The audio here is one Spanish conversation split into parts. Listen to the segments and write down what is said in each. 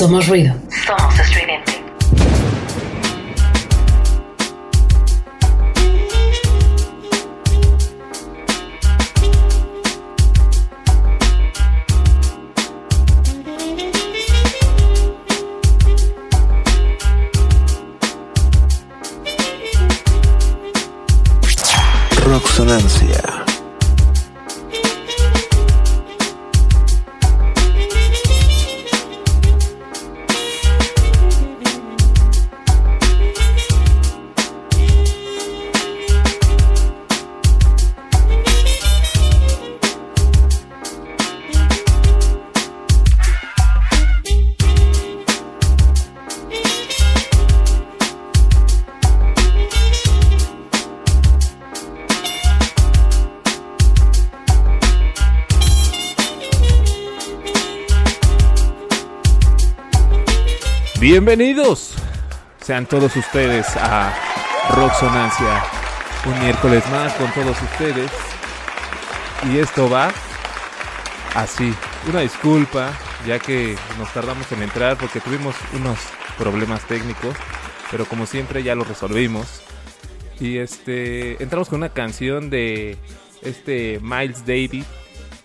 Somos ruido. Bienvenidos sean todos ustedes a Rocksonancia, un miércoles más con todos ustedes. Y esto va así. Una disculpa, ya que nos tardamos en entrar porque tuvimos unos problemas técnicos, pero como siempre ya lo resolvimos. Y este, entramos con una canción de este Miles Davis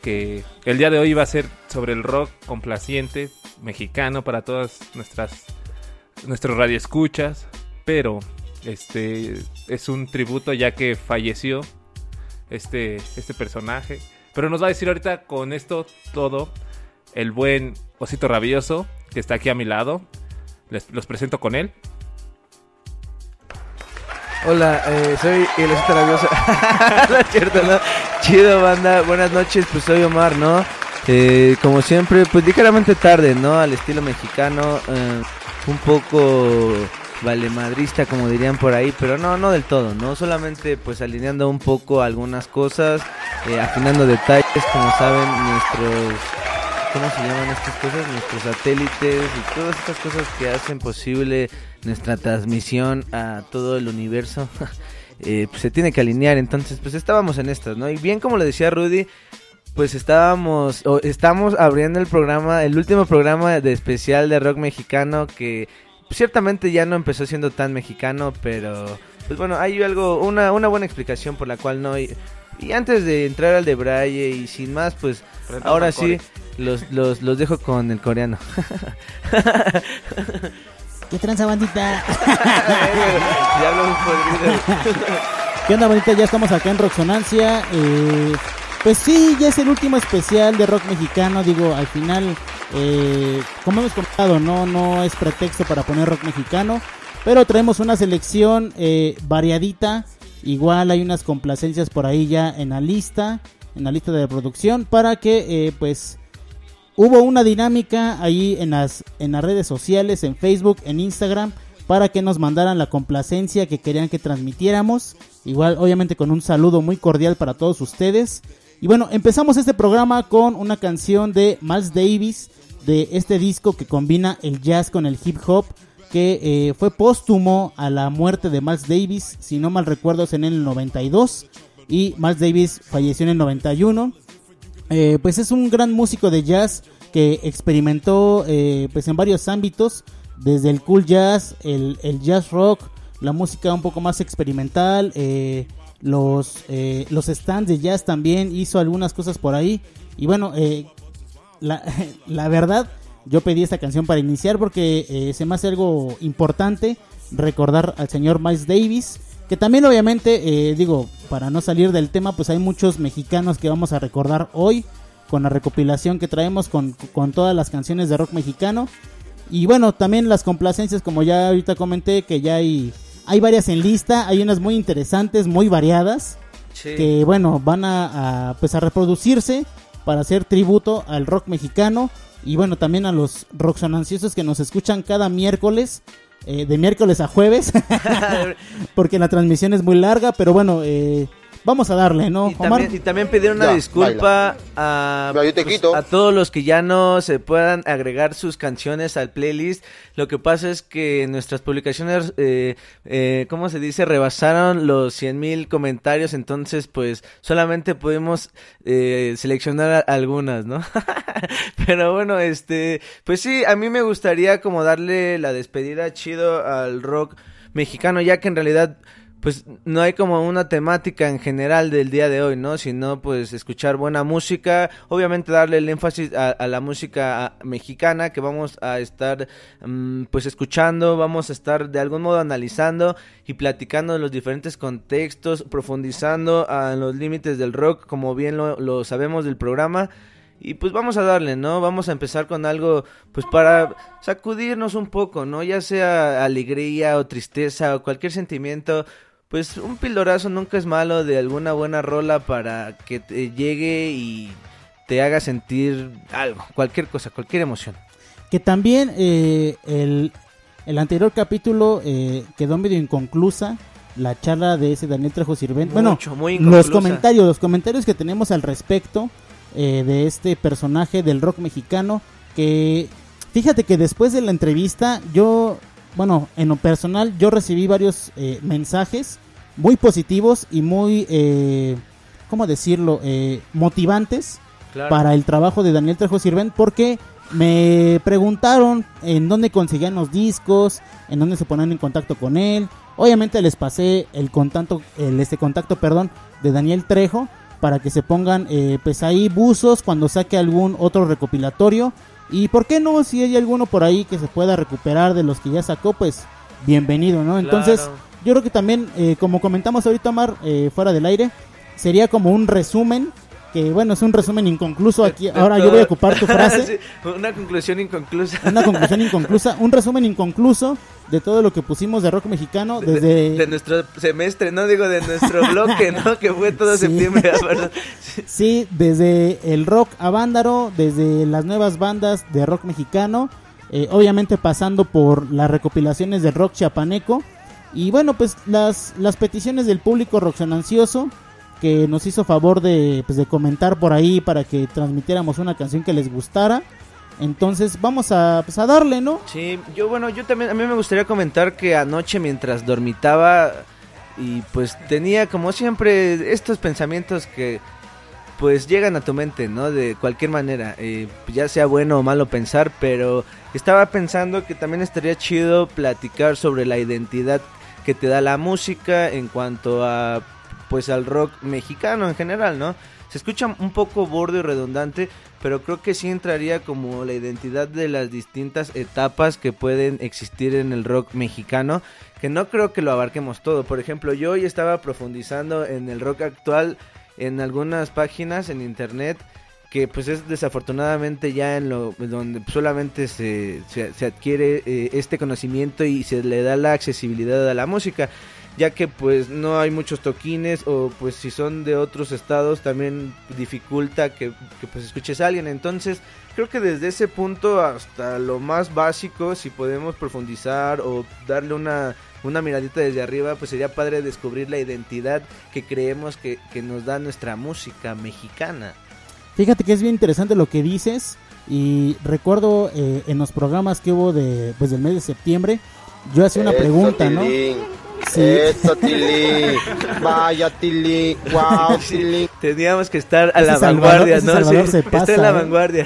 que el día de hoy va a ser sobre el rock complaciente mexicano para todas nuestras nuestros radioescuchas, pero este es un tributo ya que falleció este este personaje, pero nos va a decir ahorita con esto todo el buen Osito Rabioso que está aquí a mi lado. Les los presento con él. Hola, eh, soy el Osito Rabioso. no es cierto, ¿no? Chido, banda. Buenas noches, pues soy Omar, ¿no? Eh, como siempre, pues ligeramente tarde, ¿no? Al estilo mexicano. eh, un poco valemadrista, como dirían por ahí, pero no, no del todo, ¿no? Solamente pues alineando un poco algunas cosas, eh, afinando detalles, como saben, nuestros... ¿Cómo se llaman estas cosas? Nuestros satélites y todas estas cosas que hacen posible nuestra transmisión a todo el universo. eh, pues se tiene que alinear, entonces pues estábamos en estas, ¿no? Y bien como le decía Rudy, pues estábamos, o estamos abriendo el programa, el último programa de especial de rock mexicano que ciertamente ya no empezó siendo tan mexicano, pero pues bueno, hay algo, una, una buena explicación por la cual no. Y, y antes de entrar al de Braille y sin más, pues ahora sí los, los, los dejo con el coreano. ¿Qué tranza bandita? ya hablo muy podrido. ¿Qué onda bandita? Ya estamos acá en Rocksonancia. Eh, pues sí, ya es el último especial de rock mexicano. Digo, al final, eh, como hemos comentado, no, no es pretexto para poner rock mexicano. Pero traemos una selección eh, variadita. Igual hay unas complacencias por ahí ya en la lista, en la lista de producción, para que eh, pues hubo una dinámica ahí en las, en las redes sociales, en Facebook, en Instagram, para que nos mandaran la complacencia que querían que transmitiéramos. Igual, obviamente, con un saludo muy cordial para todos ustedes. Y bueno, empezamos este programa con una canción de Miles Davis, de este disco que combina el jazz con el hip hop, que eh, fue póstumo a la muerte de Miles Davis, si no mal recuerdo es en el 92, y Miles Davis falleció en el 91. Eh, pues es un gran músico de jazz que experimentó eh, pues en varios ámbitos, desde el cool jazz, el, el jazz rock, la música un poco más experimental, eh, los, eh, los stands de jazz también, hizo algunas cosas por ahí. Y bueno, eh, la, la verdad, yo pedí esta canción para iniciar porque eh, se me hace algo importante recordar al señor Miles Davis. Que también obviamente, eh, digo, para no salir del tema, pues hay muchos mexicanos que vamos a recordar hoy con la recopilación que traemos con, con todas las canciones de rock mexicano. Y bueno, también las complacencias, como ya ahorita comenté, que ya hay hay varias en lista, hay unas muy interesantes, muy variadas, Sí. que bueno, van a, a, pues a reproducirse para hacer tributo al rock mexicano y bueno, también a los rocksonanciosos que nos escuchan cada miércoles, eh, de miércoles a jueves, porque la transmisión es muy larga, pero bueno, eh, vamos a darle, ¿no? Y Omar, también, y también pedir una Ya, disculpa a, Ya, yo te pues, quito. a todos los que ya no se puedan agregar sus canciones al playlist. Lo que pasa es que nuestras publicaciones, eh, eh, ¿cómo se dice? Rebasaron los 100 mil comentarios, entonces pues solamente pudimos eh, seleccionar a- algunas, ¿no? Pero bueno, este, pues sí, a mí me gustaría como darle la despedida chido al rock mexicano, ya que en realidad pues no hay como una temática en general del día de hoy, ¿no? Sino pues escuchar buena música, obviamente darle el énfasis a, la música mexicana que vamos a estar mm, pues escuchando, vamos a estar de algún modo analizando y platicando los diferentes contextos, profundizando a los límites del rock, como bien lo, lo sabemos del programa. Y pues vamos a darle, ¿no? Vamos a empezar con algo, pues para sacudirnos un poco, ¿no? Ya sea alegría o tristeza o cualquier sentimiento, pues un pildorazo nunca es malo de alguna buena rola para que te llegue y te haga sentir algo, cualquier cosa, cualquier emoción. que también eh, el, el anterior capítulo eh, quedó medio inconclusa, la charla de ese Daniel Trejo Sirvent. Bueno, muy los comentarios, los comentarios que tenemos al respecto eh, de este personaje del rock mexicano, que fíjate que después de la entrevista yo, bueno, en lo personal yo recibí varios eh, mensajes muy positivos y muy, eh, ¿cómo decirlo?, eh, motivantes Claro. para el trabajo de Daniel Trejo Sirvent porque me preguntaron en dónde conseguían los discos, en dónde se ponían en contacto con él. Obviamente les pasé el contacto, el este contacto, perdón, de Daniel Trejo para que se pongan eh, pues ahí buzos cuando saque algún otro recopilatorio y por qué no si hay alguno por ahí que se pueda recuperar de los que ya sacó pues bienvenido, ¿no? Entonces Claro. yo creo que también eh, como comentamos ahorita Omar eh, fuera del aire sería como un resumen que bueno es un resumen inconcluso aquí ahora yo voy a ocupar tu frase Sí, una conclusión inconclusa. una conclusión inconclusa un resumen inconcluso de todo lo que pusimos de rock mexicano De- desde de, nuestro semestre, no digo de nuestro bloque, ¿no? Que fue todo Sí. septiembre, ah. Sí, desde el rock a Vándaro, desde las nuevas bandas de rock mexicano, eh, obviamente pasando por las recopilaciones del rock chiapaneco y bueno, pues las, las peticiones del público rocksonancioso que nos hizo favor de, pues, de comentar por ahí para que transmitiéramos una canción que les gustara. Entonces vamos a, pues, a darle, ¿no? Sí, yo bueno, yo también, a mí me gustaría comentar que anoche mientras dormitaba y pues tenía como siempre estos pensamientos que pues llegan a tu mente, ¿no? De cualquier manera, eh, ya sea bueno o malo pensar, pero estaba pensando que también estaría chido platicar sobre la identidad que te da la música en cuanto a pues al rock mexicano en general, ¿no? Se escucha un poco bordo y redundante, pero creo que sí entraría como la identidad de las distintas etapas que pueden existir en el rock mexicano, que no creo que lo abarquemos todo. Por ejemplo, yo hoy estaba profundizando en el rock actual en algunas páginas en internet que pues es desafortunadamente ya en lo donde solamente se, se, adquiere eh, este conocimiento y se le da la accesibilidad a la música ya que pues no hay muchos toquines o pues si son de otros estados también dificulta que, que, pues escuches a alguien. Entonces creo que desde ese punto hasta lo más básico si podemos profundizar o darle una una miradita desde arriba pues sería padre descubrir la identidad que creemos que, que nos da nuestra música mexicana. Fíjate que es bien interesante lo que dices y recuerdo eh, en los programas que hubo de pues del mes de septiembre yo hacía una pregunta, ¿no? Sí. Eso, Tilín. Vaya, Tilín. Wow, Tilín. teníamos que estar a Ese la Salvador- vanguardia no Salvador Sí, se está pasa, en la ¿eh? vanguardia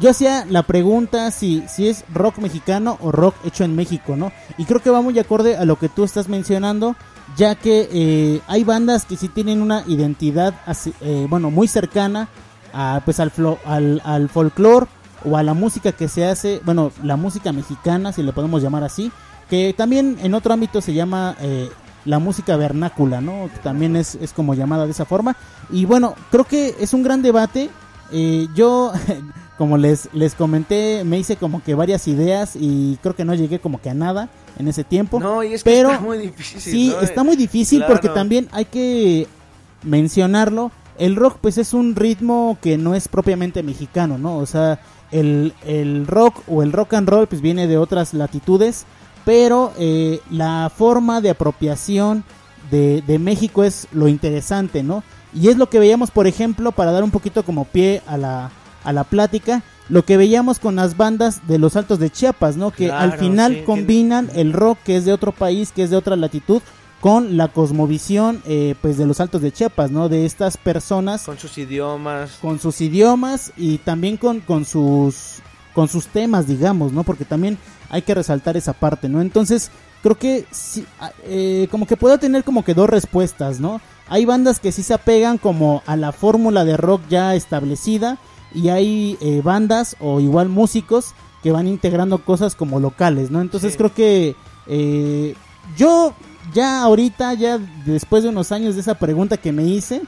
Yo hacía la pregunta si, si es rock mexicano o rock hecho en México, ¿no? Y creo que va muy acorde a lo que tú estás mencionando, ya que eh, hay bandas que sí tienen una identidad, así, eh, bueno, muy cercana a, pues al, flo- al, al folclore o a la música que se hace, bueno, la música mexicana, si le podemos llamar así, que también en otro ámbito se llama eh, la música vernácula, ¿no? Que también es, es como llamada de esa forma. Y bueno, creo que es un gran debate. Eh, yo como les, les comenté, me hice como que varias ideas y creo que no llegué como que a nada en ese tiempo. No, y es que pero está muy difícil. Sí, ¿no? está muy difícil Claro. porque también hay que mencionarlo. El rock pues es un ritmo que no es propiamente mexicano, ¿no? O sea, el, el rock o el rock and roll pues viene de otras latitudes, pero eh, la forma de apropiación de, de México es lo interesante, ¿no? Y es lo que veíamos, por ejemplo, para dar un poquito como pie a la, a la plática, lo que veíamos con las bandas de los Altos de Chiapas, ¿no? Que al final sí, combinan el rock que es de otro país, que es de otra latitud, con la cosmovisión eh, pues de los Altos de Chiapas, ¿no? De estas personas Con sus idiomas. con sus idiomas y también con, con sus con sus temas, digamos, ¿no? Porque también hay que resaltar esa parte, ¿no? Entonces, creo que sí, ah, eh, como que puedo tener como que dos respuestas, ¿no? Hay bandas que sí se apegan como a la fórmula de rock ya establecida y hay eh, bandas o igual músicos que van integrando cosas como locales, ¿no? Entonces Sí. creo que eh, yo ya ahorita, ya después de unos años de esa pregunta que me hice,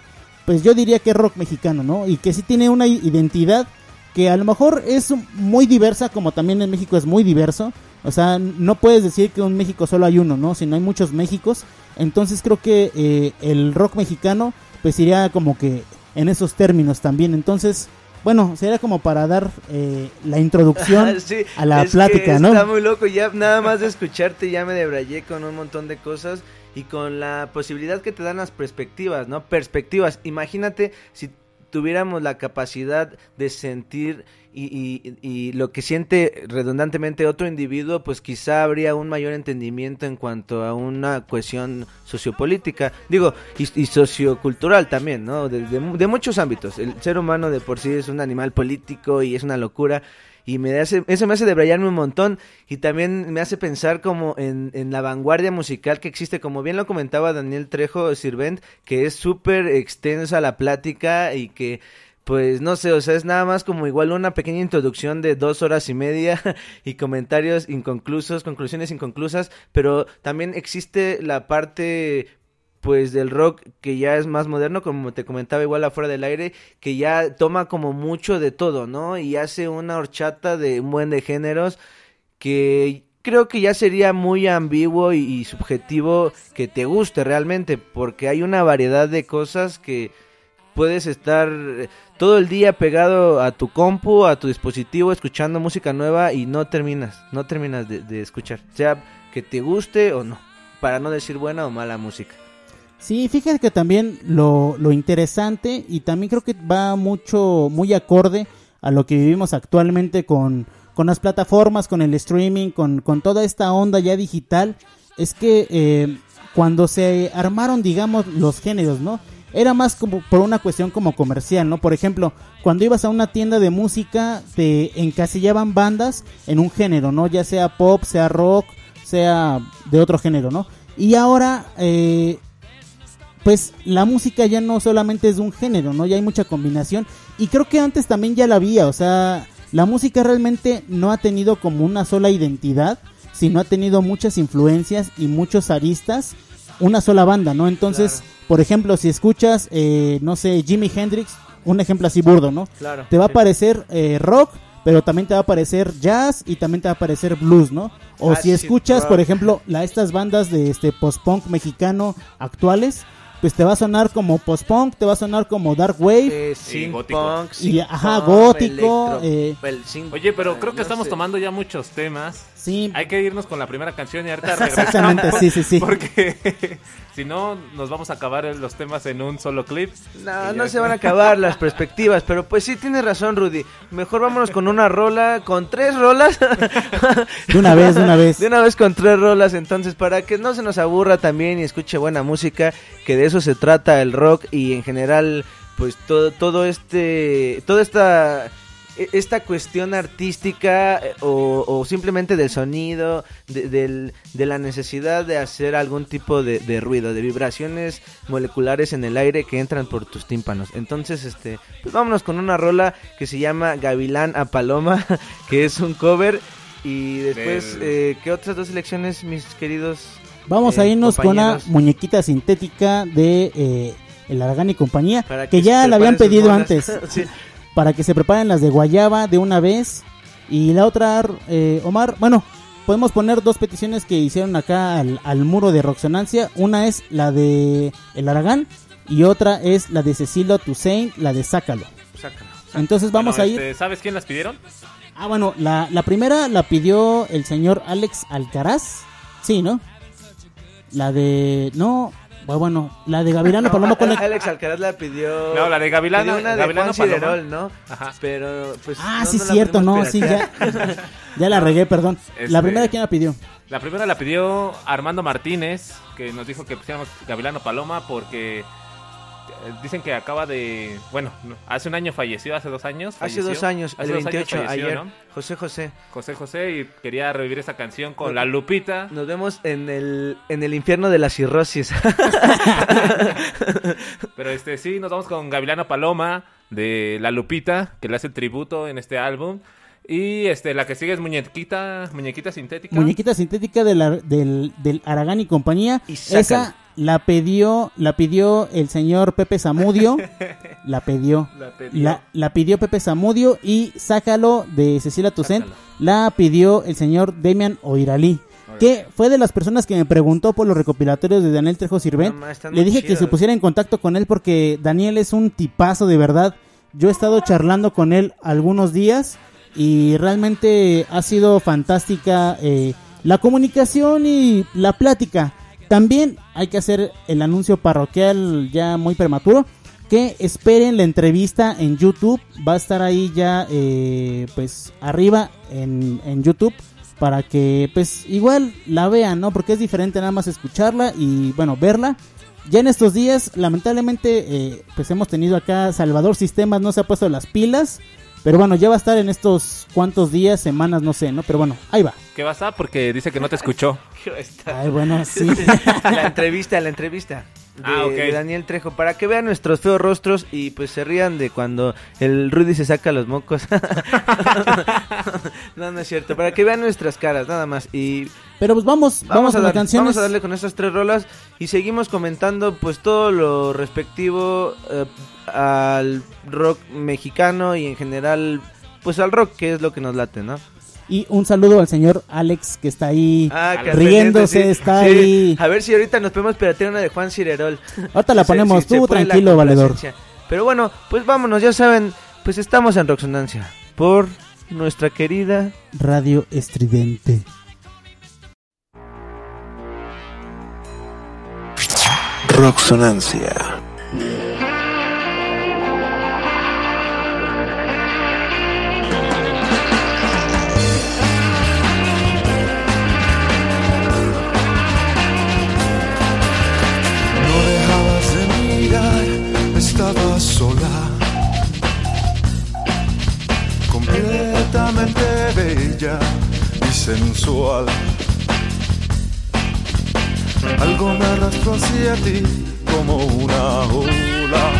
pues yo diría que es rock mexicano, ¿no? Y que sí tiene una identidad que a lo mejor es muy diversa, como también en México es muy diverso. O sea, no puedes decir que en México solo hay uno, ¿no? Sino hay muchos Méxicos. Entonces creo que eh, el rock mexicano, pues iría como que en esos términos también. Entonces, bueno, sería como para dar eh, la introducción Sí, a la es que plática, ¿no? Está muy loco, ya nada más de escucharte ya me debrayé con un montón de cosas y con la posibilidad que te dan las perspectivas, ¿no? Perspectivas. Imagínate si tuviéramos la capacidad de sentir y, y- lo que siente redundantemente otro individuo, pues quizá habría un mayor entendimiento en cuanto a una cuestión sociopolítica, digo, y, sociocultural también, ¿no? De, de muchos ámbitos. El ser humano de por sí es un animal político y es una locura y me hace, eso me hace debrayarme un montón. Y también me hace pensar como en, en la vanguardia musical que existe, como bien lo comentaba Daniel Trejo Sirvent, que es súper extensa la plática y que pues no sé, o sea, es nada más como igual una pequeña introducción de dos horas y media y comentarios inconclusos, conclusiones inconclusas, pero también existe la parte pues del rock que ya es más moderno, como te comentaba igual afuera del aire, que ya toma como mucho de todo, ¿no? Y hace una horchata de un buen de géneros que creo que ya sería muy ambiguo y, subjetivo que te guste realmente, porque hay una variedad de cosas que puedes estar eh, todo el día pegado a tu compu, a tu dispositivo, escuchando música nueva y no terminas, no terminas de, de escuchar, sea que te guste o no, para no decir buena o mala música. Sí, fíjate que también lo, lo interesante y también creo que va mucho, muy acorde a lo que vivimos actualmente con, con las plataformas, con el streaming, con, con toda esta onda ya digital, es que eh, cuando se armaron, digamos, los géneros, ¿no? Era más como por una cuestión como comercial, ¿no? Por ejemplo, cuando ibas a una tienda de música, te encasillaban bandas en un género, ¿no? Ya sea pop, sea rock, sea de otro género, ¿no? Y ahora, eh, pues la música ya no solamente es de un género, ¿no? Ya hay mucha combinación. Y creo que antes también ya la había, o sea, la música realmente no ha tenido como una sola identidad, sino ha tenido muchas influencias y muchos aristas, una sola banda, ¿no? Entonces, Claro. por ejemplo, si escuchas, eh, no sé, Jimi Hendrix, un ejemplo así burdo, ¿no? Claro. Te va a sí. parecer eh, rock, pero también te va a parecer jazz y también te va a parecer blues, ¿no? O si Acid escuchas, por ejemplo, la, estas bandas de este post-punk mexicano actuales, pues te va a sonar como post-punk, te va a sonar como dark wave. Eh, synth gótico. punk, Y, ajá, gótico, electro- eh, el synth- Oye, pero creo que no estamos sé. tomando ya muchos temas. Sí, Hay que irnos con la primera canción y ahorita regresamos. Exactamente, sí, sí, sí. Porque si no, nos vamos a acabar los temas en un solo clip. No, no ya. se van a acabar las perspectivas, pero pues sí tienes razón, Rudy. Mejor vámonos con una rola, con tres rolas. de una vez, de una vez. De una vez con tres rolas, entonces, para que no se nos aburra también y escuche buena música, que de eso se trata el rock y en general, pues todo, todo este, toda esta, esta cuestión artística eh, o, o simplemente del sonido, de, del- de la necesidad de hacer algún tipo de, de ruido, de vibraciones moleculares en el aire que entran por tus tímpanos. Entonces, este, pues vámonos con una rola que se llama Gavilán a Paloma, que es un cover. Y después, Del- eh, ¿qué otras dos selecciones, mis queridos? Vamos eh, a irnos con una muñequita sintética de eh, El Aragán y compañía, Para que ya la habían pedido monas. antes. Sí. Para que se preparen las de guayaba de una vez. Y la otra, eh, Omar, bueno, podemos poner dos peticiones que hicieron acá al, al muro de Roxonancia. Una es la de El Aragán y otra es la de Cecilio Toussaint, la de Sácalo. Sácalo. Entonces vamos Bueno, a ir. este, ¿Sabes quién las pidieron? Ah, bueno, la, la primera la pidió el señor Alex Alcaraz. Sí, ¿no? La de. No. Bueno, Bueno, la de Gavilano Palomo con el- Alex Alcaraz la pidió. No, la de Gavilano- una de Gavilano. Ciderol, ¿no? Ajá. Pero, pues. Ah, no sí, la cierto, no, sí, ya. ya la regué, perdón. La Este- primera, ¿quién la pidió? La primera la pidió Armando Martínez, que nos dijo que pusiéramos Gavilano Paloma porque dicen que acaba de... Bueno, no, hace un año falleció, hace dos años. Hace dos años, Hace el dos años 28, falleció, ayer. ¿no? José José. José José y quería revivir esa canción con la Lupita. Nos vemos en el, en el infierno de la cirrosis. Pero este sí, nos vamos con Gavilano Paloma de La Lupita, que le hace tributo en este álbum. Y este la que sigue es Muñequita, Muñequita Sintética. Muñequita sintética de la- del, del Aragán y compañía. Y. Esa la pidió, la pidió el señor Pepe Zamudio. la pidió. La pidió. La, la pidió Pepe Zamudio y Sácalo de Cecilia Toussaint Sácalo. la pidió el señor Demian Oiralí. Que fue de las personas que me preguntó por los recopilatorios de Daniel Trejo Sirvent. No, Le dije que se pusiera en contacto con él porque Daniel es un tipazo de verdad. Yo he estado charlando con él algunos días y realmente ha sido fantástica eh, la comunicación y la plática. También hay que hacer el anuncio parroquial ya muy prematuro. Que esperen la entrevista en YouTube. Va a estar ahí ya eh, pues arriba en, en YouTube. Para que pues igual la vean, ¿no? Porque es diferente nada más escucharla y bueno, verla. Ya en estos días, lamentablemente, eh, pues hemos tenido acá Salvador Sistemas, no se ha puesto las pilas. Pero bueno, ya va a estar en estos cuantos días, semanas, no sé, ¿no? Pero bueno, ahí va. ¿Qué vas a? Porque dice que no te escuchó. Está- Ay, bueno, sí. la entrevista, la entrevista. De, Ah, ok. de Daniel Trejo, para que vean nuestros feos rostros y pues se rían de cuando el Rudy se saca los mocos. no, no es cierto, para que vean nuestras caras, nada más. Y Pero pues vamos, vamos, vamos, a, las dar- canciones. vamos a darle con estas tres rolas y seguimos comentando pues todo lo respectivo eh, al rock mexicano y en general pues al rock que es lo que nos late, ¿no? Y un saludo al señor Alex que está ahí Ah, riéndose, sí, está sí. ahí. A ver si ahorita nos podemos piratear una de Juan Cirerol. Ahorita la ponemos, tú tranquilo, valedor. Pero bueno, pues vámonos, ya saben, pues estamos en Roxonancia por nuestra querida Radio Estridente. Roxonancia. Completamente bella y sensual. Algo me arrastró hacia ti como una ola.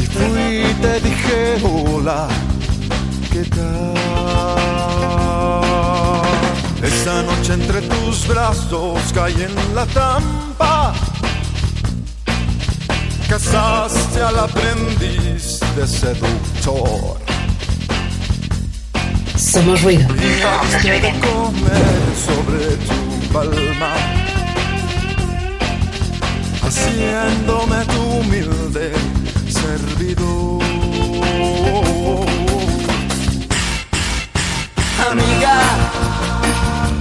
Y fui y te dije hola, ¿qué tal? Esa noche entre tus brazos caí en la trampa. Casaste al aprendiz de seductor. Somos ruido. Sobre tu palma, haciéndome tu humilde servidor. Amiga,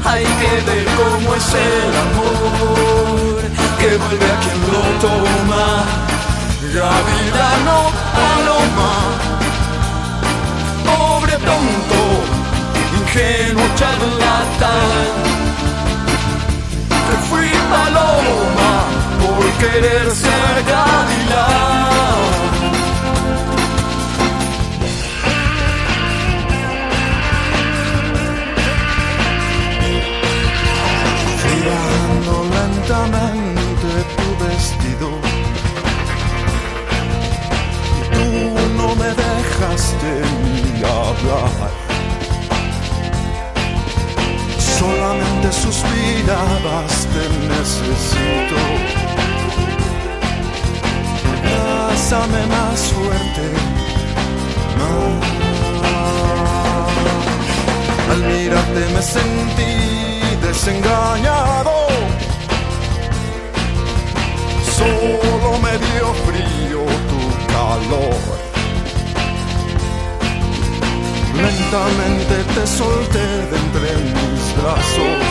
hay que ver cómo es el amor que vuelve a quien lo toma. Gavilano, paloma, pobre tonto, ingenuo charlatán. Te fui paloma por querer ser gavilán. Fui bajando lentamente tu vestido y tú no me dejaste ni hablar solamente suspirabas, te necesito. Lázame más fuerte, más. Al mirarte me sentí desengañado. Solo me dio frío tu calor. Lentamente te solté de entre mis brazos.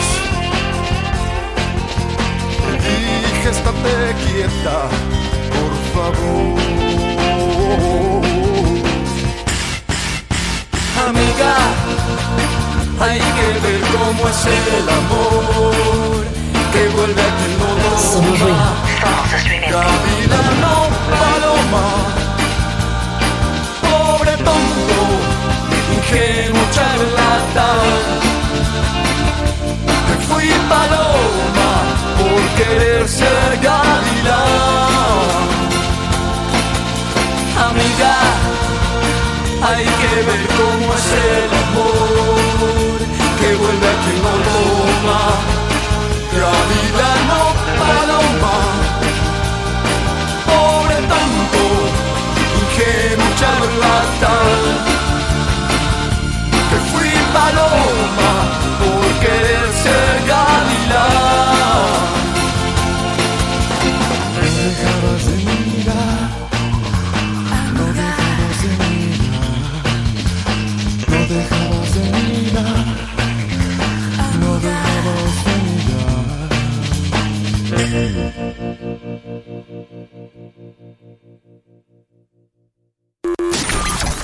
Te dije, estate quieta, por favor. Amiga, hay que ver cómo es el amor que vuelve a quien no lo Cada vida no paloma. dije un charlatán. Me fui paloma por querer ser gavilán. Amiga, hay que ver cómo es el amor que vuelve a quien no toma. Gavilán no paloma, pobre tanto, ingenuo charlatán. paloma.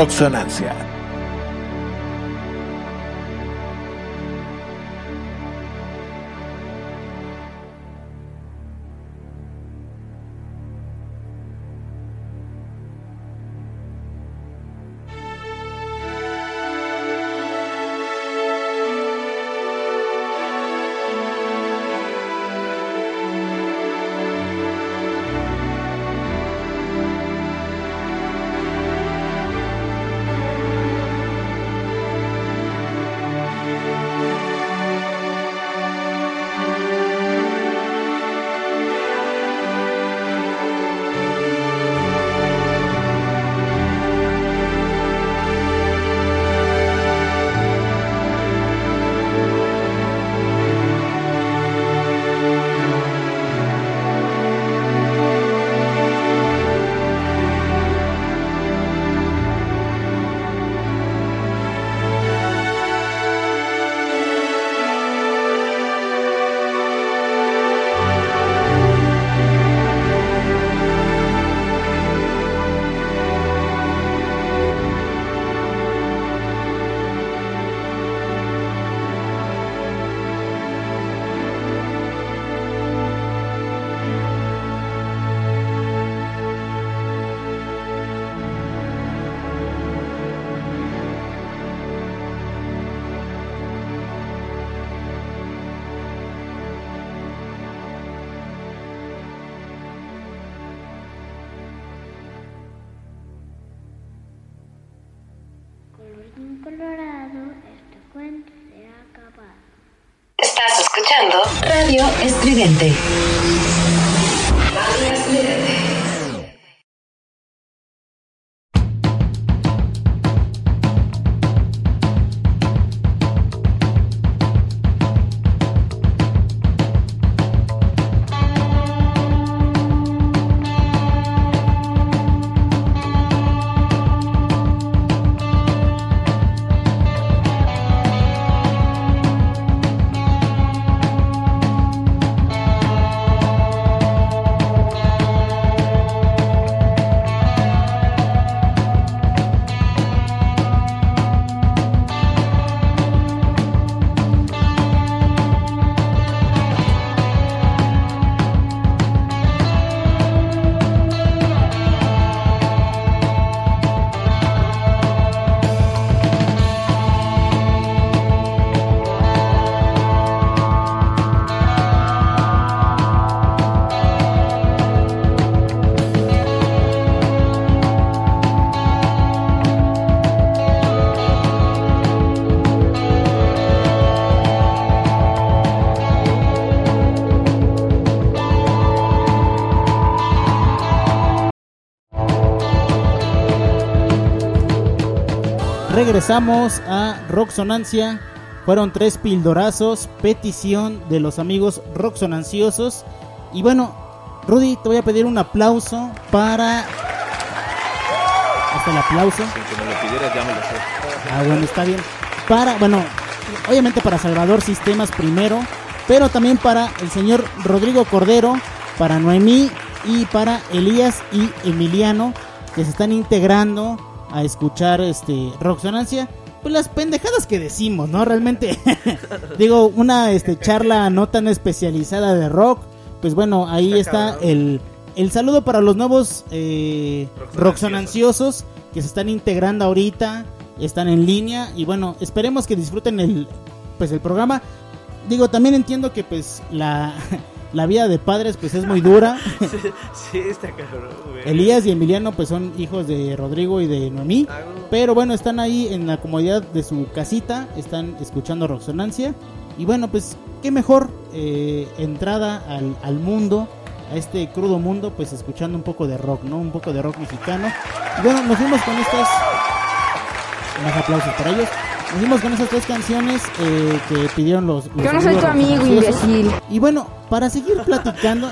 Roxonancia. Regresamos a Rocksonancia. Fueron tres pildorazos, petición de los amigos Rocksonanciosos. Y bueno, Rudy, te voy a pedir un aplauso para. Hasta el aplauso. Sin que me lo pidieras, ya me lo sé. Ah, bueno, está bien. Para, bueno, obviamente para Salvador Sistemas primero, pero también para el señor Rodrigo Cordero, para Noemí y para Elías y Emiliano, que se están integrando a escuchar este Rocksonancia. Pues las pendejadas que decimos, ¿no? Realmente, digo, una este charla no tan especializada de rock. Pues bueno, ahí está, el, el saludo para los nuevos eh, Rocksonanciosos que se están integrando ahorita, están en línea y bueno, esperemos que disfruten el pues el programa. Digo, también entiendo que pues la la vida de padres pues es muy dura. sí, sí, está cabrón, güey. Elías y Emiliano pues son hijos de Rodrigo y de Noemí, pero bueno, están ahí en la comodidad de su casita, están escuchando Roxonancia y bueno, pues qué mejor eh, entrada al, al mundo, a este crudo mundo, pues escuchando un poco de rock, ¿no? Un poco de rock mexicano. Y bueno, nos fuimos con estas... Más aplausos para ellos. Nos fuimos con esas tres canciones eh, que pidieron los... los Yo no soy tu amigo, imbécil. Y bueno, para seguir platicando...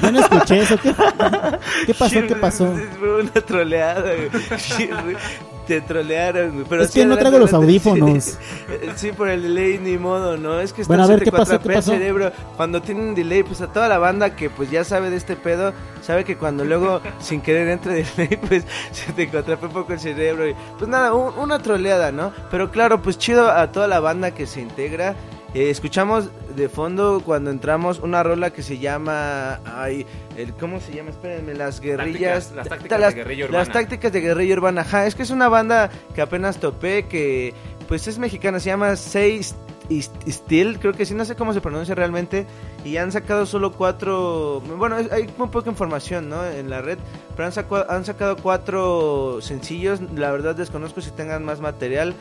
Yo no escuché eso. ¿Qué, qué pasó? ¿Qué pasó? Fue una troleada. Te trolearon. Pero Es sí, que no traigo los audífonos. Sí, Sí, por el delay ni modo, ¿no? Es que está Bueno, a ver, ¿qué pasó? 74p ¿Qué pasó? cerebro. Cuando tiene un delay, pues a toda la banda que pues ya sabe de este pedo, sabe que cuando luego sin querer entra delay, pues se te contrape un poco el cerebro. Y, pues nada, un- una troleada, ¿no? Pero claro, pues chido a toda la banda que se integra. Eh, escuchamos de fondo cuando entramos una rola que se llama ay el cómo se llama espérenme las guerrillas Tácticas- las tácticas las- de guerrilla las urbana. tácticas de guerrilla urbana. Ajá es que es una banda que apenas topé que pues es mexicana se llama Say Steel creo que sí no sé cómo se pronuncia realmente y han sacado solo cuatro bueno hay muy poca información no en la red pero han, sacado han sacado cuatro sencillos la verdad desconozco si tengan más material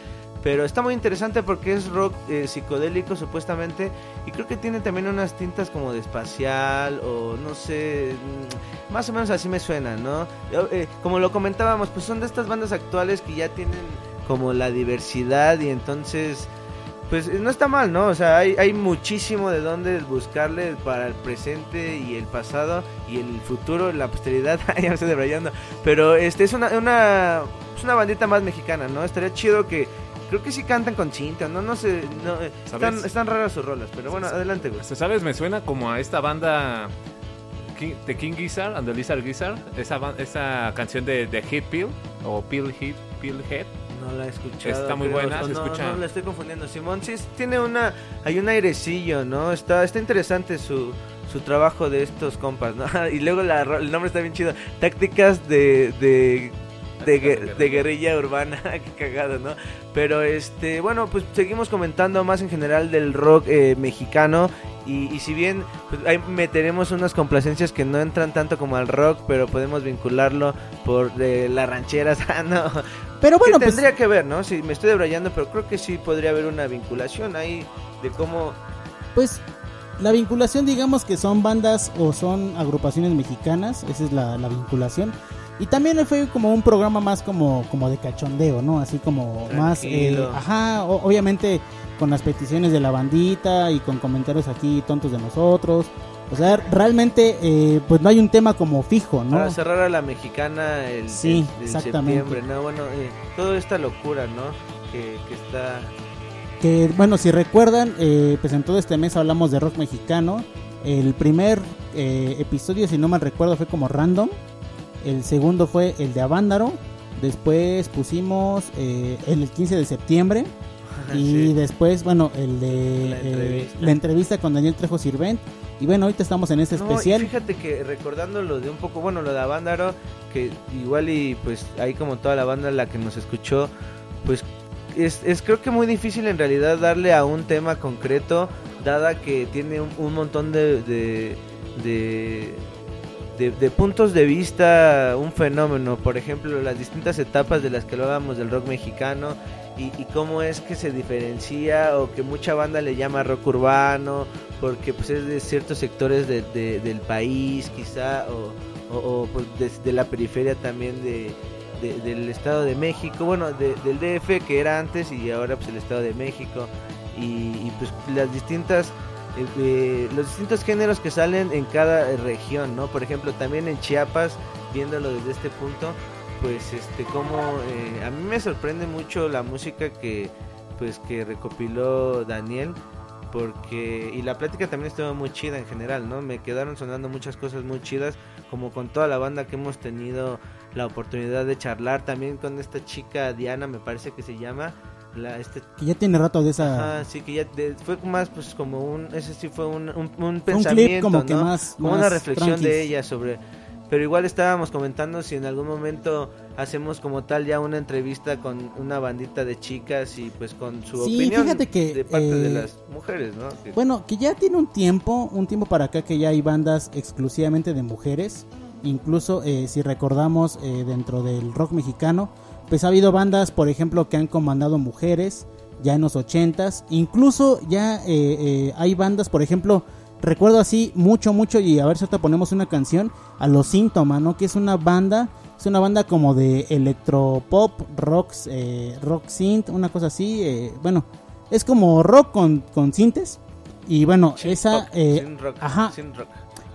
pero está muy interesante porque es rock eh, psicodélico supuestamente y creo que tiene también unas tintas como de espacial o no sé, mm, más o menos así me suena, ¿no? Yo, eh, como lo comentábamos, pues son de estas bandas actuales que ya tienen como la diversidad y entonces pues eh, no está mal, ¿no? O sea, hay, hay muchísimo de dónde buscarle para el presente y el pasado y el futuro, la posteridad, ya me estoy debrayando. Pero este es una, una, es una bandita más mexicana, ¿no? Estaría chido que, creo que sí cantan con cinta, ¿no? No sé, no, eh, están, están raras sus rolas, pero bueno, adelante, güey. ¿Sabes? Me suena como a esta banda King- The King Gizzard and the Lizard Gizzard. Esa, esa canción de, de Hit Pill o Pill Hit Pill Head. No la he escuchado. Está muy creo, buena, se no, escucha. No, la estoy confundiendo. Simón sí tiene una. Hay un airecillo, ¿no? Está, está interesante su, su trabajo de estos compas, ¿no? y luego la el nombre está bien chido. Tácticas de. de de, gue- de guerrilla urbana, qué cagado, ¿no? Pero este, bueno, pues seguimos comentando más en general del rock eh, mexicano y, y si bien pues, ahí meteremos unas complacencias que no entran tanto como al rock, pero podemos vincularlo por de las rancheras, ah, no. Pero bueno, que pues- tendría que ver, ¿no? Sí, me estoy debrayando, pero creo que sí podría haber una vinculación ahí de cómo Pues la vinculación, digamos que son bandas o son agrupaciones mexicanas, esa es la, la vinculación. Y también fue como un programa más como, como de cachondeo, ¿no? Así como más, eh, ajá, o- obviamente con las peticiones de la bandita y con comentarios aquí tontos de nosotros. O sea, realmente eh, pues no hay un tema como fijo, ¿no? Para cerrar a la mexicana el, Sí, el- el exactamente. septiembre, ¿no? Bueno, eh, toda esta locura, ¿no? Que, que está... Que bueno, si recuerdan, eh, pues en todo este mes hablamos de rock mexicano. El primer eh, episodio, si no mal recuerdo, fue como random. El segundo fue el de Avándaro. Después pusimos eh, el, el 15 de septiembre. Y Sí. después, bueno, el de La eh, entrevista. la entrevista con Daniel Trejo Sirvent. Y bueno, ahorita estamos en este No, y especial. fíjate que recordando lo de un poco, bueno, lo de Avándaro, que igual y pues ahí como toda la banda la que nos escuchó, pues es, es creo que muy difícil en realidad darle a un tema concreto, dada que tiene un, un montón de, de, de, de- de puntos de vista, un fenómeno, por ejemplo, las distintas etapas de las que hablábamos del rock mexicano. Y, y cómo es que se diferencia o que mucha banda le llama rock urbano porque pues es de ciertos sectores de- de- del país quizá o, o- pues, de, de la periferia también de, de- del estado de México bueno de- del DF que era antes y ahora pues el estado de México y, y, pues las distintas eh, los distintos géneros que salen en cada eh, región no por ejemplo también en Chiapas viéndolo desde este punto pues este como eh, a mí me sorprende mucho la música que pues que recopiló Daniel porque y la plática también estuvo muy chida en general, ¿no? Me quedaron sonando muchas cosas muy chidas, como con toda la banda que hemos tenido la oportunidad de charlar, también con esta chica Diana, me parece que se llama, la este Que ya tiene rato de esa. Ajá, sí, que ya de- fue más pues como un, ese sí fue un, un, un clip pensamiento, como que ¿no? más- como más una reflexión tranquis. de ella sobre, pero igual estábamos comentando si en algún momento hacemos como tal ya una entrevista con una bandita de chicas y pues con su Sí, opinión fíjate que, de parte de eh, las mujeres, ¿no? Que- Bueno, que ya tiene un tiempo, un tiempo para acá que ya hay bandas exclusivamente de mujeres. Incluso eh, si recordamos eh, dentro del rock mexicano, pues ha habido bandas, por ejemplo, que han comandado mujeres ya en los ochentas. Incluso ya eh, eh, hay bandas, por ejemplo, recuerdo así mucho, mucho, y a ver si ahorita ponemos una canción, a Los Síntomas, ¿no? Que es una banda, es una banda como de electropop, rock, eh, rock synth, una cosa así. eh, bueno, es como rock con, con sintes. Y bueno, esa... Eh, sin rock, ajá, sin rock.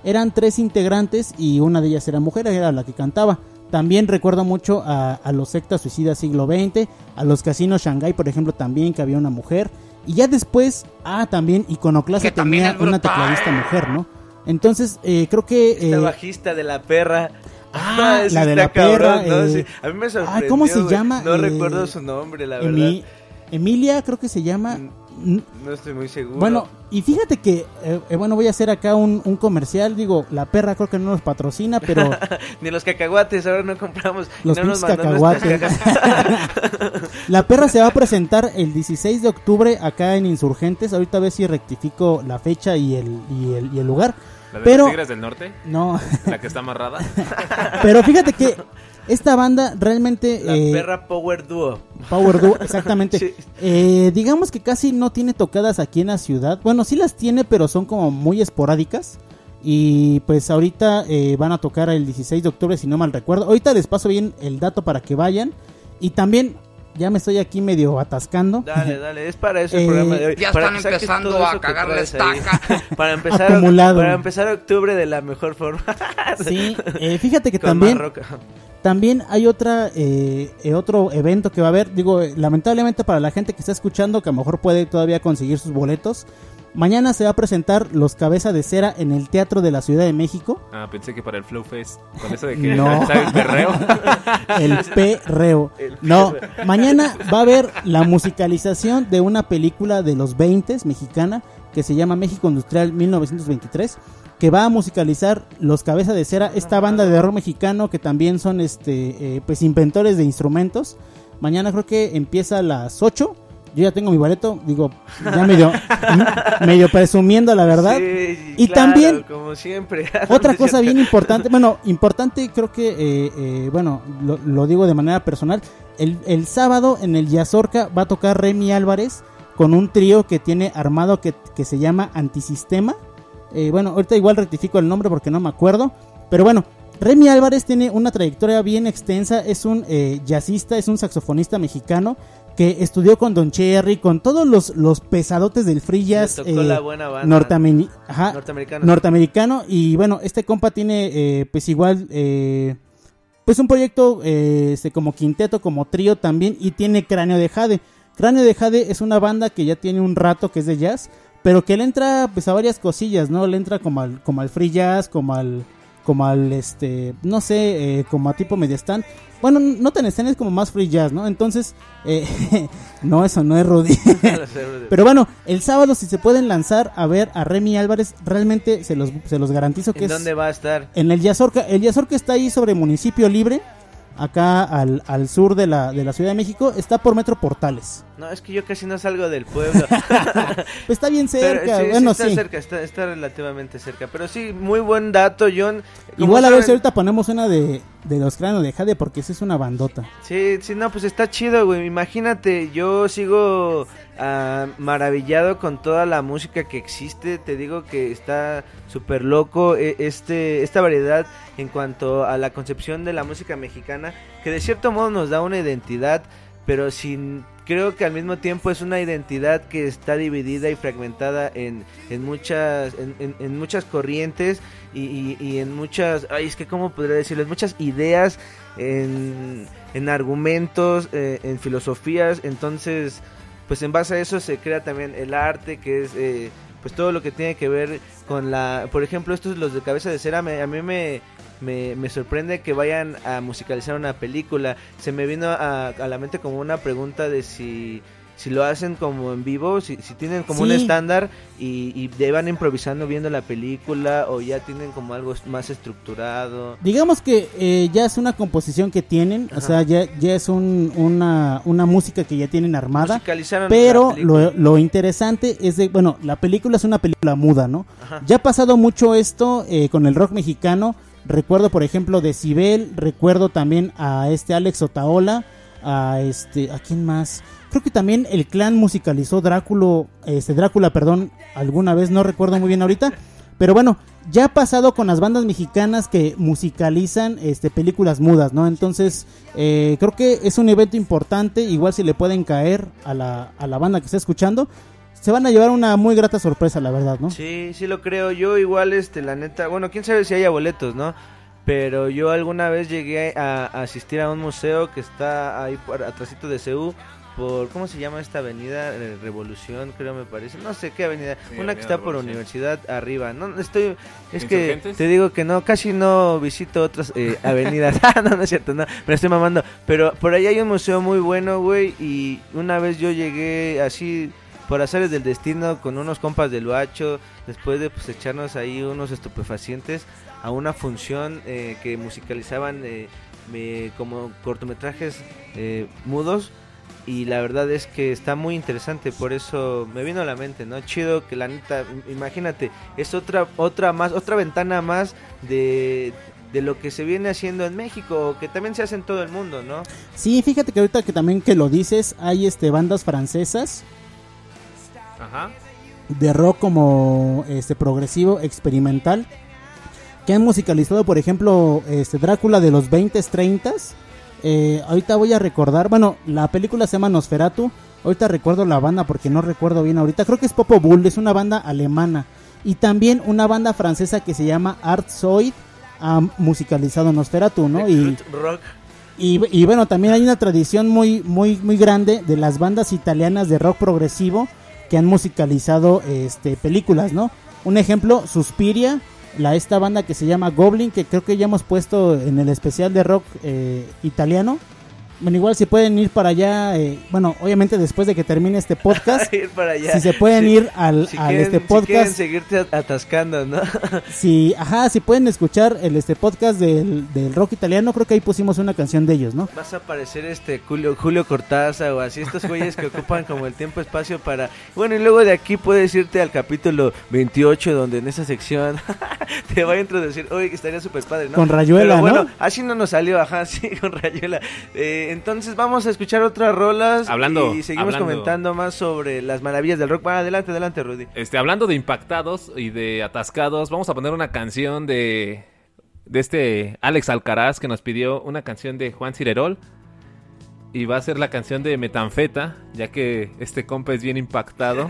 eran tres integrantes y una de ellas era mujer, era la que cantaba. También recuerdo mucho a, a los sectas suicidas siglo XX, a los casinos Shanghai, por ejemplo, también que había una mujer. Y ya después, ah, también Iconoclasta Que también tenía es una tecladista mujer, ¿no? Entonces, eh, creo que... Esta eh, bajista de la perra. Ah, ese la de la perra, ¿no? eh, Sí, A mí me sorprendió. ah, ¿cómo se llama? No Eh, recuerdo su nombre, la verdad. Emi- Emilia, creo que se llama. No estoy muy seguro. Bueno, y fíjate que, eh, eh, bueno, voy a hacer acá un, un comercial. Digo, la perra creo que no nos patrocina, pero Ni los cacahuates, ahora no compramos. los no nos cacahuates. la perra se va a presentar el 16 de octubre acá en Insurgentes. Ahorita a ver si rectifico la fecha y el, y el, y el lugar. ¿La de pero, los Tigres del Norte? No. ¿La que está amarrada? pero fíjate que esta banda realmente... La eh, perra Power Duo. Power Duo, exactamente. Sí. Eh, digamos que casi no tiene tocadas aquí en la ciudad. Bueno, sí las tiene, pero son como muy esporádicas. Y pues ahorita eh, van a tocar el 16 de octubre, si no mal recuerdo. Ahorita les paso bien el dato para que vayan. Y también, ya me estoy aquí medio atascando. Dale, dale, es para eso el Eh, programa de hoy. Ya para están empezando a cagarle traes ahí. para empezar Acumulado. para empezar octubre de la mejor forma. Sí, eh, fíjate que Con también. También hay otra eh, eh, otro evento que va a haber. Digo, eh, lamentablemente para la gente que está escuchando, que a lo mejor puede todavía conseguir sus boletos. Mañana se va a presentar Los Cabeza de Cera en el Teatro de la Ciudad de México. Ah, pensé que para el Flow Fest. Con eso de que No. ¿sabe el perreo. El perreo. El No, perreo. mañana va a haber la musicalización de una película de los 20 mexicana que se llama México Industrial 1923. Que va a musicalizar Los Cabeza de Cera, esta banda de rock mexicano que también son este eh, pues inventores de instrumentos. Mañana creo que empieza a las 8. Yo ya tengo mi boleto, digo, ya medio, medio presumiendo la verdad. Sí, y claro, también como siempre. otra cosa bien importante, bueno, importante creo que, eh, eh, bueno, lo, lo digo de manera personal, el, el sábado en el Yazorca va a tocar Remy Álvarez con un trío que tiene armado que, que se llama Antisistema. Eh, bueno, ahorita igual rectifico el nombre porque no me acuerdo, pero bueno, Remy Álvarez tiene una trayectoria bien extensa, es un eh, jazzista, es un saxofonista mexicano que estudió con Don Cherry, con todos los, los pesadotes del free jazz eh, ajá, Norteamericano. norteamericano. Y bueno, este compa tiene pues igual pues un proyecto este, como quinteto, como trío también y tiene Cráneo de Jade. Cráneo de Jade es una banda que ya tiene un rato que es de jazz, pero que le entra pues a varias cosillas, ¿no? Le entra como al, como al free jazz, como al como al este, no sé, eh, como a tipo mediastan. Bueno, no tan stand, es como más free jazz, ¿no? Entonces, eh, no, eso no es Rudy. Pero bueno, el sábado si se pueden lanzar a ver a Remy Álvarez, realmente se los, se los garantizo que ¿En es dónde va a estar? en el Yazorca. El Yazorca está ahí sobre Municipio Libre, acá al, al sur de la, de la Ciudad de México. Está por Metro Portales. No, es que yo casi no salgo del pueblo. Pues está bien Pero cerca, sí, bueno, está sí. cerca, está, está relativamente cerca. Pero sí, muy buen dato, John. Como Igual a ver si ahorita ponemos una de, de los cráneos de Jade, porque esa es una bandota. Sí, sí, no, pues está chido, güey. Imagínate, yo sigo ah, maravillado con toda la música que existe. Te digo que está súper loco eh, este, esta variedad en cuanto a la concepción de la música mexicana, que de cierto modo nos da una identidad, pero sin creo que al mismo tiempo es una identidad que está dividida y fragmentada en, en muchas en, en- muchas corrientes y, y- en muchas ay es que cómo podría decirlo muchas ideas en, en argumentos eh, en filosofías entonces pues en base a eso se crea también el arte que es eh, pues todo lo que tiene que ver con la por ejemplo estos los de cabeza de cera me- a mí me me, me sorprende que vayan a musicalizar una película. Se me vino a, a la mente como una pregunta de si, si lo hacen como en vivo, si, si tienen como un estándar y, y de- van improvisando viendo la película o ya tienen como algo más estructurado. Digamos que eh, ya es una composición que tienen, o sea, ya, ya es un- una, una música que ya tienen armada. Pero lo, lo interesante es de, bueno, la película es una película muda, ¿no? Ajá. Ya ha pasado mucho esto eh, con el rock mexicano. Recuerdo, por ejemplo, de Cibel, recuerdo también a este Alex Otaola, a este, ¿a quién más? Creo que también el clan musicalizó Drácula, este Drácula, perdón, alguna vez, no recuerdo muy bien ahorita. Pero bueno, ya ha pasado con las bandas mexicanas que musicalizan este, películas mudas, ¿no? Entonces, eh, creo que es un evento importante. Igual si le pueden caer a la, a la banda que está escuchando, se van a llevar una muy grata sorpresa, la verdad, ¿no? Sí, sí lo creo. Yo igual, este, la neta, bueno, quién sabe si haya boletos, ¿no? Pero yo alguna vez llegué a, asistir a un museo que está ahí atrásito de CEU por ¿cómo se llama esta avenida? Eh, Revolución, creo me parece. No sé qué avenida, Sí, una Avenida que está por. Universidad arriba. No estoy es que te digo que no, casi no visito otras eh, avenidas. Ah, no, no es cierto, no, me estoy mamando, pero por ahí hay un museo muy bueno, güey, y una vez yo llegué así por azares del destino con unos compas del Bacho, después de pues echarnos ahí unos estupefacientes a una función eh, que musicalizaban eh, me- como cortometrajes eh, mudos y la verdad es que está muy interesante, por eso me vino a la mente, ¿no? Chido que la neta, im- imagínate, es otra otra más, otra ventana más de de lo que se viene haciendo en México, que también se hace en todo el mundo, ¿no? Sí, fíjate que ahorita que también que lo dices, hay este bandas francesas Ajá. de rock como este progresivo experimental que han musicalizado, por ejemplo, este Drácula de los 20s, 30s. Eh, ahorita voy a recordar, bueno, la película se llama Nosferatu. Ahorita recuerdo la banda porque no recuerdo bien ahorita. Creo que es Popo Bull, es una banda alemana. Y también una banda francesa que se llama Art Soid ha musicalizado Nosferatu, ¿no? Y, Rock. y, y bueno, también hay una tradición muy, muy, muy grande de las bandas italianas de rock progresivo que han musicalizado este, películas, ¿no? Un ejemplo, Suspiria, la, esta banda que se llama Goblin, que creo que ya hemos puesto en el especial de rock eh, italiano. Bueno, igual si pueden ir para allá, eh, bueno, obviamente después de que termine este podcast, ir para allá. si se pueden Sí. ir al, Si al quieren- este Si quieren podcast, seguirte at- atascando, ¿no? si, ajá, si pueden escuchar el este podcast del, del rock italiano, creo que ahí pusimos una canción de ellos, ¿no? Vas a aparecer este Julio, Julio Cortázar o así, estos güeyes que ocupan como el tiempo-espacio para... Bueno, y luego de aquí puedes irte al capítulo 28, donde en esa sección te va a introducir, oye, que estaría súper padre, ¿no? Con Rayuela, Pero bueno, ¿no? así no nos salió, ajá, sí, con Rayuela. Eh, entonces vamos a escuchar otras rolas Hablando- y seguimos hablando- comentando más sobre las maravillas del rock. Va, adelante, adelante, Rudy. Este, hablando de impactados y de atascados, vamos a poner una canción de, de este Alex Alcaraz que nos pidió una canción de Juan Cirerol. Y va a ser la canción de Metanfeta, ya que este compa es bien impactado.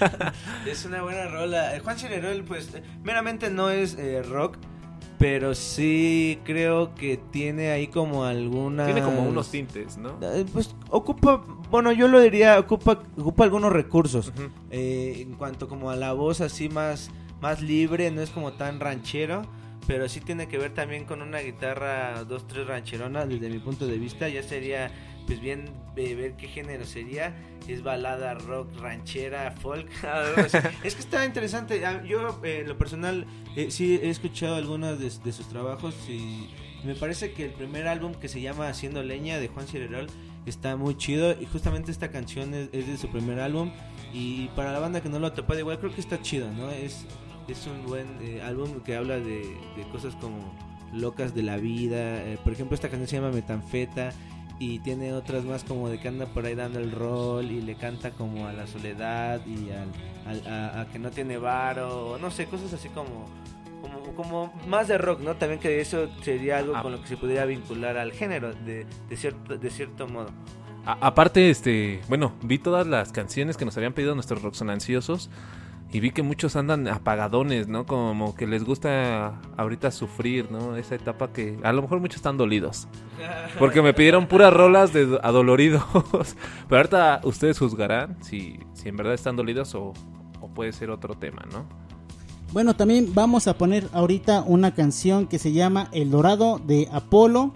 Es una buena rola. Eh, Juan Cirerol, pues, eh, meramente no es eh, rock, pero sí creo que tiene ahí como alguna... Tiene como unos tintes, ¿no? Eh, Pues ocupa, bueno, yo lo diría, ocupa, ocupa algunos recursos. Eh, en cuanto como a la voz así más, más libre, no es como tan ranchero. Pero sí tiene que ver también con una guitarra, dos, tres rancheronas, desde mi punto de vista. Ya sería, pues bien, eh, ver qué género sería. Es balada, rock, ranchera, folk. es que está interesante. Ah, Yo, eh, lo personal, eh, sí he escuchado algunos de, de sus trabajos y me parece que el primer álbum que se llama Haciendo Leña de Juan Cirerol está muy chido y justamente esta canción es, es de su primer álbum y para la banda que no lo ha topado igual creo que está chido, ¿no? Es, es un buen eh, álbum que habla de, de cosas como locas de la vida, eh, por ejemplo esta canción se llama Metanfeta y tiene otras más como de que anda por ahí dando el rol y le canta como a la soledad y al, al- a, a que no tiene varo, o no sé, cosas así como, como, como más de rock, ¿no? También que eso sería algo Ah. con lo que se pudiera vincular al género de, de, cierto, de cierto modo. A- aparte, este, bueno, vi todas las canciones que nos habían pedido nuestros roxonanciosos y vi que muchos andan apagadones, ¿no? Como que les gusta ahorita sufrir, ¿no? Esa etapa que a lo mejor muchos están dolidos. Porque me pidieron puras rolas de adoloridos. Pero ahorita ustedes juzgarán si, si en verdad están dolidos o, o puede ser otro tema, ¿no? Bueno, también vamos a poner ahorita una canción que se llama El Dorado de Apolo.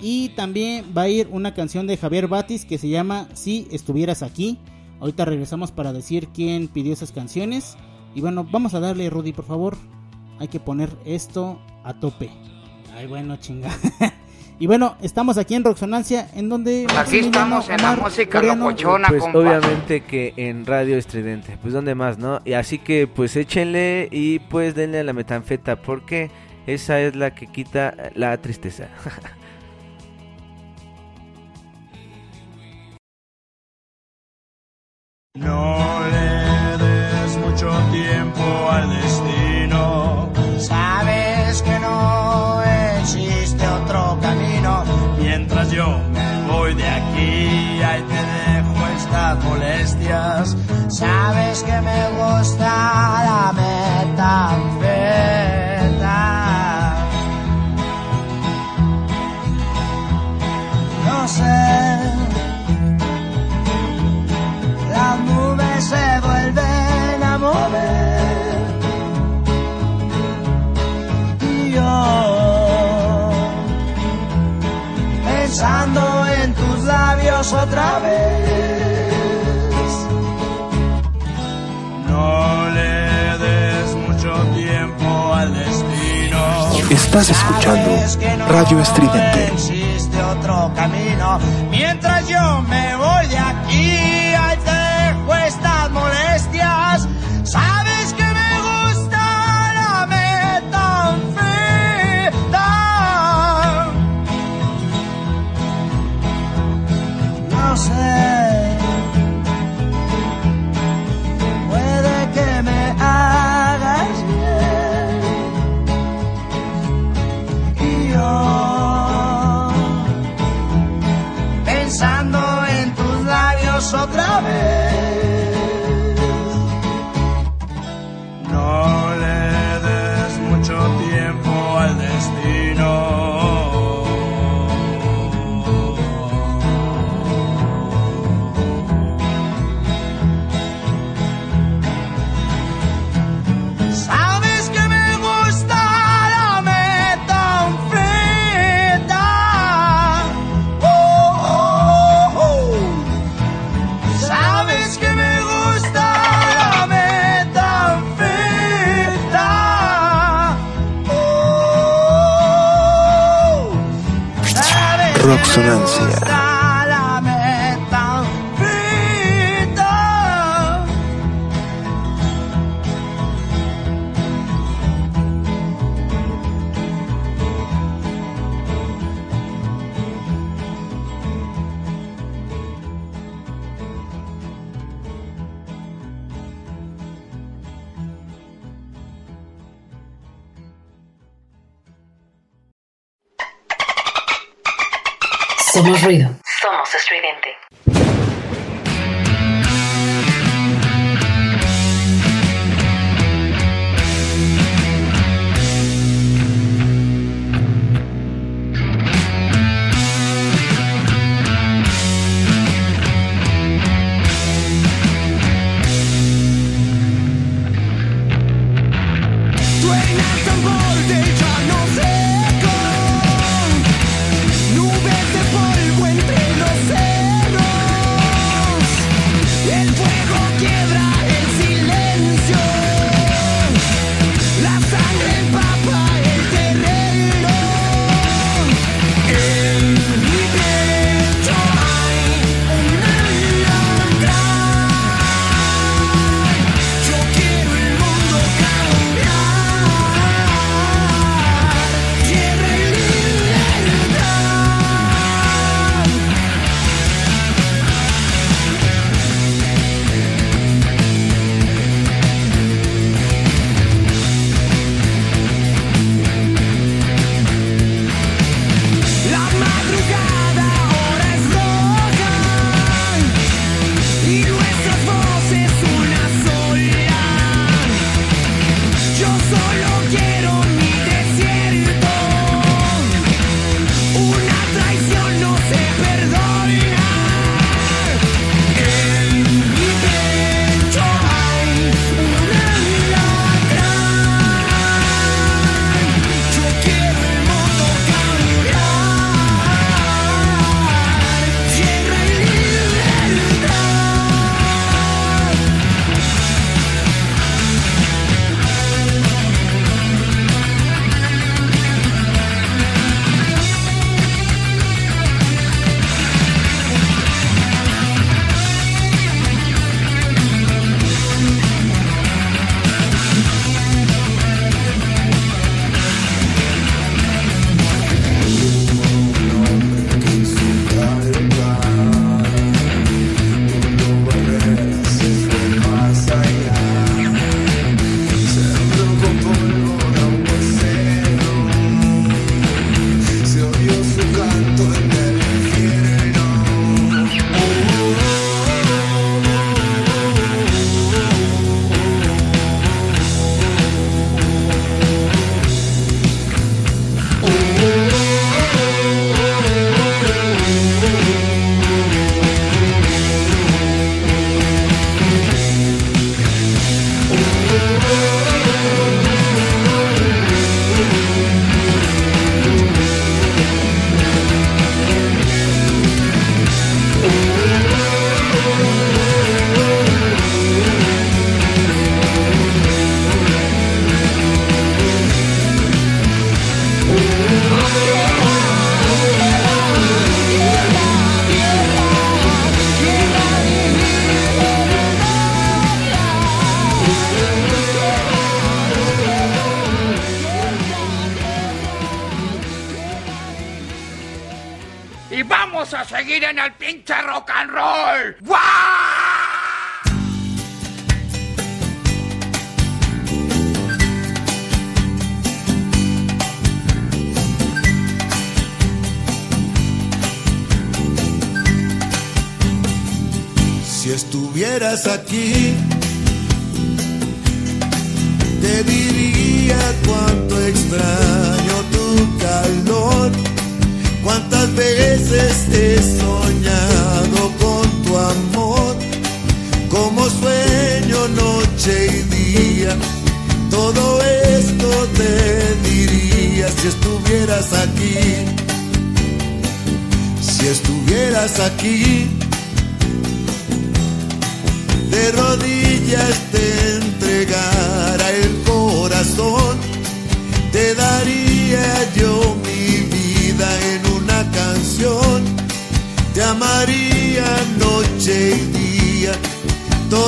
Y también va a ir una canción de Javier Batis que se llama Si estuvieras aquí. Ahorita regresamos para decir quién pidió esas canciones. Y bueno, vamos a darle, Rudy, por favor. Hay que poner esto a tope. Ay, bueno, chinga. y bueno, estamos aquí en Roxonancia, en donde... Aquí estamos en la música locochona, Pues compa. obviamente que en Radio Estridente, pues donde más, ¿no? Y así que pues échenle y pues denle a la metanfeta porque esa es la que quita la tristeza. No le des mucho tiempo al destino. Sabes que no existe otro camino. Mientras yo me voy de aquí, ahí te dejo estas molestias. Sabes que me gusta la labios otra vez. No le des mucho tiempo al destino. Estás escuchando Radio Estridente. existe otro camino. Mientras yo me voy de Roxonancia. Somos ruido.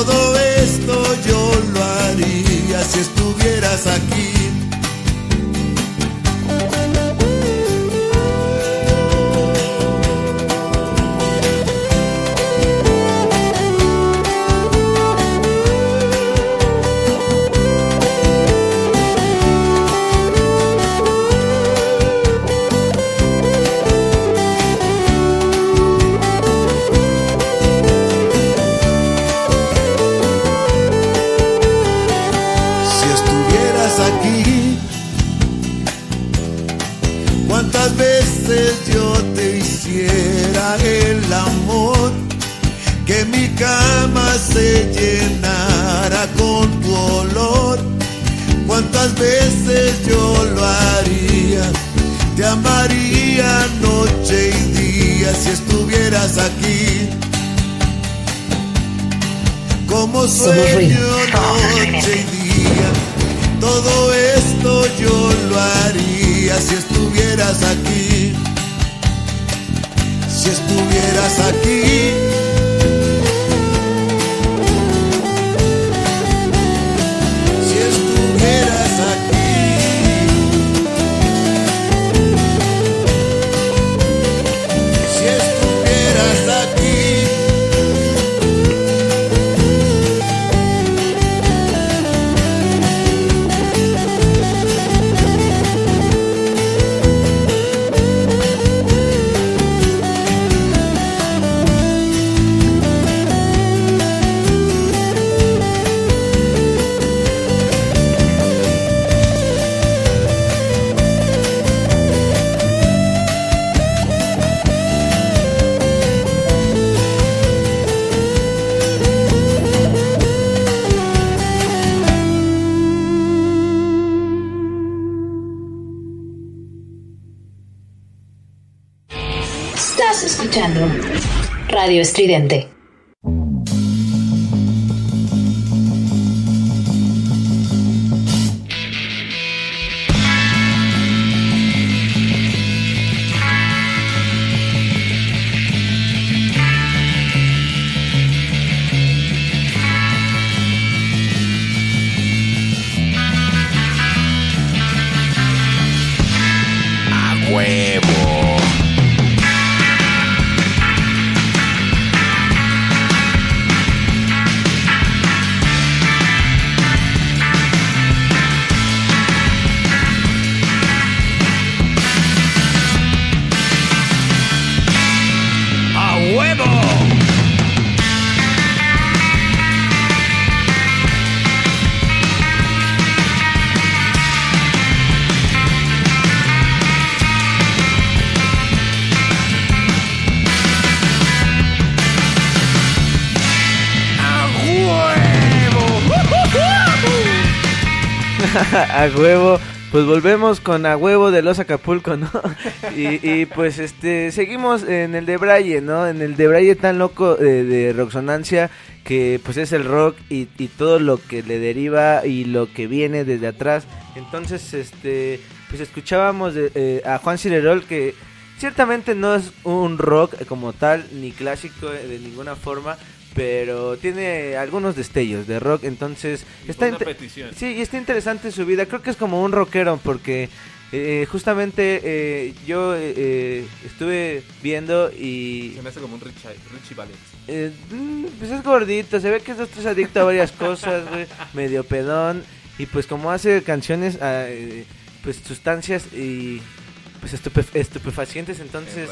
Todo Radio huevo. Pues volvemos con a huevo de los Acapulco, ¿no? Y, pues este seguimos en el de Braille, ¿no? En el de Braille tan loco eh, de Roxonancia que pues es el rock y, y todo lo que le deriva y lo que viene desde atrás. Entonces, este pues escuchábamos de, eh, a Juan Cirerol que ciertamente no es un rock como tal ni clásico de ninguna forma, pero tiene algunos destellos de rock, entonces está una petición. Sí, y está interesante su vida. Creo que es como un rockero porque eh, justamente eh, yo eh, eh, estuve viendo y Se me hace como un Richie, Richie Valens. eh, mm, pues es gordito, se ve que es adicto a varias cosas, güey, medio pedón y pues como hace canciones, ah, eh, pues sustancias y pues estupe- estupefacientes, entonces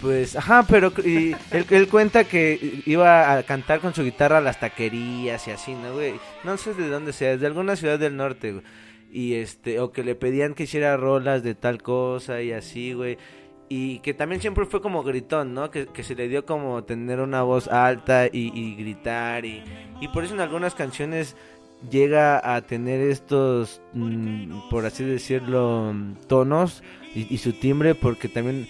pues ajá, pero y él, él cuenta que iba a cantar con su guitarra a las taquerías y así, ¿no, güey? No sé de dónde sea, de alguna ciudad del norte, güey. Y este, o que le pedían que hiciera rolas de tal cosa y así, güey. Y que también siempre fue como gritón, ¿no? Que, que se le dio como tener una voz alta y, y gritar. Y, y por eso en algunas canciones llega a tener estos, mm, por así decirlo, tonos y, y su timbre, porque también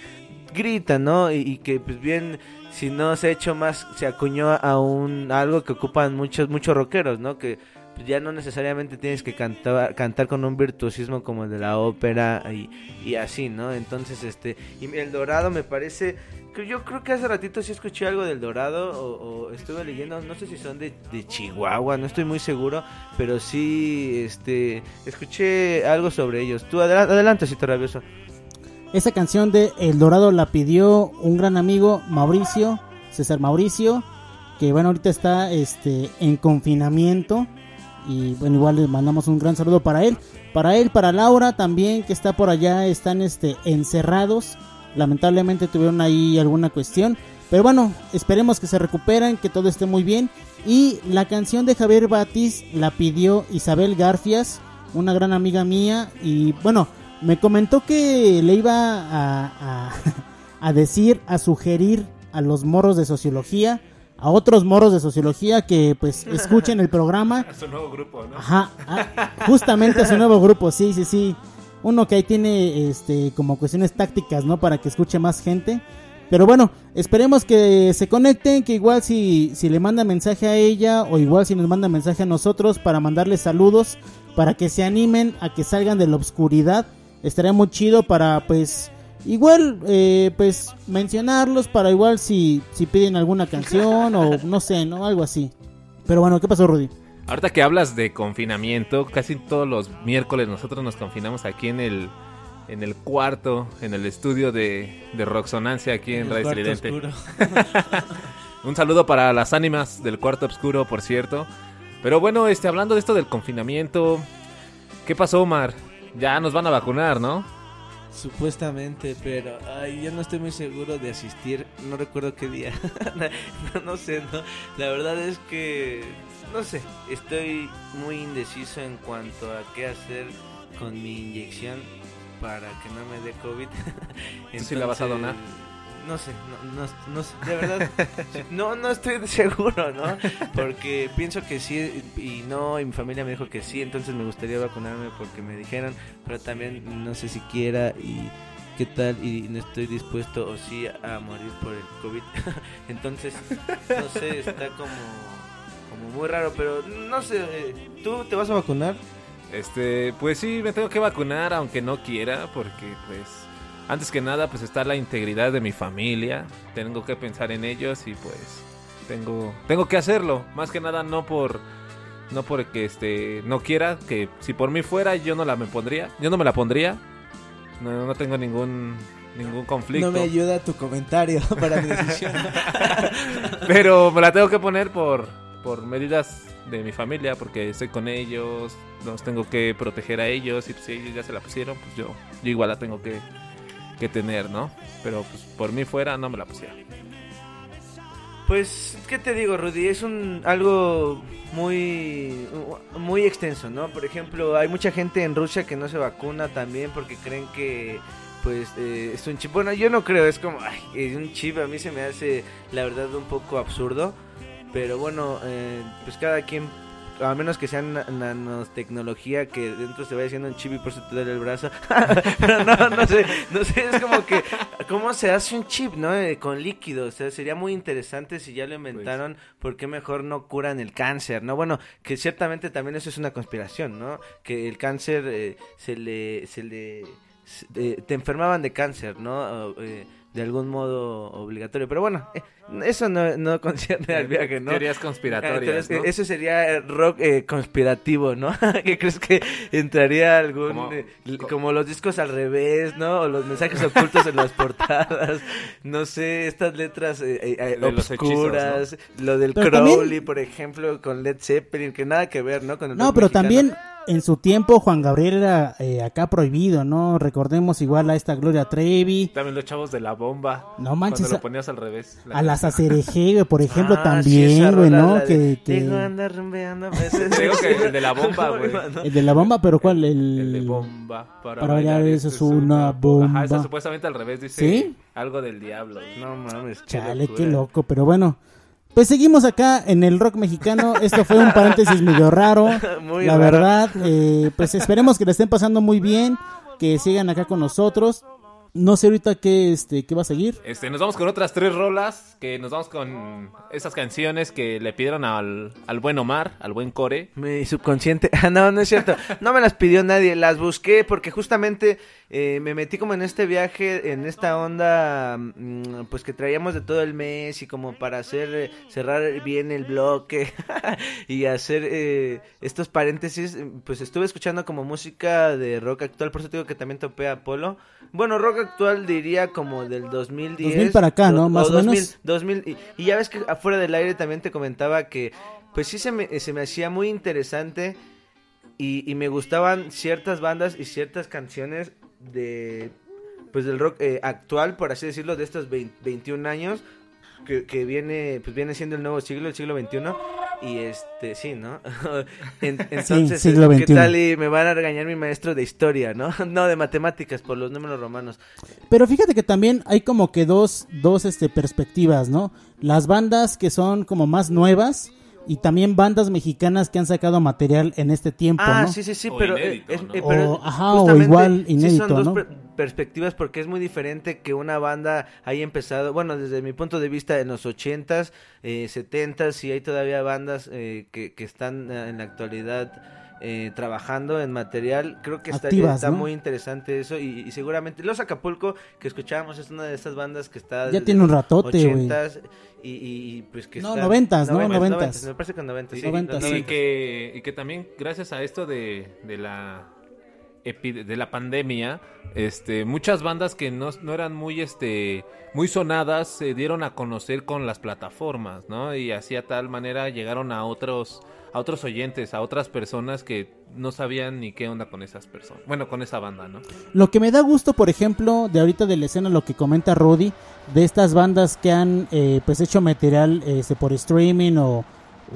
grita, ¿no? Y, que pues bien, si no se ha hecho más, se acuñó a un algo que ocupan muchos muchos rockeros, ¿no? Que pues, ya no necesariamente tienes que cantar cantar con un virtuosismo como el de la ópera y, y así, ¿no? Entonces, este, y El Dorado me parece yo creo que hace ratito sí escuché algo del Dorado o, estuve leyendo, no sé si son de, de Chihuahua, no estoy muy seguro, pero sí este escuché algo sobre ellos. Tú adela- adelante, Cito Rabioso. Esa canción de El Dorado la pidió un gran amigo, Mauricio, César Mauricio, que bueno, ahorita está este en confinamiento. Y bueno, igual le mandamos un gran saludo para él. Para él, para Laura también, que está por allá, están este encerrados. Lamentablemente tuvieron ahí alguna cuestión. Pero bueno, esperemos que se recuperen, que todo esté muy bien. Y la canción de Javier Batis la pidió Isabel Garfias, una gran amiga mía. Y bueno, me comentó que le iba a, a, a decir, a sugerir a los morros de sociología, a otros morros de sociología que pues escuchen el programa. A su nuevo grupo, ¿no? Ajá, justamente a su nuevo grupo, sí, sí, sí. Uno que ahí tiene este como cuestiones tácticas, ¿no? Para que escuche más gente. Pero bueno, esperemos que se conecten, que igual si, si le manda mensaje a ella o igual si nos manda mensaje a nosotros para mandarles saludos, para que se animen a que salgan de la oscuridad. Estaría muy chido para pues igual eh, pues mencionarlos para igual si, si piden alguna canción o no sé, ¿no? Algo así. Pero bueno, ¿qué pasó Rudy? Ahorita que hablas de confinamiento, casi todos los miércoles nosotros nos confinamos aquí en el en el cuarto, en el estudio de, de Roxonancia aquí en, El Radio oscuro. Un saludo para las ánimas del cuarto oscuro, por cierto. Pero bueno, este hablando de esto del confinamiento, ¿qué pasó, Omar? Ya nos van a vacunar, ¿no? Supuestamente, pero ay, yo no estoy muy seguro de asistir, no recuerdo qué día, no, no sé, no. la verdad es que, no sé, estoy muy indeciso en cuanto a qué hacer con mi inyección para que no me dé COVID. ¿Tú sí la vas a donar? No sé, no, no, no sé, de verdad, no, no estoy seguro, ¿no? Porque pienso que sí y no, y mi familia me dijo que sí, entonces me gustaría vacunarme porque me dijeron, pero también no sé si quiera y qué tal y no estoy dispuesto o sí a morir por el COVID. entonces, no sé, está como, como muy raro, pero no sé, ¿tú te vas a vacunar? Este, pues sí, me tengo que vacunar aunque no quiera, porque pues antes que nada pues está la integridad de mi familia, tengo que pensar en ellos y pues tengo tengo que hacerlo, más que nada no por no porque este no quiera, que si por mí fuera yo no la me pondría, yo no me la pondría. No, no tengo ningún ningún conflicto. No me ayuda tu comentario para mi decisión. Pero me la tengo que poner por, por medidas de mi familia, porque estoy con ellos, los tengo que proteger a ellos, y si ellos ya se la pusieron, pues yo, yo igual la tengo que, que tener, ¿no? Pero pues por mí fuera no me la pusiera. Pues, ¿qué te digo, Rudy? Es un algo muy muy extenso, ¿no? Por ejemplo, hay mucha gente en Rusia que no se vacuna también porque creen que pues eh, es un chip. Bueno, yo no creo, es como, ay, es un chip, a mí se me hace la verdad un poco absurdo. Pero bueno, eh, pues cada quien, a menos que sea na- nanotecnología, que dentro se vaya haciendo un chip y por eso te duele el brazo. Pero no, no sé, no sé, es como que, ¿cómo se hace un chip, no? Eh, con líquido, o sea, sería muy interesante si ya lo inventaron, ¿por qué mejor no curan el cáncer, no? Bueno, que ciertamente también eso es una conspiración, ¿no? Que el cáncer eh, se le, se le, se- eh, te enfermaban de cáncer, ¿no? Eh, de algún modo obligatorio. Pero bueno, eh, eso no, no concierne al viaje, ¿no? Teorías conspiratorias, ¿no? Eso sería rock eh, conspirativo, ¿no? ¿Qué crees que entraría algún... Como- eh, como los discos al revés, ¿no? O los mensajes ocultos en las portadas. No sé, estas letras eh, eh, obscuras. Lo del Pero Crowley, también- por ejemplo, con Led Zeppelin, que nada que ver, ¿no? Con el No, pero mexicano. también en su tiempo Juan Gabriel era eh, acá prohibido, ¿no? Recordemos igual a esta Gloria Trevi, También los chavos de la bomba. No manches, Cuando lo ponías al revés. la a las Acereje, por ejemplo, Ah, sí, esa también, güey, rola, ¿no? la de, Que, que- "Digo, anda rumbeando a veces". Te digo que el de la bomba, ¿Cómo güey. El de la bomba, pero ¿cuál? El, El de bomba. Para, Para bailar eso es una bomba. Ajá, esa supuestamente al revés dice ¿Sí? algo del diablo. No mames, Chale, qué loco, pero bueno. Pues seguimos acá en el rock mexicano. Esto fue un paréntesis medio raro. Muy la raro. verdad, eh, pues esperemos que le estén pasando muy bien, que sigan acá con nosotros. No sé ahorita qué, este, qué va a seguir. Este, nos vamos con otras tres rolas, que nos vamos con esas canciones que le pidieron al, al buen Omar, al buen Core. Mi subconsciente. Ah, no, no es cierto. No me las pidió nadie. Las busqué porque justamente eh, me metí como en este viaje, en esta onda, mm, pues que traíamos de todo el mes y como para hacer, eh, cerrar bien el bloque y hacer eh, estos paréntesis, pues estuve escuchando como música de rock actual, por eso te digo que también topé a Polo. Bueno, rock actual diría como del 2010. 2000 para acá, ¿no? Más o 2000, menos. 2000, y, y ya ves que afuera del aire también te comentaba que pues sí se me, se me hacía muy interesante y, y me gustaban ciertas bandas y ciertas canciones de pues del rock eh, actual, por así decirlo, de estos 20 21 años que, que viene pues viene siendo el nuevo siglo, el siglo 21 y este sí, ¿no? En- entonces, siglo ¿qué XXI. tal y me van a regañar mi maestro de historia, ¿no? No, de matemáticas por los números romanos. Pero fíjate que también hay como que dos, dos este, perspectivas, ¿no? Las bandas que son como más nuevas y también bandas mexicanas que han sacado material en este tiempo, Ah, ¿no? sí, sí, sí, O pero, inédito, eh, es- ¿no? eh, pero O- ajá, o justamente igual sí inédito, son dos ¿no? per- perspectivas porque es muy diferente que una banda haya empezado, bueno, desde mi punto de vista en los 80s, eh, 70s y hay todavía bandas eh, que, que están eh, en la actualidad eh, trabajando en material, creo que está, Activas, está ¿no? muy interesante eso y, y seguramente Los Acapulco que escuchábamos es una de esas bandas que está Ya tiene un ratote, güey. 80s y, y- pues que No, está- 90s, ¿no? 90s, 90s. me parece que 90 sí, Noventas. Y 90s. que, y que también gracias a esto de, de la de la pandemia, este, muchas bandas que no, no eran muy este muy sonadas se dieron a conocer con las plataformas, ¿no? Y así a tal manera llegaron a otros a otros oyentes, a otras personas que no sabían ni qué onda con esas personas. Bueno, con esa banda, ¿no? Lo que me da gusto, por ejemplo, de ahorita de la escena, lo que comenta Rudy, de estas bandas que han eh, pues hecho material este, por streaming o,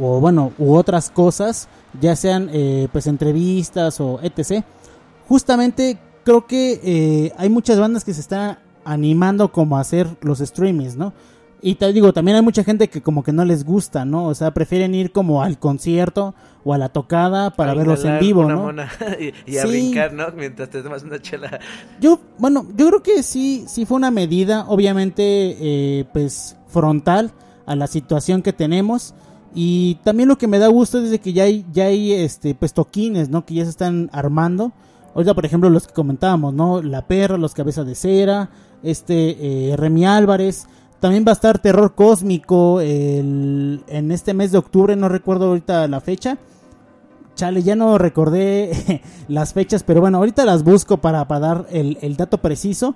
o bueno, u otras cosas, ya sean eh, pues entrevistas o etc. Justamente creo que eh, hay muchas bandas que se están animando como a hacer los streamings, ¿no? Y te digo, también hay mucha gente que como que no les gusta, ¿no? O sea, prefieren ir como al concierto o a la tocada para A verlos en vivo, una ¿no? mona y, y a Sí. brincar, ¿no? Mientras te tomas una chela. Yo, bueno, yo creo que sí, sí fue una medida, obviamente, eh, pues, frontal a la situación que tenemos. Y también lo que me da gusto es de que ya hay, ya hay, este, pues, toquines, ¿no? Que ya se están armando. Ahorita, por ejemplo, los que comentábamos, ¿no? La Perra, los Cabezas de Cera, este, eh, Remy Álvarez. También va a estar Terror Cósmico en este mes de octubre, no recuerdo ahorita la fecha. Chale, ya no recordé las fechas, pero bueno, ahorita las busco para, para dar el, el dato preciso.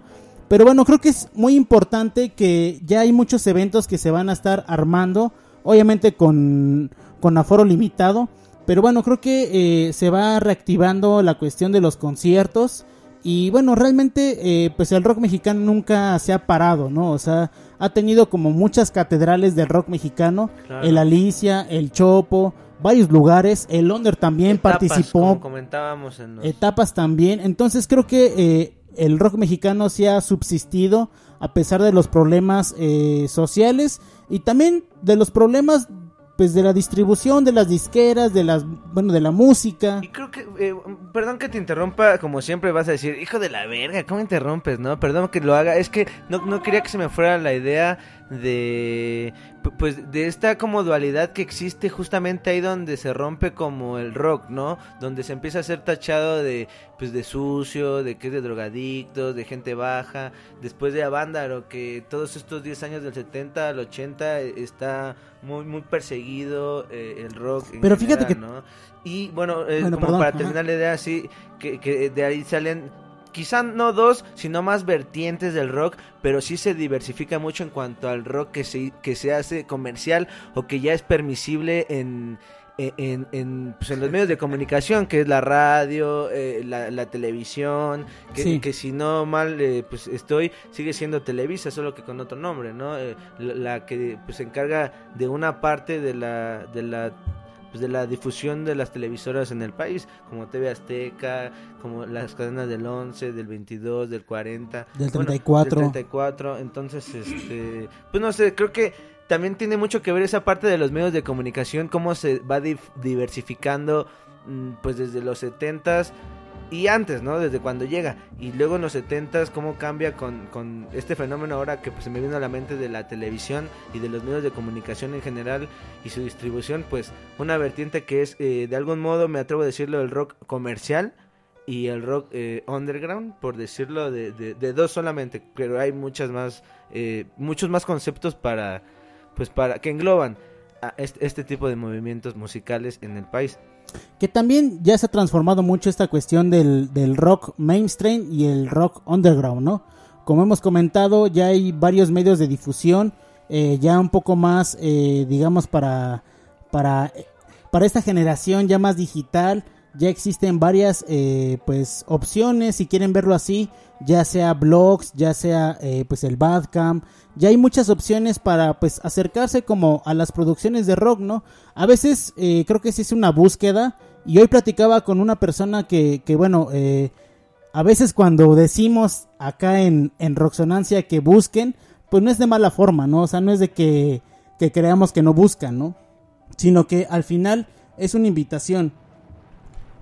Pero bueno, creo que es muy importante que ya hay muchos eventos que se van a estar armando, obviamente con, con aforo limitado. Pero bueno, creo que eh, se va reactivando la cuestión de los conciertos. Y bueno, realmente, eh, pues el rock mexicano nunca se ha parado, ¿no? O sea, ha tenido como muchas catedrales del rock mexicano. Claro. El Alicia, el Chopo, varios lugares. El Onder también Etapas, participó Como comentábamos en los... etapas también. Entonces creo que eh, el rock mexicano sí ha subsistido a pesar de los problemas eh, sociales y también de los problemas pues de la distribución de las disqueras, de las bueno, de la música. Y creo que, eh, perdón que te interrumpa, como siempre vas a decir, hijo de la verga, ¿cómo interrumpes, no? Perdón que lo haga, es que no, no quería que se me fuera la idea de, pues, de esta como dualidad que existe justamente ahí donde se rompe como el rock, ¿no? Donde se empieza a ser tachado de, pues, de sucio, de que es de drogadictos, de gente baja, después de Avándaro, que todos estos 10 años del 70 al 80 está muy, muy perseguido eh, el rock. en Pero fíjate general, ¿no? Y bueno, eh, Bueno, como perdón, para ajá. terminar la idea, sí, que, que de ahí salen quizá no dos, sino más vertientes del rock, pero sí se diversifica mucho en cuanto al rock que se, que se hace comercial o que ya es permisible en, en, en, pues, en los medios de comunicación, que es la radio, eh, la, la televisión, que, Sí. que si no mal eh, pues estoy, sigue siendo Televisa, solo que con otro nombre, ¿no? Eh, la, la que pues, se encarga de una parte de la... De la pues de la difusión de las televisoras en el país, como TV Azteca, como las cadenas del 11, del 22, del 40, Del bueno, 34. del 34, entonces este, pues no sé, creo que también tiene mucho que ver esa parte de los medios de comunicación cómo se va diversificando mm, pues desde los 70s y antes, ¿no? Desde cuando llega. Y luego en los 70s, cómo cambia con, con este fenómeno ahora que pues, se me vino a la mente de la televisión y de los medios de comunicación en general y su distribución, pues una vertiente que es, eh, de algún modo, me atrevo a decirlo, el rock comercial. y el rock eh, underground, por decirlo de, de- de dos solamente, pero hay muchas más, eh, muchos más conceptos para, pues para que engloban a este, este tipo de movimientos musicales en el país. Que también ya se ha transformado mucho esta cuestión del, del rock mainstream y el rock underground, ¿no? Como hemos comentado, ya hay varios medios de difusión, eh, ya un poco más, eh, digamos, para, para, para esta generación ya más digital. Ya existen varias, eh, pues, opciones, si quieren verlo así, ya sea blogs, ya sea, eh, pues, el Badcamp. Ya hay muchas opciones para, pues, acercarse como a las producciones de rock, ¿no? A veces eh, creo que sí es una búsqueda. Y hoy platicaba con una persona que, que bueno, eh, a veces cuando decimos acá en, en Roxonancia que busquen, pues no es de mala forma, ¿no? O sea, no es de que, que creamos que no buscan, ¿no? Sino que al final es una invitación.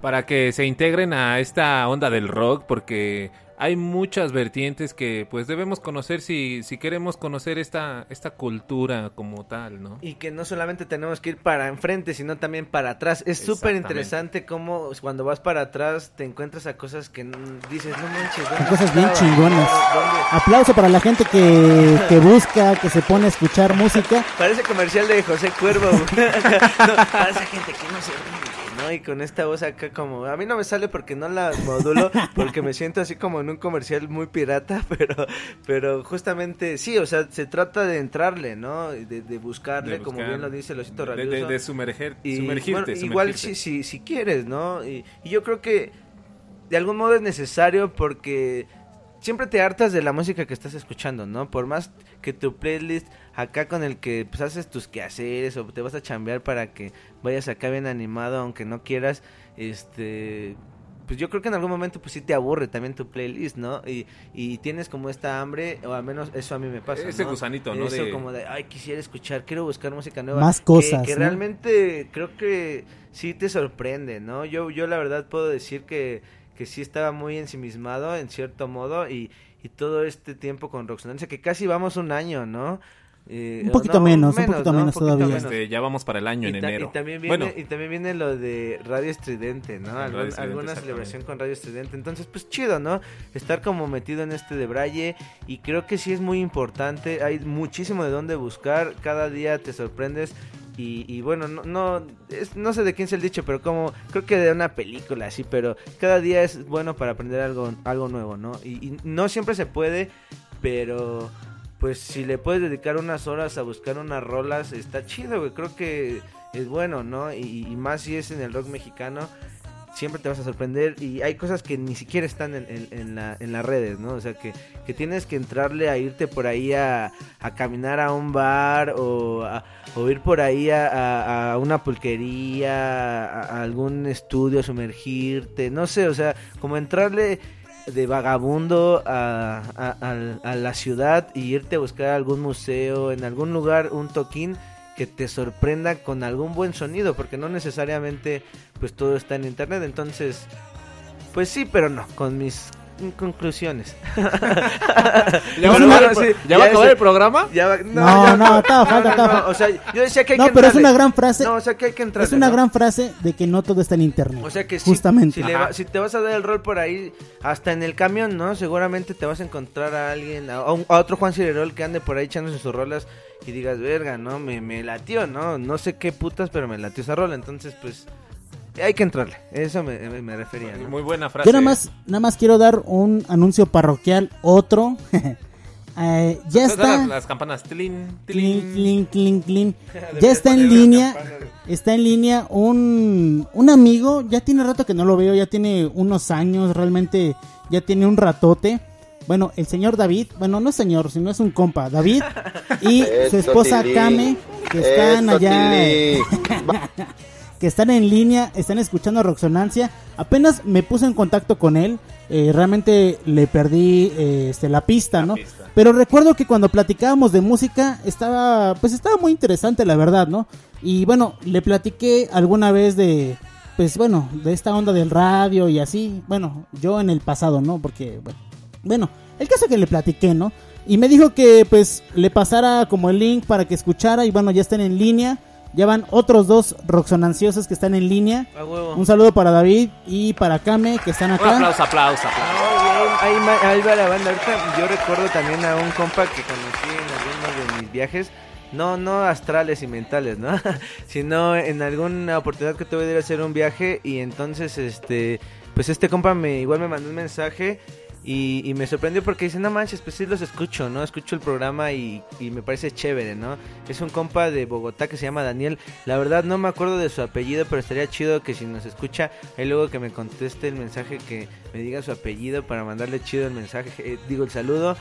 Para que se integren a esta onda del rock, porque hay muchas vertientes que pues debemos conocer si, si queremos conocer esta, esta cultura como tal, ¿no? Y que no solamente tenemos que ir para enfrente, sino también para atrás. Es súper interesante cómo cuando vas para atrás te encuentras a cosas que dices, no manches, ¿dónde cosas bien chingonas. ¿Dónde? Aplauso para la gente que, que busca, que se pone a escuchar música. Parece comercial de José Cuervo. no, para esa gente que no se ríe, ¿no? Y con esta voz acá como... A mí no me sale porque no la modulo, porque me siento así como en un comercial muy pirata, pero pero justamente sí, o sea, se trata de entrarle, ¿no? De, de buscarle, De como bien lo dice el osito De- de- rabioso. de sumerger- Y, sumergirte, bueno, Igual sumergirte. si, si, si quieres, ¿no? Y, y yo creo que de algún modo es necesario porque siempre te hartas de la música que estás escuchando, ¿no? Por más que tu playlist acá con el que pues, haces tus quehaceres o te vas a chambear para que vayas acá bien animado aunque no quieras, este pues yo creo que en algún momento pues sí te aburre también tu playlist, ¿no? Y, y tienes como esta hambre, o al menos eso a mí me pasa. Ese ¿no? gusanito, ¿no? Eso De- como de, ay, quisiera escuchar, quiero buscar música nueva. Más Que- cosas, Que, ¿no? realmente creo que sí te sorprende, ¿no? Yo, yo la verdad puedo decir que, que sí estaba muy ensimismado en cierto modo y, y todo este tiempo con Roxonancia, que casi vamos un año, ¿no? Eh, Un poquito menos, un poquito ¿no? menos todavía. menos. Este, ya vamos para el año en Y enero. Y también viene, Bueno. y también viene lo de Radio Estridente, ¿no? Radio Estridente, alguna celebración con Radio Estridente. Entonces, pues chido, ¿no? Estar como metido en este de Braille. Y creo que sí es muy importante. Hay muchísimo de dónde buscar. Cada día te sorprendes. Y, y bueno, no, no, es- no sé de quién es el dicho, pero como creo que de una película así, pero cada día es bueno para aprender algo, algo nuevo, ¿no? Y, y no siempre se puede, pero pues si le puedes dedicar unas horas a buscar unas rolas, está chido, güey. Creo que es bueno, ¿no? Y, más si es en el rock mexicano, siempre te vas a sorprender. Y hay cosas que ni siquiera están en, en- la- en las redes, ¿no? O sea, que, que tienes que entrarle a irte por ahí a, a caminar a un bar o, a- o ir por ahí a, a- una pulquería, a algún estudio, sumergirte, no sé, o sea, como entrarle de vagabundo a, a- a la ciudad y irte a buscar algún museo, en algún lugar, un toquín que te sorprenda con algún buen sonido, porque no necesariamente pues todo está en internet, entonces pues sí, pero no, con mis conclusiones. ¿Ya va a sí, ya va a acabar el programa? ya va- No, ya- no, estaba falta, estaba falta. O sea, yo decía que hay No, que pero es una gran frase. No, o sea, que hay que entrarle. Es una ¿no? gran frase de que no todo está en internet. O sea que sí, Justamente. Si, le va- si te vas a dar el rol por ahí, hasta en el camión, ¿no? Seguramente te vas a encontrar a alguien, a, a un- a otro Juan Cirerol que ande por ahí echándose sus rolas y digas, verga, ¿no? Me, me latió, ¿no? No sé qué putas, pero me latió esa rola. Entonces, pues, hay que entrarle. Eso me, me- me refería, ¿no? Muy buena frase. Yo nada más, nada más quiero dar un anuncio parroquial, otro. Eh, ya Las, está. las campanas. Tlin, Clink, tlin. clink, clink, clink. Deberías Ya está en línea. Está en línea un, un amigo. Ya tiene rato que no lo veo. Ya tiene unos años. Realmente ya tiene un ratote. Bueno, el señor David. Bueno, no es señor, sino es un compa. David y su esposa. Kame. Que están allá. Que están en línea, están escuchando Roxonancia. Apenas me puse en contacto con él. eh, realmente le perdí eh, este, la pista, ¿no? Pero recuerdo que cuando platicábamos de música estaba, pues estaba muy interesante, la verdad, ¿no? Y bueno, le platiqué alguna vez de, pues bueno, de esta onda del radio y así. Bueno, yo en el pasado, ¿no? Porque, bueno, bueno, el caso que le platiqué, ¿no? Y me dijo que pues le pasara como el link para que escuchara y bueno, ya están en línea. Ya van otros dos roxonanciosos que están en línea. A huevo. Un saludo para David y para Kame que están Un acá. aplauso, aplauso, aplauso. Ah, ahí, ahí va la banda. Ahorita yo recuerdo también a un compa que conocí en algunos de mis viajes. No, no astrales y mentales, ¿no? Sino en alguna oportunidad que tuve de ir a hacer un viaje y entonces, este, pues este compa me igual me mandó un mensaje y, y me sorprendió porque dice, no manches, pues sí los escucho, ¿no? Escucho el programa y, y me parece chévere, ¿no? Es un compa de Bogotá que se llama Daniel. La verdad no me acuerdo de su apellido, pero estaría chido que si nos escucha, ahí luego que me conteste el mensaje, que me diga su apellido para mandarle chido el mensaje, eh, digo el saludo.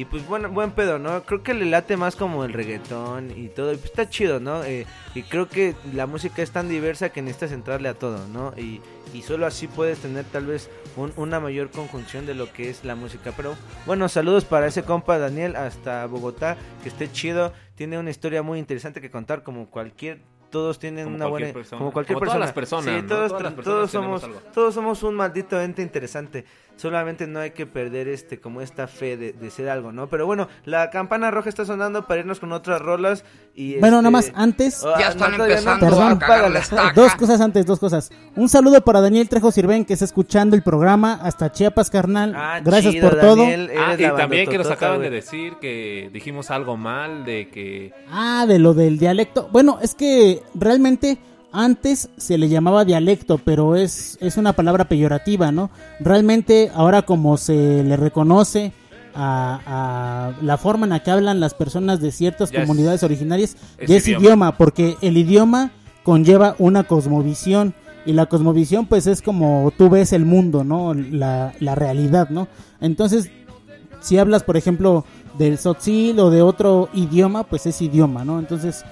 Y pues bueno, buen pedo, ¿no? Creo que le late más como el reggaetón y todo. Y pues está chido, ¿no? Eh, y creo que la música es tan diversa que necesitas entrarle a todo, ¿no? Y, y solo así puedes tener tal vez un- una mayor conjunción de lo que es la música. Pero bueno, saludos para ese compa Daniel hasta Bogotá, que esté chido. Tiene una historia muy interesante que contar como cualquier... Todos tienen Como una buena... persona. Como cualquier Como todas persona. las personas, Sí, ¿no? todos, Todas las tra- personas todos somos... algo. Todos somos un maldito ente interesante. Solamente no hay que perder este como esta fe de, de ser algo, ¿no? Pero bueno, la campana roja está sonando para irnos con otras rolas y Bueno, este- nada más antes. Ah, Ya están no. empezando Perdón. a cagar la estaca. Dos cosas antes, dos cosas. Un saludo para Daniel Trejo Sirven que está escuchando el programa hasta Chiapas, carnal. Ah, Gracias chido, por todo. Ah, y también que nos acaban de decir que dijimos algo mal, de que... Ah, de lo del dialecto. Bueno, es que realmente antes se le llamaba dialecto, pero es, es una palabra peyorativa, ¿no? Realmente ahora como se le reconoce a, a la forma en la que hablan las personas de ciertas Ya es- comunidades originarias, es ya es idioma. idioma, porque el idioma conlleva una cosmovisión. Y la cosmovisión, pues es como tú ves el mundo, ¿no? La, la realidad, ¿no? Entonces, si hablas, por ejemplo, del tzotzil o de otro idioma, pues es idioma, ¿no? Entonces,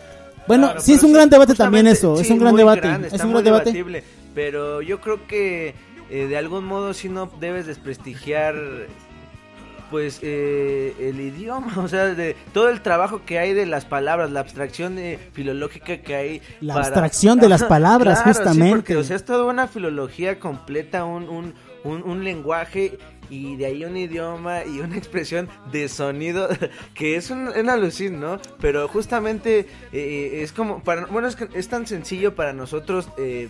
bueno, Claro, sí es un gran debate también eso, es un gran debate, es un gran debate. debatible, pero yo creo que eh, de algún modo sí no debes desprestigiar pues eh, el idioma, o sea, de todo el trabajo que hay de las palabras, la abstracción eh, filológica que hay. La abstracción de las palabras, Claro, sí, justamente. porque, o sea, es toda una filología completa, un, un, un, un lenguaje y de ahí un idioma y una expresión de sonido que es un, un alucín, ¿no? Pero justamente eh, es como, para, bueno, es, es tan sencillo para nosotros, eh,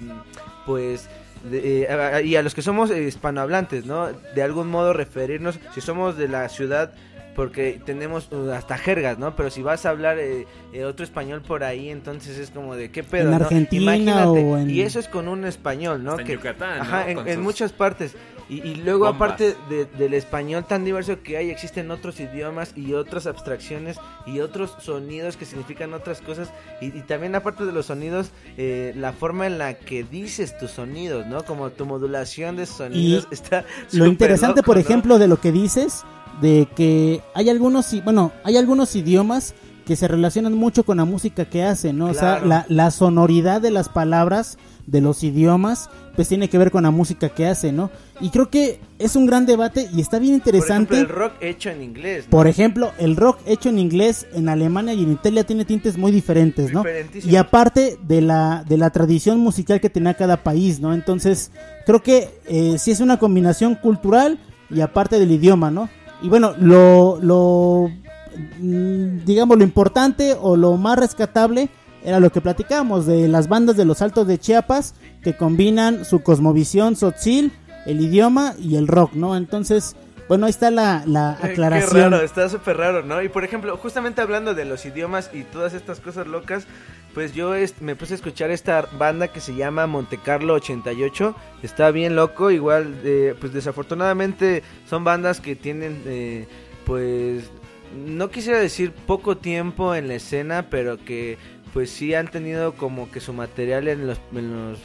pues, eh, a- y a los que somos eh, hispanohablantes, ¿no? De algún modo referirnos, si somos de la ciudad, porque tenemos uh, hasta jergas, ¿no? Pero si vas a hablar eh, eh, otro español por ahí, entonces es como de qué pedo, En ¿no? Argentina Imagínate, o en- y eso es con un español, ¿no? Hasta en Yucatán, Ajá, ¿no? en, muchas partes. Y, y luego bombas. aparte de- del español tan diverso que hay, existen otros idiomas y otras abstracciones y otros sonidos que significan otras cosas. Y, y también aparte de los sonidos, eh, la forma en la que dices tus sonidos, ¿no? Como tu modulación de sonidos está Lo interesante, loco, por ¿no? ejemplo, de lo que dices, de que hay algunos, bueno, hay algunos idiomas que se relacionan mucho con la música que hacen, ¿no? O sea, la, la sonoridad de las palabras, de los idiomas, pues tiene que ver con la música que hacen, ¿no? Y creo que es un gran debate y está bien Por ejemplo, interesante. el rock hecho en inglés. ¿no? Por ejemplo, el rock hecho en inglés en Alemania y en Italia tiene tintes muy diferentes, ¿no? Y aparte de la, de la tradición musical que tenía cada país, ¿no? Entonces, creo que eh, sí es una combinación cultural y aparte del idioma, ¿no? Y bueno, lo, lo mm, digamos, lo importante o lo más rescatable era lo que platicamos de las bandas de los Altos de Chiapas que combinan su cosmovisión tzotzil, el idioma y el rock, ¿no? Entonces, bueno, ahí está la, la Eh, Qué aclaración. raro, está súper raro, ¿no? Y por ejemplo, justamente hablando de los idiomas y todas estas cosas locas, pues yo me puse a escuchar esta banda que se llama Monte Carlo 88. Está bien loco, igual, eh, pues desafortunadamente son bandas que tienen, eh, pues, no quisiera decir poco tiempo en la escena, pero que pues sí han tenido como que su material en los, en los,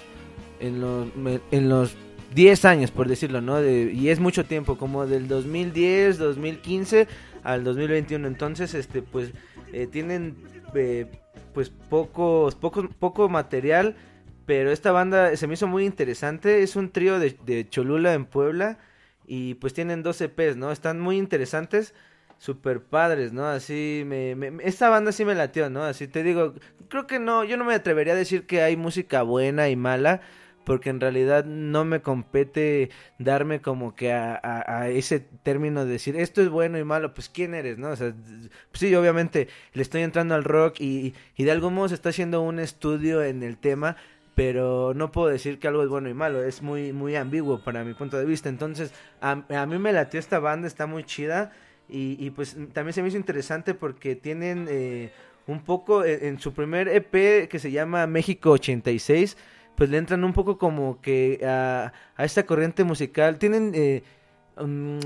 en los, en los 10 años, por decirlo, ¿no? De- y es mucho tiempo, como del 2010, 2015 al 2021. Entonces, este, pues, eh, tienen, eh, pues, pocos, pocos, poco material, pero esta banda se me hizo muy interesante. Es un trío de, Cholula en Puebla y pues tienen dos EPs, ¿no? Están muy interesantes. Super padres, ¿no? Así me- me- esta banda sí me latió, ¿no? Así te digo, creo que no, yo no me atrevería a decir que hay música buena y mala, porque en realidad no me compete darme como que a, ese término de decir esto es bueno y malo, pues quién eres, ¿no? O sea, pues sí, obviamente le estoy entrando al rock y, y de algún modo se está haciendo un estudio en el tema, pero no puedo decir que algo es bueno y malo, es muy muy ambiguo para mi punto de vista. Entonces, a, a mí me latió esta banda, está muy chida y, y pues también se me hizo interesante porque tienen eh, un poco en, en su primer EP que se llama México 86, pues le entran un poco como que a, a esta corriente musical, tienen, eh, mm,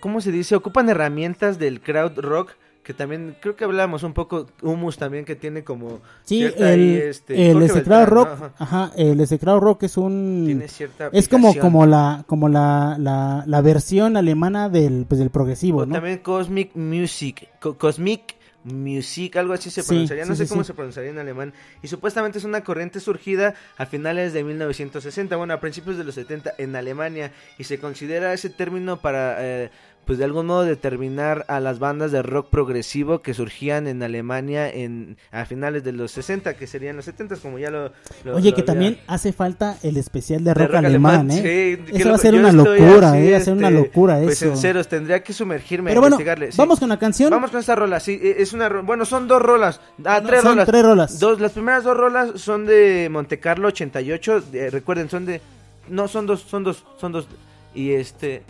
¿cómo se dice? Ocupan herramientas del crowd rock. Que también, creo que hablábamos un poco, Humus también que tiene como... Sí, el, ahí, este, el. Rock, Ajá. ajá, el Execrado Rock es un Tiene cierta es como como la como la, la, la versión alemana del pues del progresivo, O ¿no? también Cosmic Music, Co- Cosmic Music, algo así se Sí, pronunciaría, no sí, sé sí, cómo se pronunciaría en alemán. Y supuestamente es una corriente surgida a finales de 1960, bueno, a principios de los 70 en Alemania. Y se considera ese término para, eh, pues de algún modo determinar a las bandas de rock progresivo que surgían en Alemania en a finales de los 60, que serían los 70, como ya lo... lo- Oye, lo que había- también hace falta el especial de de rock, alemán, alemán, ¿eh? sí, eso va a ser una locura, ¿eh? Va a ser una este, locura Pues eso. en ceros, tendría que sumergirme Pero a bueno, investigarle. sí. vamos con la canción. Vamos con esta rola, sí, eh, es una bueno, son dos rolas, ah, No, tres son rolas. tres rolas. Dos, las primeras dos rolas son de Monte Carlo 88, eh, recuerden, son de no, son dos, son dos, son dos y este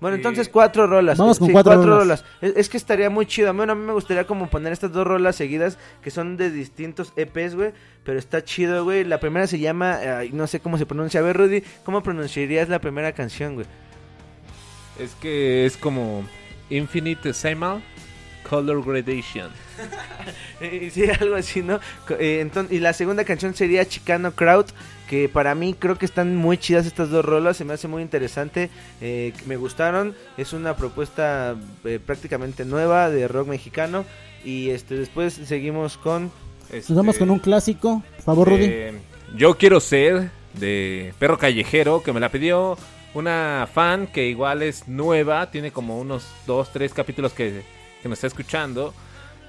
bueno, Y- entonces cuatro rolas. Vamos eh, con sí, cuatro rolas. Es, es que estaría muy chido. Bueno, a mí me gustaría como poner estas dos rolas seguidas que son de distintos EPs, güey. Pero está chido, güey. La primera se llama, no sé cómo se pronuncia. A ver, Rudy, ¿cómo pronunciarías la primera canción, güey? Es que es como Infinite Decimal Color Gradation. Sí, algo así, ¿no? Eh, enton- y la segunda canción sería Chicano Crowd, que para mí creo que están muy chidas estas dos rolas, se me hace muy interesante, eh, me gustaron, es una propuesta eh, prácticamente nueva de rock mexicano y este después seguimos con... Este, Nos vamos con un clásico, por favor, Rudy. eh, yo quiero ser de Perro Callejero, que me la pidió una fan que igual es nueva, tiene como unos dos, tres capítulos que, que nos está escuchando,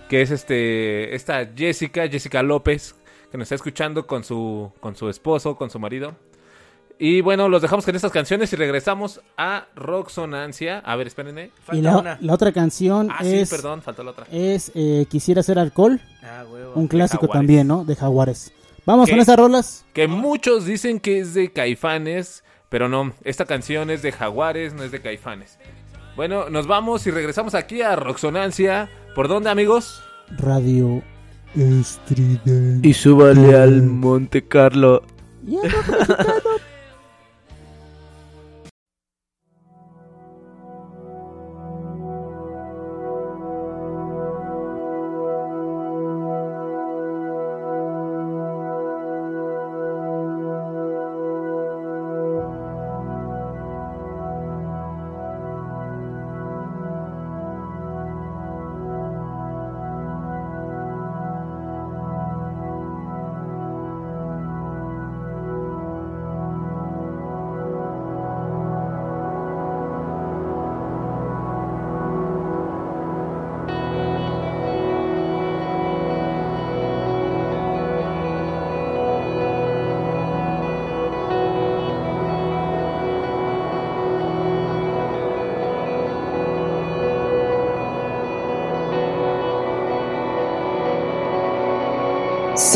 que es este esta Jessica, Jessica López, que nos está escuchando con su con su esposo, con su marido. Y bueno, los dejamos con estas canciones y regresamos a Rock Sonancia. A ver, espérenme. y la, la otra canción Ah, sí, es perdón, faltó la otra. es eh, Quisiera ser alcohol, Ah, huevo. un clásico también, ¿no? De Jaguares. Vamos con esas rolas. Que muchos dicen que es de Caifanes, pero no, esta canción es de Jaguares, no es de Caifanes. Bueno, nos vamos y regresamos aquí a Roxonancia. ¿Por dónde, amigos? Radio Estridente. Y súbale al Monte Carlo. Y el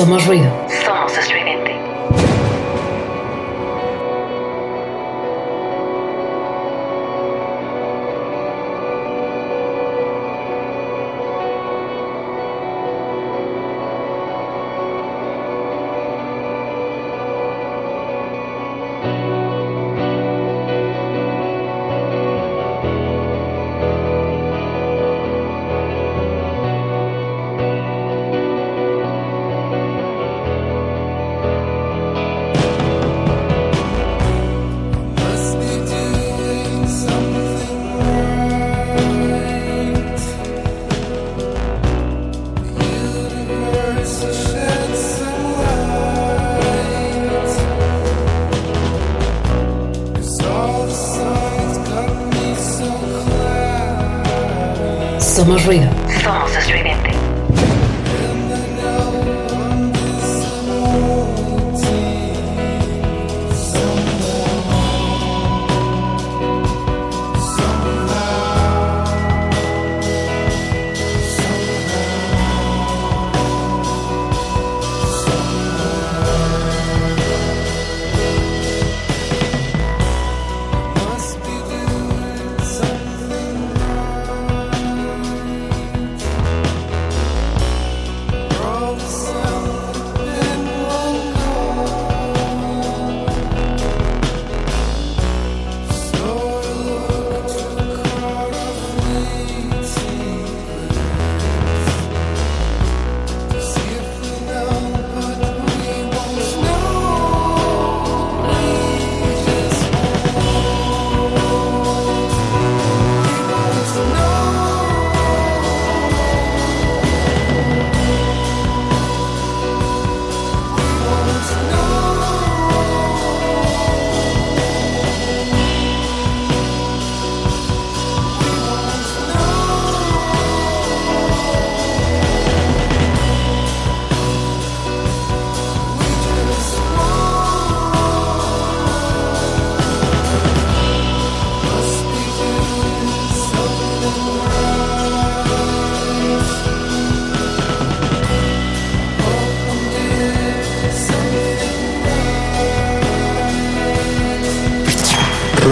Somos ruido.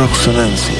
Roxonancia.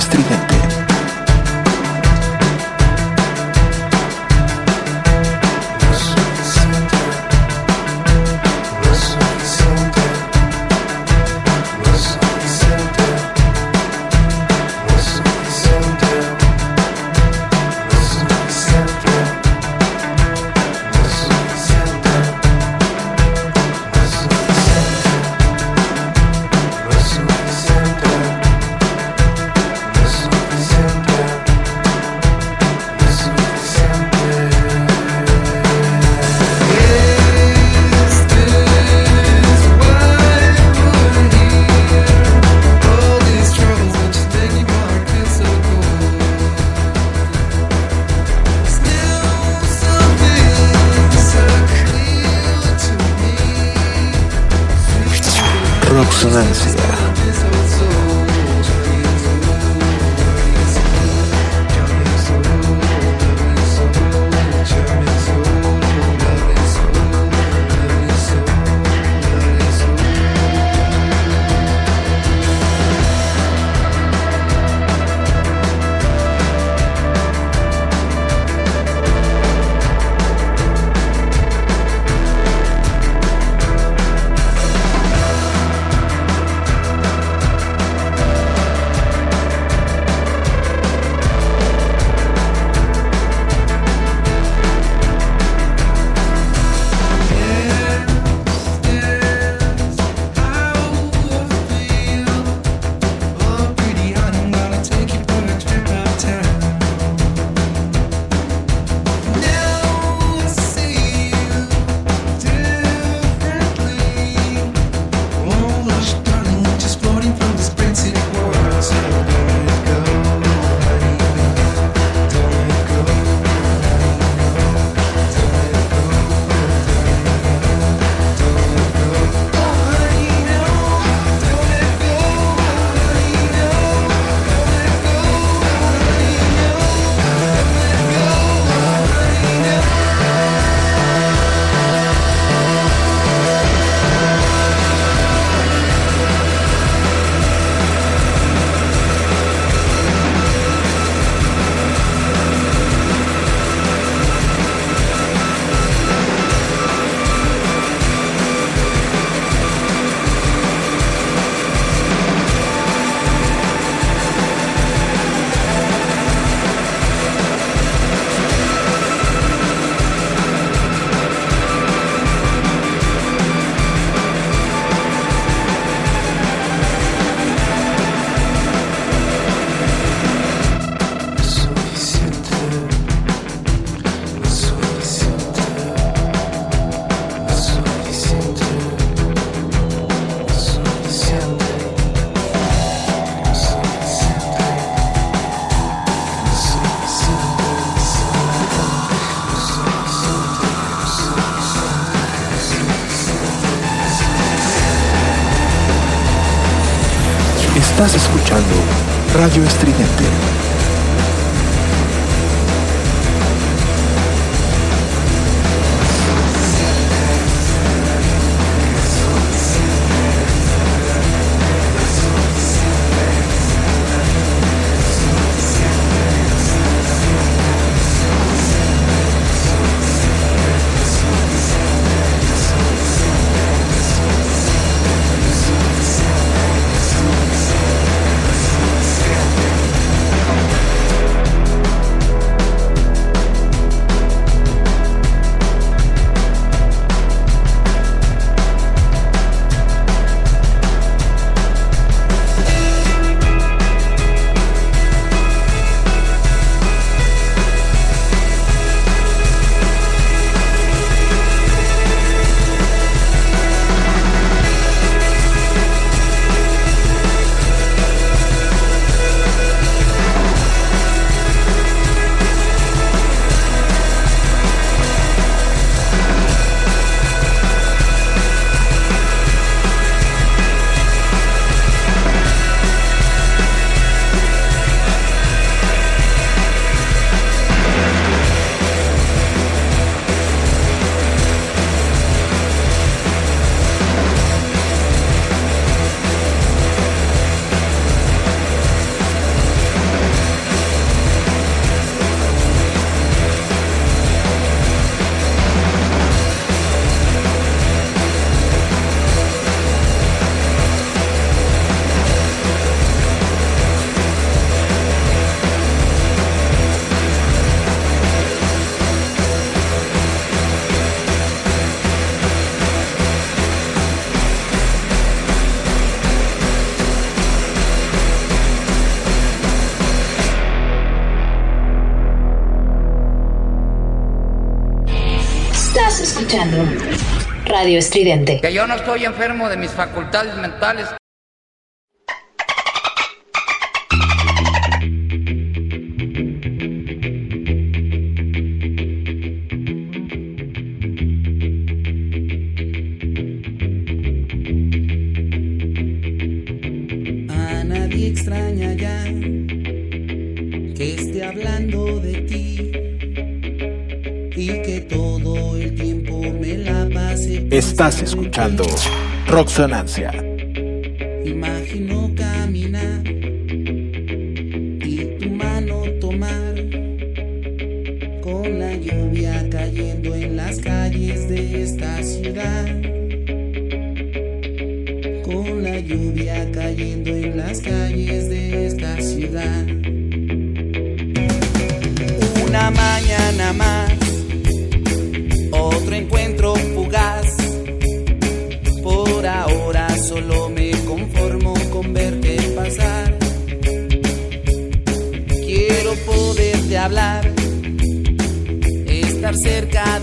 Estridente. Radio Estridente. Escuchando Radio Estridente. Que yo no estoy enfermo de mis facultades mentales. A nadie extraña ya que esté hablando de ti y que todo el tiempo. Estás escuchando Roxonancia. Imagino caminar y tu mano tomar con la lluvia cayendo en las calles de esta ciudad. Con la lluvia cayendo en las calles de esta ciudad. Una mañana más, otro encuentro solo me conformo con verte pasar. Quiero poderte hablar, estar cerca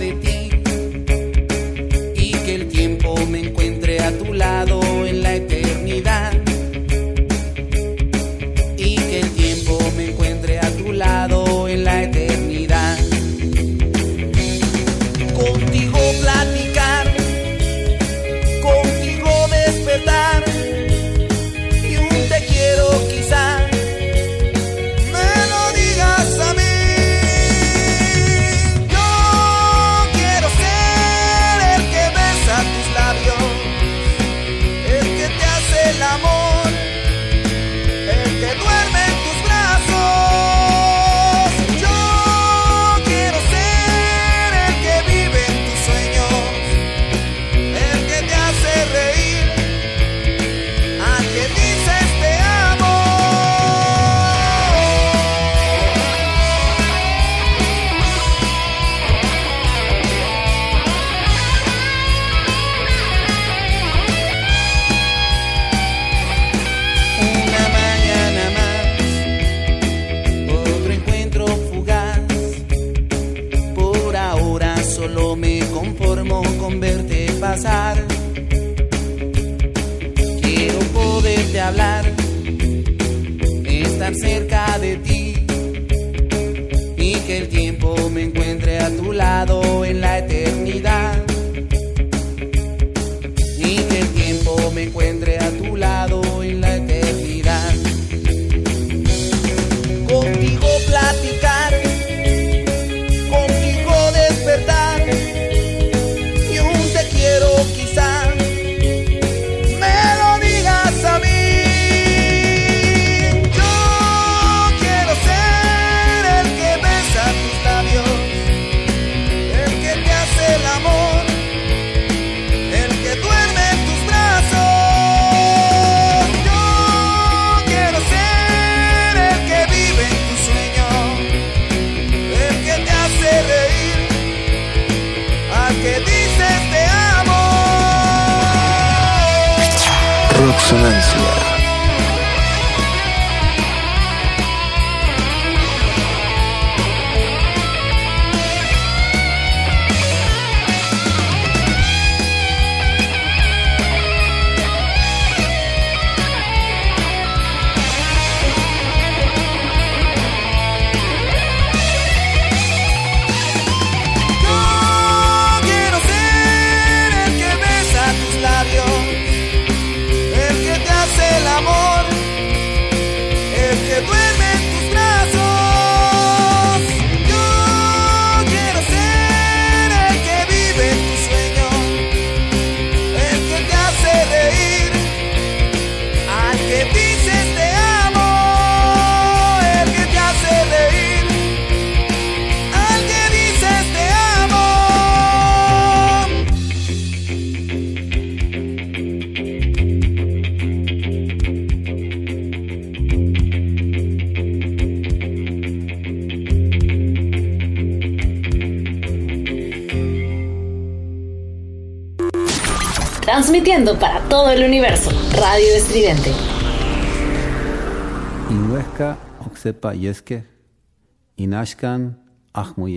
Radio Estridente. Inhuesca Oxepa Yeske, Inashkan Ahmu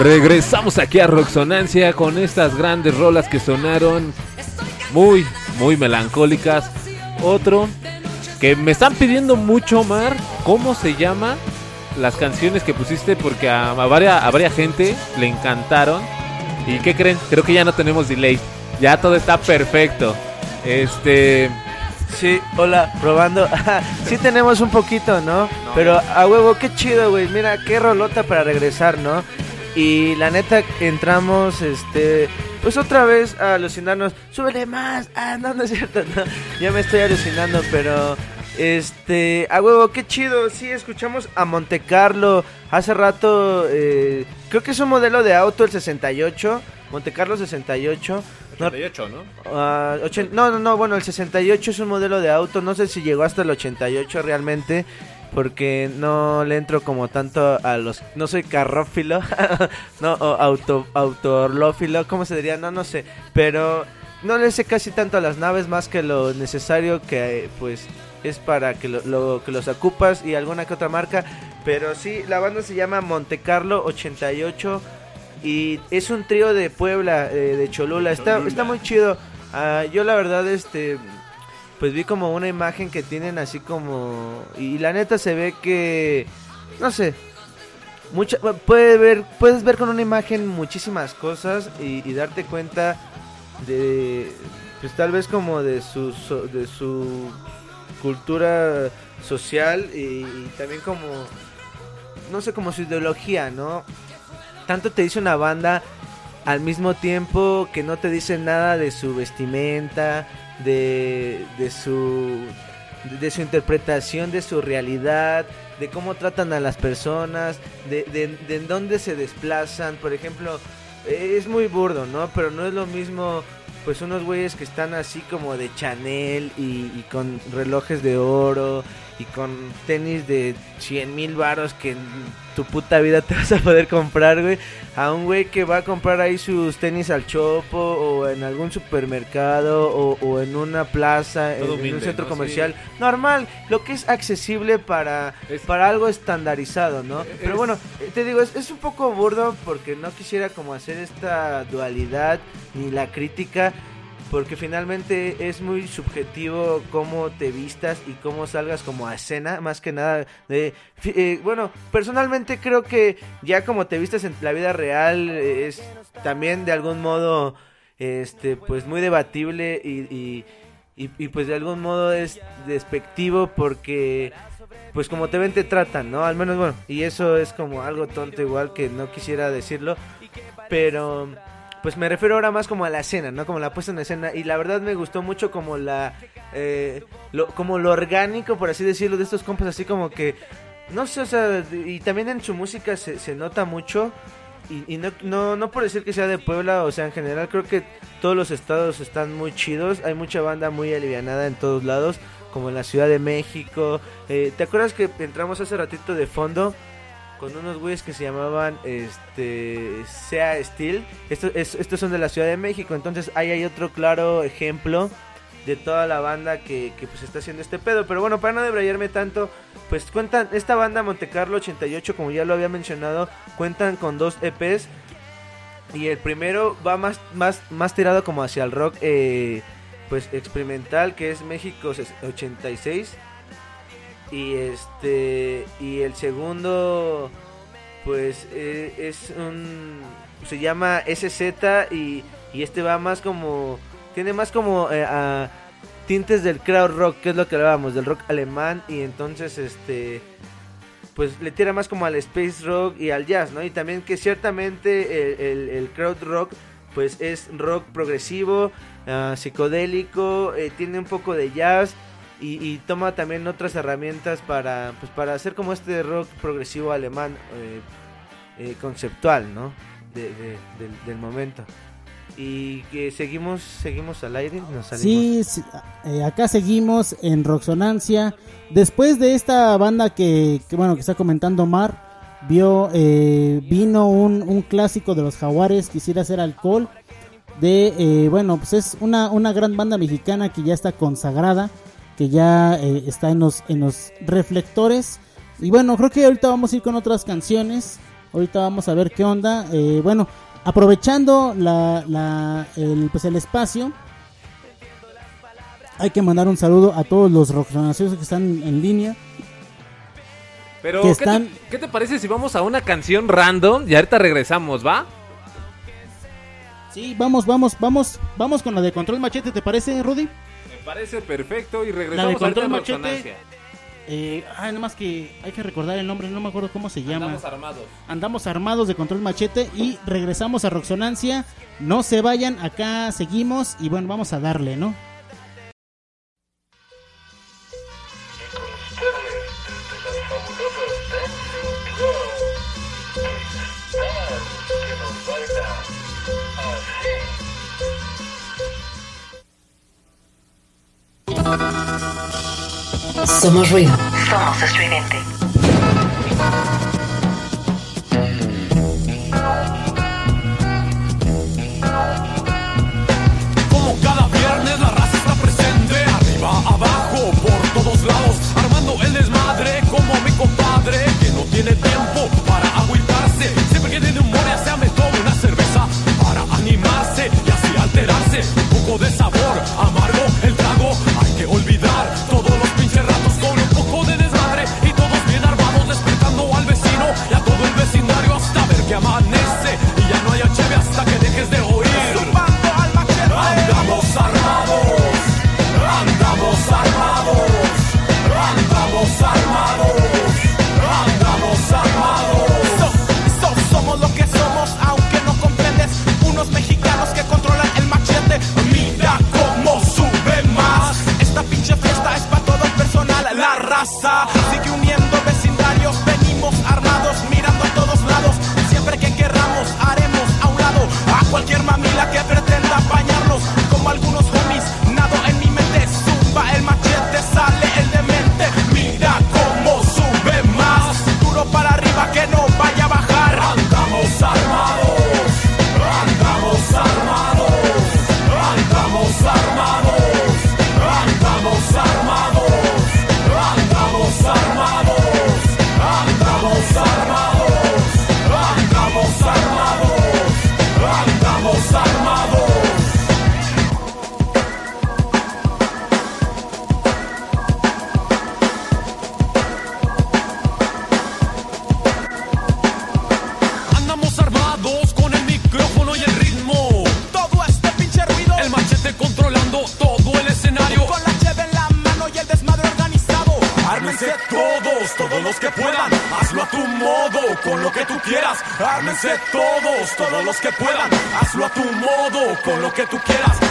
Regresamos aquí a Roxonancia con estas grandes rolas que sonaron muy, muy melancólicas. Otro que me están pidiendo mucho, Omar, ¿cómo se llama las canciones que pusiste? Porque a, a varias, a varias gente le encantaron. ¿Y qué creen? Creo que ya no tenemos delay. Ya todo está perfecto. Este... Sí, hola, probando. sí tenemos un poquito, ¿no? Pero a huevo, qué chido, güey. Mira, qué rolota para regresar, ¿no? Y la neta, entramos, este... Pues otra vez a alucinarnos. Súbele más. Ah, no, no es cierto, no. Ya me estoy alucinando, pero... Este, a huevo, qué chido. Sí, escuchamos a Monte Carlo. Hace rato, eh, creo que es un modelo de auto, el 68. Monte Carlo 68. No, 88, ¿no? Ochen- no, no, no, bueno, el 68 es un modelo de auto, no sé si llegó hasta el 88 realmente, porque no le entro como tanto a los... No soy carrófilo, no, o auto, autorlófilo, ¿cómo se diría? No, no sé, pero no le sé casi tanto a las naves más que lo necesario que pues es para que, lo, lo- que los ocupas y alguna que otra marca, pero sí, la banda se llama Monte Carlo 88 y es un trío de Puebla, eh, de Cholula. Está, Cholula. está muy chido. Ah, yo la verdad, este, pues vi como una imagen que tienen así como... Y la neta se ve que, no sé, mucha, puede ver, puedes ver con una imagen muchísimas cosas y, y darte cuenta de, pues tal vez como de su, de su cultura social y también como, no sé, como su ideología, ¿no? Tanto te dice una banda al mismo tiempo que no te dice nada de su vestimenta, de, de su de su interpretación de su realidad, de cómo tratan a las personas, de, de, de en dónde se desplazan, por ejemplo, es muy burdo, ¿no? Pero no es lo mismo, pues unos güeyes que están así como de Chanel y con relojes de oro y con tenis de 100 mil varos que en tu puta vida te vas a poder comprar, güey. A un güey que va a comprar ahí sus tenis al chopo o en algún supermercado o, o en una plaza, en, un centro ¿no? comercial. Normal, lo que es accesible para, para algo estandarizado, ¿no? Pero bueno, te digo, es, es un poco burdo porque no quisiera como hacer esta dualidad ni la crítica. Porque finalmente es muy subjetivo cómo te vistas y cómo salgas como a escena, más que nada de... eh, bueno, personalmente creo que ya como te vistes en la vida real eh, es también de algún modo, este, pues muy debatible y, y, y- y, pues de algún modo es despectivo porque pues como te ven te tratan, ¿no? Al menos bueno, y eso es como algo tonto igual que no quisiera decirlo, pero pues me refiero ahora más como a la escena, ¿no? Como la puesta en escena y la verdad me gustó mucho como la eh, lo, como lo orgánico por así decirlo de estos compas así como que no sé, o sea, y también en su música se, se nota mucho y, y no, no, no por decir que sea de Puebla, o sea, en general creo que todos los estados están muy chidos, hay mucha banda muy alivianada en todos lados, como en la Ciudad de México. Eh, ¿Te acuerdas que entramos hace ratito de fondo con unos güeyes que se llamaban este Sea Steel? Estos, es- estos son de la Ciudad de México, entonces ahí hay otro claro ejemplo de toda la banda que, que pues está haciendo este pedo. Pero bueno, para no debrayarme tanto, pues cuentan, esta banda Monte Carlo 88, como ya lo había mencionado, cuentan con dos EPs. Y el primero va más, más, más tirado como hacia el rock eh, pues experimental, que es México 86. Y este y el segundo pues eh, es un se llama SZ y, y este va más como tiene más como eh, a tintes del crowd rock, que es lo que hablábamos, del rock alemán y entonces este pues le tira más como al space rock y al jazz, ¿no? Y también que ciertamente el, el- el crowd rock pues es rock progresivo, ah, psicodélico, eh, tiene un poco de jazz y, y toma también otras herramientas para pues para hacer como este rock progresivo alemán eh, eh, conceptual, ¿no? De- de- del, momento. Y que seguimos seguimos al aire, nos. Sí, eh, acá seguimos en Roxonancia. Después de esta banda que, bueno que está comentando Mar, vio eh, vino un, un clásico de los Jaguares, quisiera hacer alcohol. De bueno, pues es una, una gran banda mexicana que ya está consagrada, que ya eh, está en los en los reflectores. Y bueno, creo que ahorita vamos a ir con otras canciones. Ahorita vamos a ver qué onda. Eh, bueno, aprovechando la, la- el, pues el espacio, hay que mandar un saludo a todos los rockzonacios que están en línea. Pero, ¿qué, están- te, qué te parece si vamos a una canción random y ahorita regresamos, va? Sí, vamos, vamos, vamos, vamos con la de Control Machete, ¿te parece, Rudy? Parece perfecto y La de regresamos Control Machete. Eh, ay, nomás que hay que recordar el nombre, no me acuerdo cómo se llama. Andamos armados. Andamos armados de Control Machete y regresamos a Roxonancia. No se vayan, acá seguimos y bueno, vamos a darle, ¿no? Somos ruido. Somos estridente. Como cada viernes la raza está presente Arriba, abajo, por todos lados Armando el desmadre como mi compadre Que no tiene tiempo llamar Ármense todos, todos los que puedan, hazlo a tu modo, con lo que tú quieras.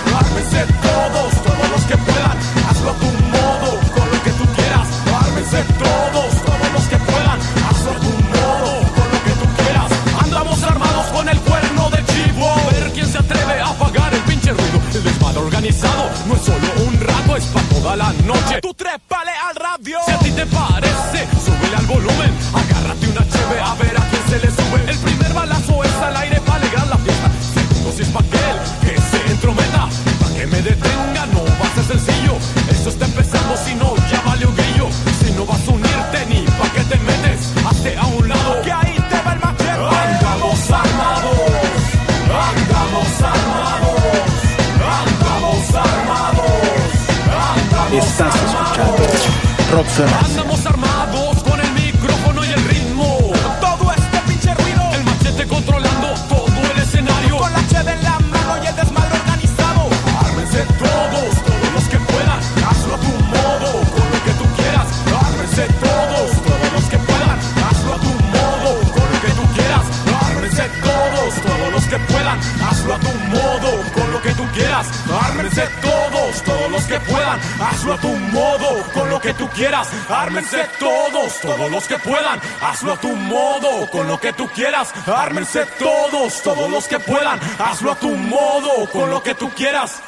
Ármense todos, todos los que puedan. Hazlo a tu modo, con lo que tú quieras.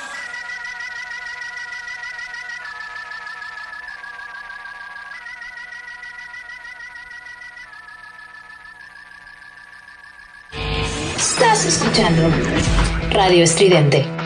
Estás escuchando Radio Estridente.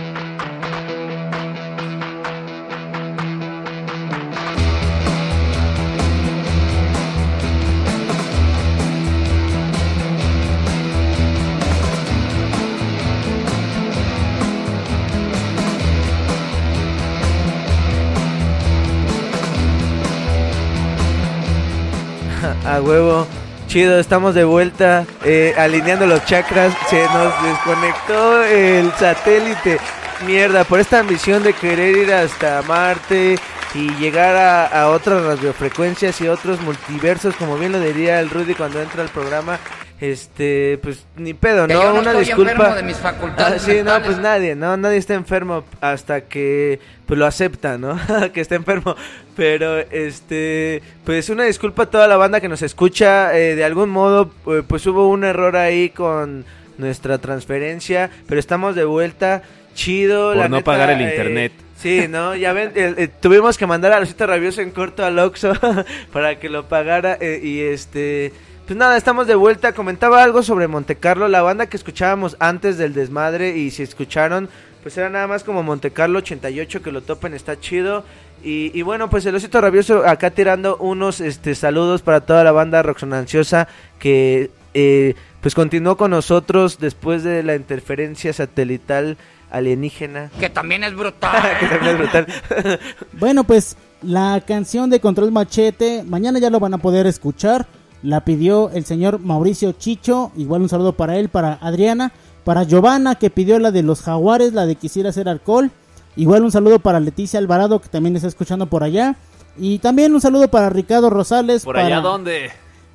Huevo. Chido, estamos de vuelta eh, alineando los chakras. Se nos desconectó el satélite. Mierda, por esta ambición de querer ir hasta Marte y llegar a, a otras radiofrecuencias y otros multiversos, como bien lo diría el Rudy cuando entra al programa. Este, pues ni pedo, Que ¿no? yo no Una estoy disculpa. enfermo de mis facultades Ah, sí, no, pues nadie, ¿no? Nadie está enfermo hasta que pues lo acepta, ¿no? que está enfermo. Pero, este, pues una disculpa a toda la banda que nos escucha. eh, de algún modo, eh, pues hubo un error ahí con nuestra transferencia, pero estamos de vuelta. Chido, Por la no neta, pagar el eh, internet. Sí, ¿no? Ya ven, el- el- tuvimos que mandar a Rosita Rabioso en corto al Oxxo para que lo pagara eh, y este... Pues nada, estamos de vuelta. Comentaba algo sobre Montecarlo, la banda que escuchábamos antes del desmadre y si escucharon, pues era nada más como Montecarlo 88 que lo topen, está chido. Y, y bueno, pues el osito rabioso acá tirando unos este saludos para toda la banda roxonanciosa que eh, pues continuó con nosotros después de la interferencia satelital alienígena. Que también es brutal. que también es brutal. Bueno, pues la canción de Control Machete, mañana ya lo van a poder escuchar. La pidió el señor Mauricio Chicho. Igual un saludo para él, para Adriana, para Giovanna que pidió la de los jaguares, la de quisiera hacer alcohol. Igual un saludo para Leticia Alvarado que también está escuchando por allá. Y también un saludo para Ricardo Rosales. ¿Por para, allá dónde?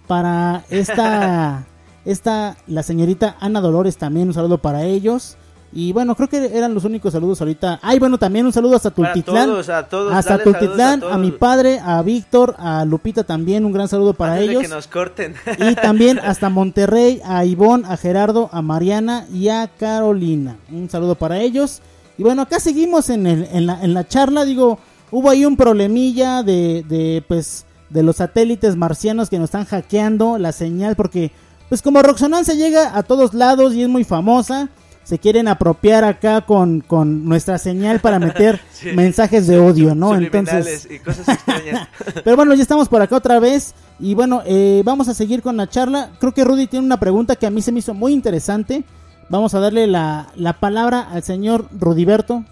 Para esta, esta, la señorita Ana Dolores también un saludo para ellos. Y bueno, creo que eran los únicos saludos ahorita. Ay, bueno, también un saludo hasta Tultitlán. todos, a todos, hasta dale Tultitlán, a a, mi padre, a Víctor, a Lupita también, un gran saludo para Antes de ellos. que nos corten. Y también hasta Monterrey, a Ivonne, a Gerardo, a Mariana y a Carolina. Un saludo para ellos. Y bueno, acá seguimos en, el, en, la, en la charla. Digo, hubo ahí un problemilla de, de, pues, de los satélites marcianos que nos están hackeando la señal. Porque, pues como Roxonancia llega a todos lados y es muy famosa, se quieren apropiar acá con, con nuestra señal para meter Sí. mensajes de odio, ¿no? Entonces... y cosas extrañas. Pero bueno, ya estamos por acá otra vez. Y bueno, eh, vamos a seguir con la charla. Creo que Rudy tiene una pregunta que a mí se me hizo muy interesante. Vamos a darle la, la palabra al señor Rudiberto.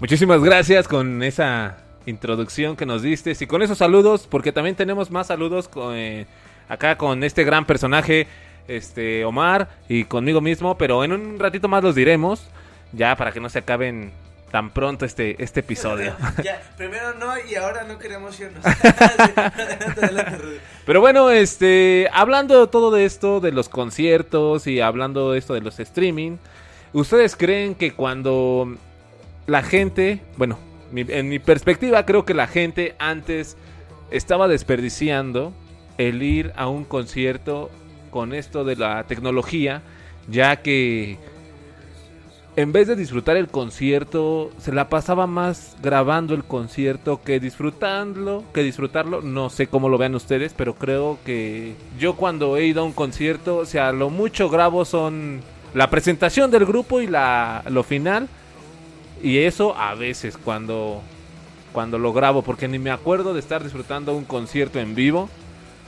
Muchísimas gracias con esa introducción que nos diste y con esos saludos, porque también tenemos más saludos con, eh, acá con este gran personaje, este Omar, y conmigo mismo, pero en un ratito más los diremos, ya para que no se acaben tan pronto este, este episodio. Ya, primero no y ahora no queremos irnos. Adelante, adelante, Rudy. Pero bueno, este, hablando de todo de esto, de los conciertos y hablando de esto de los streaming, ¿ustedes creen que cuando la gente, bueno, mi- en mi perspectiva creo que la gente antes estaba desperdiciando el ir a un concierto con esto de la tecnología, ya que en vez de disfrutar el concierto, se la pasaba más grabando el concierto que disfrutándolo, que disfrutarlo. No sé cómo lo vean ustedes, pero creo que yo cuando he ido a un concierto, o sea, lo mucho grabo son la presentación del grupo y la lo final. Y eso a veces cuando cuando lo grabo, porque ni me acuerdo de estar disfrutando un concierto en vivo.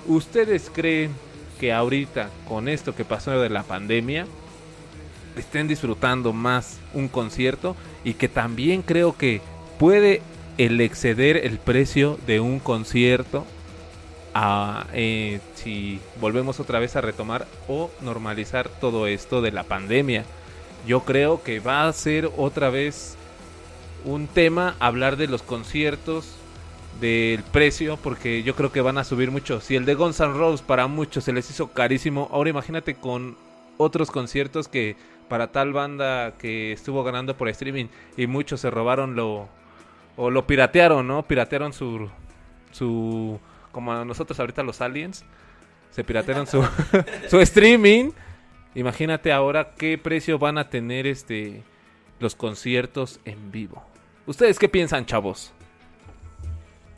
¿Ustedes creen que ahorita con esto que pasó de la pandemia estén disfrutando más un concierto y que también creo que puede el exceder el precio de un concierto a, eh, si volvemos otra vez a retomar o normalizar todo esto de la pandemia. Yo creo que va a ser otra vez un tema hablar de los conciertos, del precio, porque yo creo que van a subir mucho. Si el de Guns N' Roses para muchos se les hizo carísimo, ahora imagínate con otros conciertos que para tal banda que estuvo ganando por streaming y muchos se robaron lo o lo piratearon, ¿no? Piratearon su su como a nosotros ahorita los aliens se piratearon su su streaming. Imagínate ahora qué precio van a tener este los conciertos en vivo. ¿Ustedes qué piensan, chavos?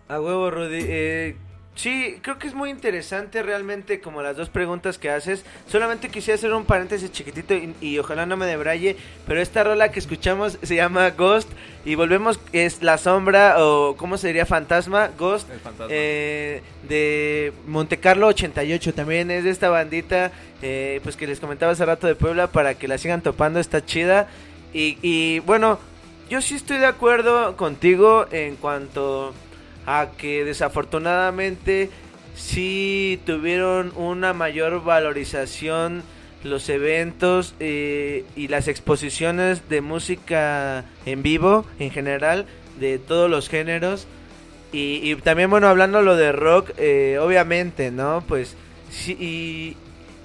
A huevo, Rudy. Eh, sí, creo que es muy interesante realmente como las dos preguntas que haces. Solamente quisiera hacer un paréntesis chiquitito y, y ojalá no me debraye, pero esta rola que escuchamos se llama Ghost y volvemos, es La Sombra o ¿cómo se diría? Fantasma, Ghost, eh, de Monte Carlo 88. También es de esta bandita, eh, pues que les comentaba hace rato de Puebla para que la sigan topando, está chida. Y, y bueno, yo sí estoy de acuerdo contigo en cuanto a que desafortunadamente sí tuvieron una mayor valorización los eventos eh, y las exposiciones de música en vivo en general de todos los géneros. Y, también bueno hablando lo de rock eh, obviamente no pues sí y,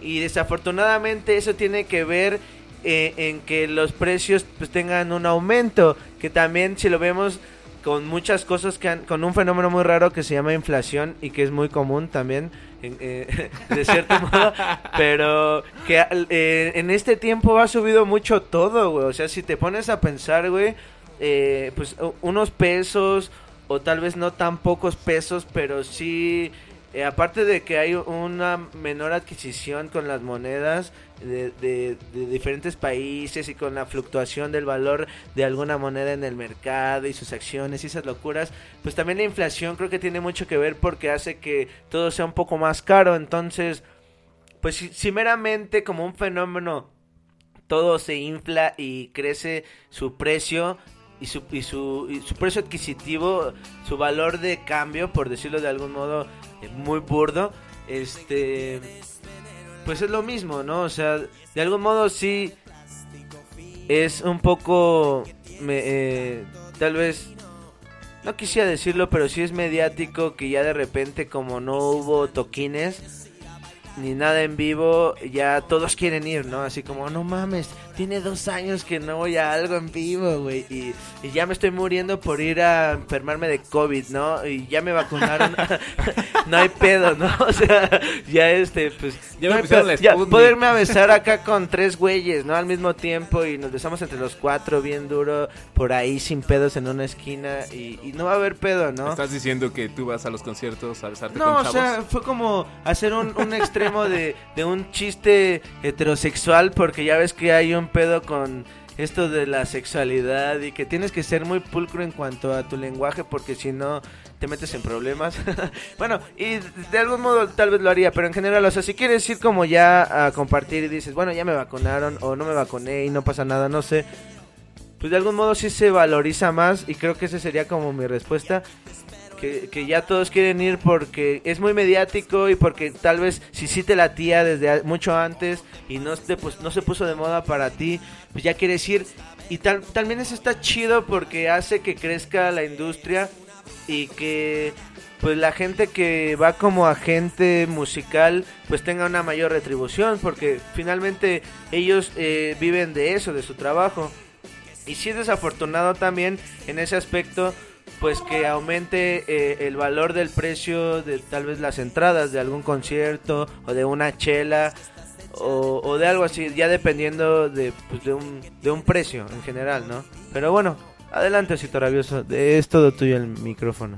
y desafortunadamente eso tiene que ver eh, en que los precios pues tengan un aumento que también si lo vemos con muchas cosas que han, con un fenómeno muy raro que se llama inflación y que es muy común también eh, de cierto modo pero que eh, en este tiempo ha subido mucho todo güey. O sea si te pones a pensar güey eh, pues unos pesos o tal vez no tan pocos pesos pero sí eh, aparte de que hay una menor adquisición con las monedas de, diferentes países y con la fluctuación del valor de alguna moneda en el mercado y sus acciones y esas locuras, pues también la inflación creo que tiene mucho que ver porque hace que todo sea un poco más caro. Entonces, pues si, si meramente como un fenómeno todo se infla y crece su precio y su, y su, y su precio adquisitivo, su valor de cambio, por decirlo de algún modo muy burdo, este, pues es lo mismo, ¿no? O sea, de algún modo sí es un poco, me- eh, tal vez, no quisiera decirlo, pero sí es mediático que ya de repente como no hubo toquines ni nada en vivo, ya todos quieren ir, ¿no? Así como, no mames, tiene dos años que no voy a algo en vivo, güey. Y, y ya me estoy muriendo por ir a enfermarme de COVID, ¿no? Y ya me vacunaron. no hay pedo, ¿no? O sea, ya este, pues... Ya me no pedo. la Ya, poderme a besar acá con tres güeyes, ¿no? Al mismo tiempo y nos besamos entre los cuatro bien duro, por ahí sin pedos en una esquina y, y no va a haber pedo, ¿no? ¿Estás diciendo que tú vas a los conciertos a besarte No, con o chavos? sea, fue como hacer un, un extremo de, de un chiste heterosexual, porque ya ves que hay un pedo con esto de la sexualidad y que tienes que ser muy pulcro en cuanto a tu lenguaje, porque si no te metes en problemas. bueno, y de algún modo tal vez lo haría, pero en general, o sea, si quieres ir como ya a compartir y dices, bueno, ya me vacunaron o no me vacuné y no pasa nada, no sé. Pues de algún modo sí se valoriza más y creo que esa sería como mi respuesta que, ya todos quieren ir porque es muy mediático y porque tal vez si sí te latía desde mucho antes y no, te, pues, no se puso de moda para ti, pues ya quieres ir. Y tal, también eso está chido porque hace que crezca la industria y que pues la gente que va como agente musical pues tenga una mayor retribución porque finalmente ellos eh, viven de eso, de su trabajo. Y si es desafortunado también en ese aspecto, pues que aumente eh, el valor del precio de tal vez las entradas de algún concierto o de una chela o, de algo así, ya dependiendo de, pues, de, un, de un precio en general, ¿no? Pero bueno, adelante, Osito Rabioso, es todo tuyo el micrófono.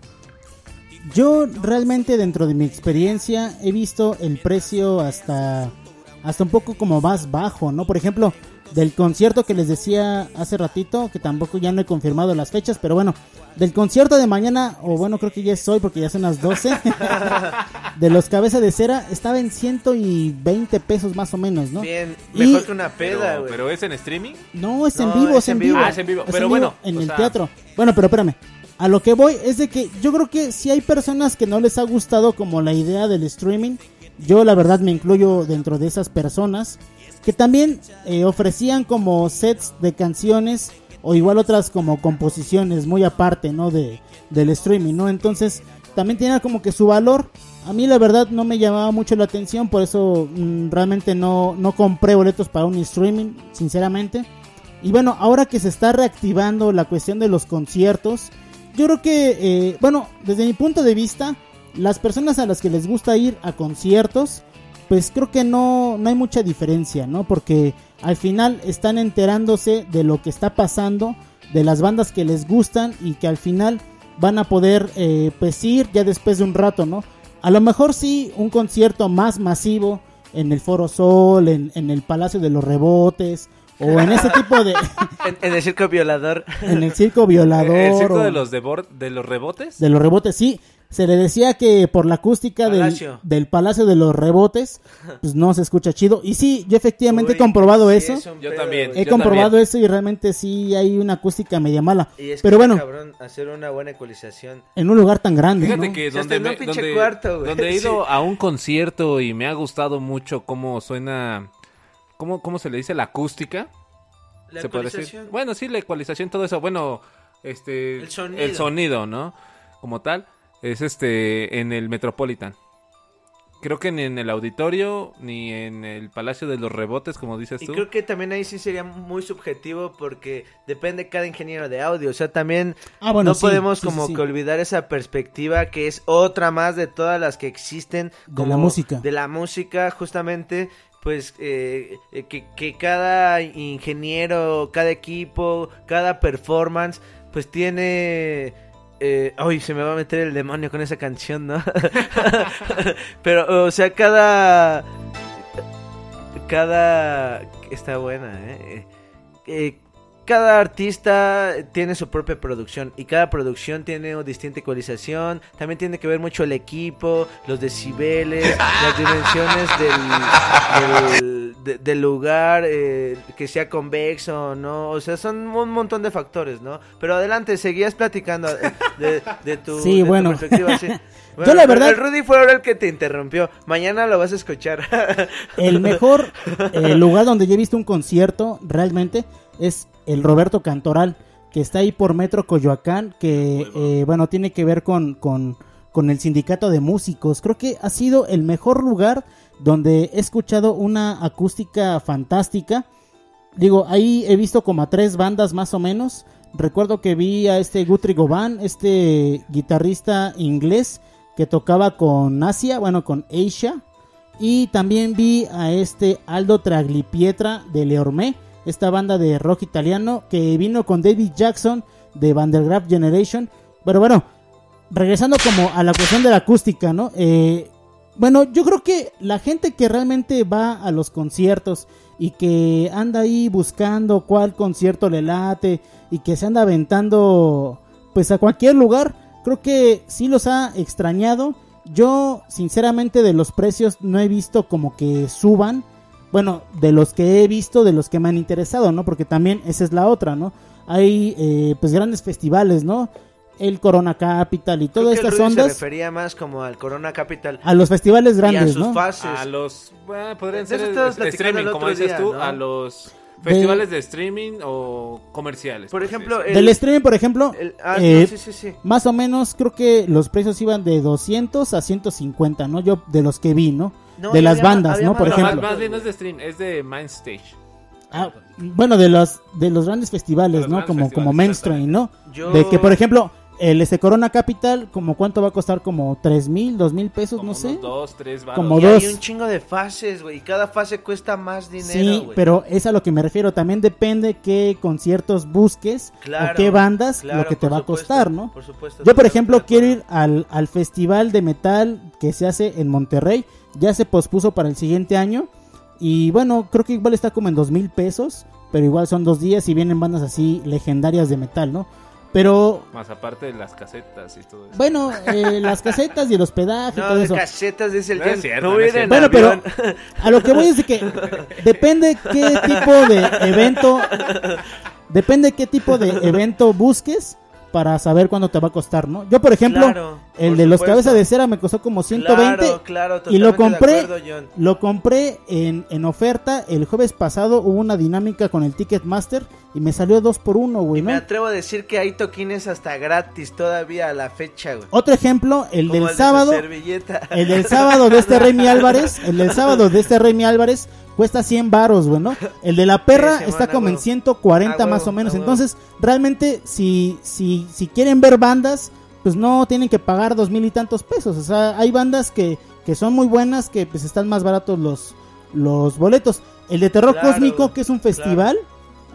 Yo realmente dentro de mi experiencia he visto el precio hasta hasta un poco como más bajo, ¿no? Por ejemplo, del concierto que les decía hace ratito, que tampoco ya no he confirmado las fechas, pero bueno, del concierto de mañana, o bueno, creo que ya es hoy porque ya son las 12, de los cabeza de cera, estaba en 120 pesos más o menos, ¿no? Bien, Y- mejor que una peda, Pero, güey. pero es en streaming. No, es en vivo, es, en vivo. Ah, es en vivo. Pero bueno, en o el sea- teatro. Bueno, pero espérame. A lo que voy es de que yo creo que si hay personas que no les ha gustado como la idea del streaming, yo la verdad me incluyo dentro de esas personas que también eh, ofrecían como sets de canciones o igual otras como composiciones muy aparte, ¿no? De, del streaming, ¿no? Entonces también tiene como que su valor. A mí la verdad no me llamaba mucho la atención, por eso mm, realmente no, no compré boletos para un streaming, sinceramente. Y bueno, ahora que se está reactivando la cuestión de los conciertos, yo creo que, eh, bueno, desde mi punto de vista, las personas a las que les gusta ir a conciertos, pues creo que no, no hay mucha diferencia, ¿no? Porque al final están enterándose de lo que está pasando, de las bandas que les gustan y que al final van a poder, eh, pues ir ya después de un rato, ¿no? A lo mejor sí, un concierto más masivo en el Foro Sol, en, en el Palacio de los Rebotes, o en ese tipo de... En, en el circo violador. en el circo violador. El circo o- de los, devor- de los rebotes. de los rebotes, sí. Se le decía que por la acústica del, Palacio. del Palacio de los Rebotes, pues no se escucha chido. Y sí, yo efectivamente Uy, he comprobado sí, eso. Yo pedo, también. He yo comprobado también. eso y realmente sí hay una acústica media mala. Y es que Pero bueno, cabrón hacer una buena ecualización. en un lugar tan grande. Fíjate ¿no? que donde, me- pinche donde- cuarto, güey. donde he ido Sí. a un concierto y me ha gustado mucho cómo suena, cómo, cómo se le dice la acústica. La ¿Se puede decir? ecualización. Bueno, sí, la ecualización, todo eso. Bueno, este, El sonido. el sonido, ¿no? Como tal, es este en el Metropolitan. Creo que ni en el auditorio ni en el Palacio de los Rebotes, como dices Y tú. creo que también ahí sí sería muy subjetivo porque depende cada ingeniero de audio. O sea, también Ah, bueno, no sí, podemos sí, como sí. que olvidar esa perspectiva que es otra más de todas las que existen. De la música. De la música, justamente. Pues eh, eh, que, que cada ingeniero, cada equipo, cada performance, pues tiene... Eh, ay, se me va a meter el demonio con esa canción, ¿no? Pero, o sea, cada cada está buena ¿eh? Eh, cada artista tiene su propia producción y cada producción tiene una distinta ecualización. También tiene que ver mucho el equipo los decibeles las dimensiones del, del, de- del lugar eh, que sea convexo o no o sea son un montón de factores no pero adelante seguías platicando eh, de, de tu, Sí, de tu bueno. perspectiva sí. Yo Bueno, la el- verdad- el Rudy fue ahora el que te interrumpió. Mañana lo vas a escuchar. El mejor eh, lugar donde yo he visto un concierto realmente es el Roberto Cantoral, que está ahí por Metro Coyoacán, que eh, bueno, tiene que ver con, con, con el sindicato de músicos. Creo que ha sido el mejor lugar donde he escuchado una acústica fantástica. Digo, ahí he visto como a tres bandas más o menos. Recuerdo que vi a este Guthrie Govan, este guitarrista inglés que tocaba con Asia, bueno, con Asia. Y también vi a este Aldo Traglipietra de Leormé, esta banda de rock italiano que vino con David Jackson de Vandergraaf Generation. Pero bueno, regresando como a la cuestión de la acústica, ¿no? Eh, bueno, yo creo que la gente que realmente va a los conciertos y que anda ahí buscando cuál concierto le late y que se anda aventando pues a cualquier lugar, creo que sí los ha extrañado. Yo sinceramente de los precios no he visto como que suban. Bueno, de los que he visto, de los que me han interesado, ¿no? Porque también esa es la otra, ¿no? Hay eh, pues grandes festivales, ¿no? el Corona Capital y Creo todas que el estas Rudy se ondas refería más como al Corona Capital. a los festivales y a grandes, sus ¿no? fases. A los. Bueno, podrían ser streaming, el como dices día, tú, ¿no? a los festivales de streaming o comerciales. Por ejemplo, el- Del streaming, por ejemplo, ah, eh, no, sí, sí, sí. más o menos creo que los precios iban de 200 a 150, ¿no? Yo de los que vi, ¿no? No, de las había bandas, había ¿no? Por más ejemplo. más, más bien no es de stream, es de Mindstage. Ah, bueno, de los de los grandes festivales, los ¿no? grandes Como festivales, como mainstream, ¿no? Yo- De que por ejemplo, el este Corona Capital, como cuánto va a costar como tres mil, dos mil pesos, no sé. Dos, tres varos. Como y dos. hay un chingo de fases, güey. Y cada fase cuesta más dinero, Sí, güey. pero es a lo que me refiero. También depende qué conciertos busques Claro, o qué bandas claro, lo que te va a costar, ¿no? por supuesto, Yo, por ejemplo, quiero ir al, al festival de metal que se hace en Monterrey. Ya se pospuso para el siguiente año. Y bueno, creo que igual está como en dos mil pesos. Pero igual son dos días y vienen bandas así legendarias de metal, ¿no? Pero Más aparte de las casetas y todo eso. bueno, eh, las casetas y el hospedaje y todo de eso. casetas dice el No es cierto, No es Bueno, pero a lo que voy es de que depende qué tipo de evento, depende qué tipo de evento busques para saber cuándo te va a costar, ¿no? Yo, por ejemplo, Claro, el por de los supuesto. cabezas de cera me costó como 120 Claro, claro, y lo compré, acuerdo, lo compré en, en oferta el jueves pasado, hubo una dinámica con el Ticketmaster y me salió dos por uno, güey, Me ¿no? atrevo a decir que hay toquines hasta gratis todavía a la fecha, güey. Otro ejemplo, el Como del el sábado. El del sábado de este Remy Álvarez, el del sábado de este Remy Álvarez cuesta 100 varos, güey, ¿no? El de la perra Sí, está como en huevo. 140 A más o menos. Entonces, realmente, si, si, si quieren ver bandas, pues no tienen que pagar dos mil y tantos pesos. O sea, hay bandas que, que son muy buenas, que pues están más baratos los, los boletos. El de Terror Claro, Cósmico, güey, que es un festival,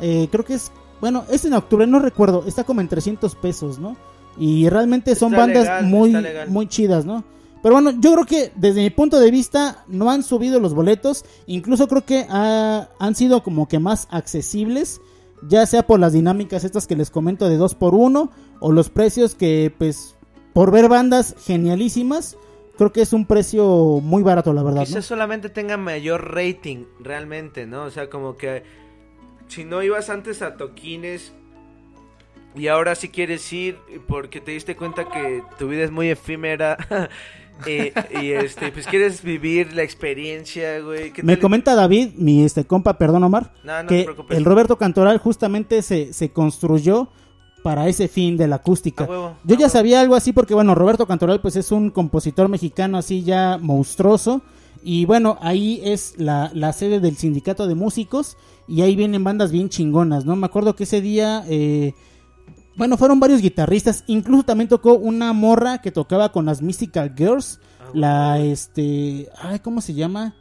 eh, creo que es, bueno, es en octubre, no recuerdo, está como en 300 pesos, ¿no? Y realmente son Está bandas legal, muy, muy chidas, ¿no? Pero bueno, yo creo que desde mi punto de vista no han subido los boletos, incluso creo que ha- han sido como que más accesibles, ya sea por las dinámicas estas que les comento de 2 por 1 o los precios que pues por ver bandas genialísimas, creo que es un precio muy barato la verdad, ¿no? Quizás solamente tenga mayor rating, realmente, ¿no? O sea, como que si no ibas antes a toquines y ahora sí quieres ir porque te diste cuenta que tu vida es muy efímera eh, y este, pues quieres vivir la experiencia, güey. ¿qué Me comenta David, mi este compa, perdón Omar, No, no te que preocupes. el Roberto Cantoral justamente se, se construyó para ese fin de la acústica. Huevo, Yo ya huevo. sabía algo así porque bueno, Roberto Cantoral pues es un compositor mexicano así ya monstruoso y bueno, ahí es la, la sede del sindicato de músicos y ahí vienen bandas bien chingonas, ¿no? Me acuerdo que ese día... Eh, bueno, fueron varios guitarristas. Incluso también tocó una morra que tocaba con las Mystical Girls. la, este. Ay, ¿cómo se llama?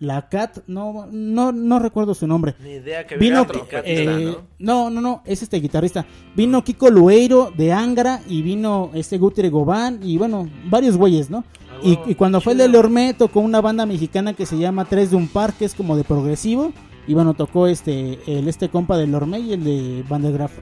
La Cat. No, no, no recuerdo su nombre. Ni idea que Vino. venga otro eh, ¿no? no, no, es este guitarrista. Vino Kiko Lueiro de Angra y vino este Gutre Gobán y bueno, varios güeyes, ¿no? Y, y cuando fue el de Lormé tocó una banda mexicana que se llama Tres de un Par, que es como de progresivo. Y bueno, tocó este, el este compa de Lormé y el de Van der Graaf.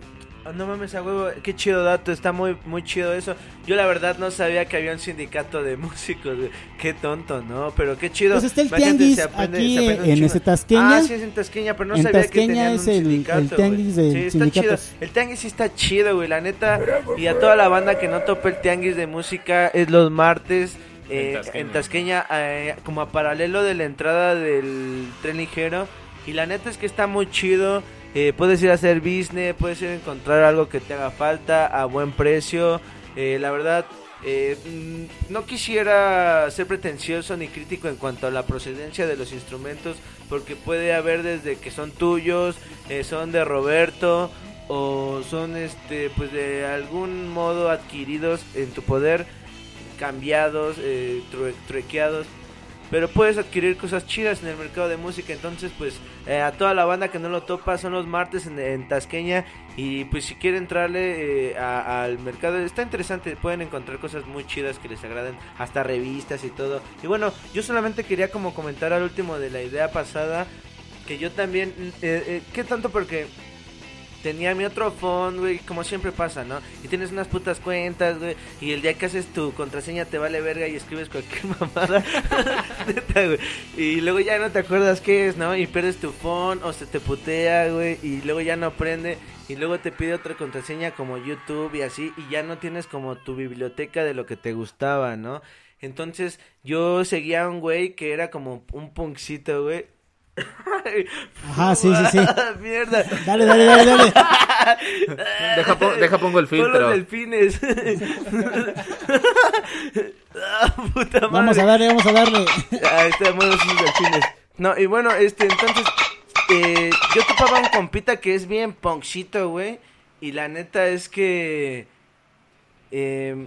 Ah, No mames, a huevo, qué chido dato, está muy muy chido eso. Yo la verdad no sabía que había un sindicato de músicos, güey. qué tonto, ¿no? Pero qué chido. Pues está el Imagínate, tianguis aprende- aquí en ese Tasqueña. Ah, sí, es en Tasqueña, pero no En sabía que Tasqueña tenían es un el- el sindicato, tianguis güey. de Sí, está chido. El tianguis sí está chido, güey, la neta. Y a toda la banda que no tope el tianguis de música es los martes. eh, En Tasqueña. en Tasqueña, eh, como a paralelo de la entrada del tren ligero. Y la neta es que está muy chido. Eh, puedes ir a hacer business, puedes ir a encontrar algo que te haga falta a buen precio. Eh, la verdad, eh, mm, no quisiera ser pretencioso ni crítico en cuanto a la procedencia de los instrumentos, porque puede haber desde que son tuyos, eh, son de Roberto o son este pues de algún modo adquiridos en tu poder, cambiados, eh, true- truequeados pero puedes adquirir cosas chidas en el mercado de música. Entonces, pues eh, a toda la banda que no lo topa, son los martes en, Tasqueña. Y pues si quieren entrarle eh, a- al mercado, está interesante. Pueden encontrar cosas muy chidas que les agraden, hasta revistas y todo. Y bueno, yo solamente quería como comentar al último de la idea pasada. Que yo también, eh, ¿qué tanto? Porque tenía mi otro phone, güey, como siempre pasa, ¿no? Y tienes unas putas cuentas, güey, y el día que haces tu contraseña te vale verga y escribes cualquier mamada. Y luego ya no te acuerdas qué es, ¿no? Y pierdes tu phone o se te putea, güey, y luego ya no prende. Y luego te pide otra contraseña como YouTube y así, y ya no tienes como tu biblioteca de lo que te gustaba, ¿no? Entonces yo seguía a un güey que era como un punkcito, güey. Ajá, sí, sí, sí. Mierda. Dale, dale, dale, dale. Deja, po- deja pongo el filtro. delfines. Ah, puta madre. Vamos a darle, vamos a darle. Ahí estamos los delfines. No, y bueno, este, entonces, eh, yo topaba un compita que es bien punkcito, güey. Y la neta es que eh,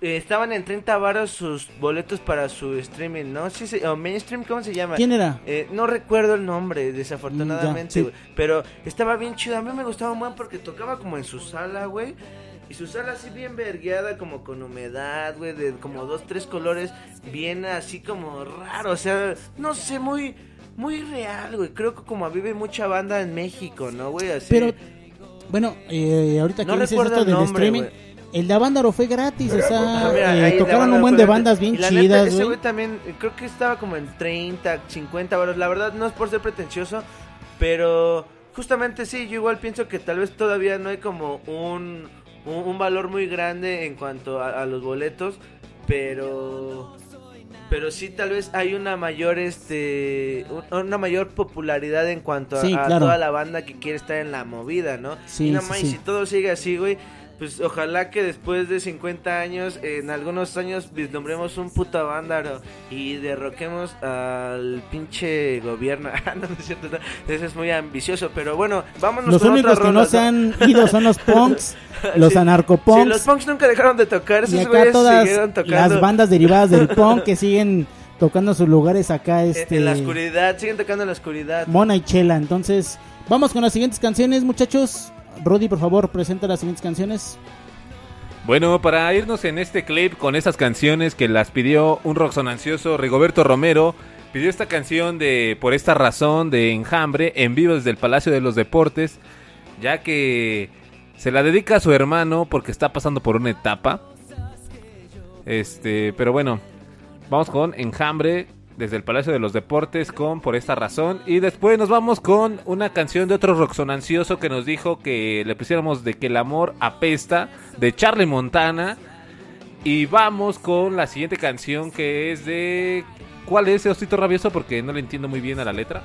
eh, estaban en 30 varos sus boletos para su streaming, ¿no? Sí, sí, o mainstream, ¿cómo se llama? ¿Quién era? Eh, no recuerdo el nombre, desafortunadamente, Mm, sí. güey. Pero estaba bien chido. A mí me gustaba un buen porque tocaba como en su sala, güey. Y su sala así bien vergueada, como con humedad, güey, de como dos, tres colores, bien así como raro, o sea, no sé, muy, muy real, güey. Creo que como vive mucha banda en México, ¿no, güey? Así. Pero, bueno, eh, ahorita que No dices recuerdo esto del nombre, streaming. El de Avándaro fue gratis, o sea, Ah, mira, eh, tocaron un buen de bandas bien la neta, chidas, ese güey. también, creo que estaba como en 30, 50 varos. La verdad, no es por ser pretencioso, pero justamente sí, yo igual pienso que tal vez todavía no hay como un, un, un valor muy grande en cuanto a, a los boletos, pero... Pero sí, tal vez hay una mayor, este, un- una mayor popularidad en cuanto a, Sí, a claro. toda la banda que quiere estar en la movida, ¿no? Sí, y no sí, sí. si todo sigue así, güey, pues ojalá que después de 50 años, en algunos años vislumbremos un puto vándaro y derroquemos al pinche gobierno. Ah, no, no es cierto, no, eso es muy ambicioso, pero bueno, vámonos Los con únicos que no se han ido son los punks, los Sí. anarcopunks. Sí, los punks nunca dejaron de tocar, y esos acá güeyes todas siguieron tocando. las bandas derivadas del punk que siguen tocando sus lugares acá, en- este... en la oscuridad, siguen tocando en la oscuridad. Mona y Chela. Entonces, vamos con las siguientes canciones, muchachos. Rudy, por favor, presenta las siguientes canciones. Bueno, para irnos en este clip con esas canciones que las pidió un roxonancioso Rigoberto Romero, pidió esta canción de Por esta razón de Enjambre en vivo desde el Palacio de los Deportes, ya que se la dedica a su hermano porque está pasando por una etapa. Este, pero bueno, vamos con Enjambre desde el Palacio de los Deportes con Por esta razón y después nos vamos con una canción de otro roxonancioso que nos dijo que le pusiéramos de que el amor apesta de Charlie Montana y vamos con la siguiente canción que es de ¿Cuál es Osito Rabioso? Porque no le entiendo muy bien a la letra.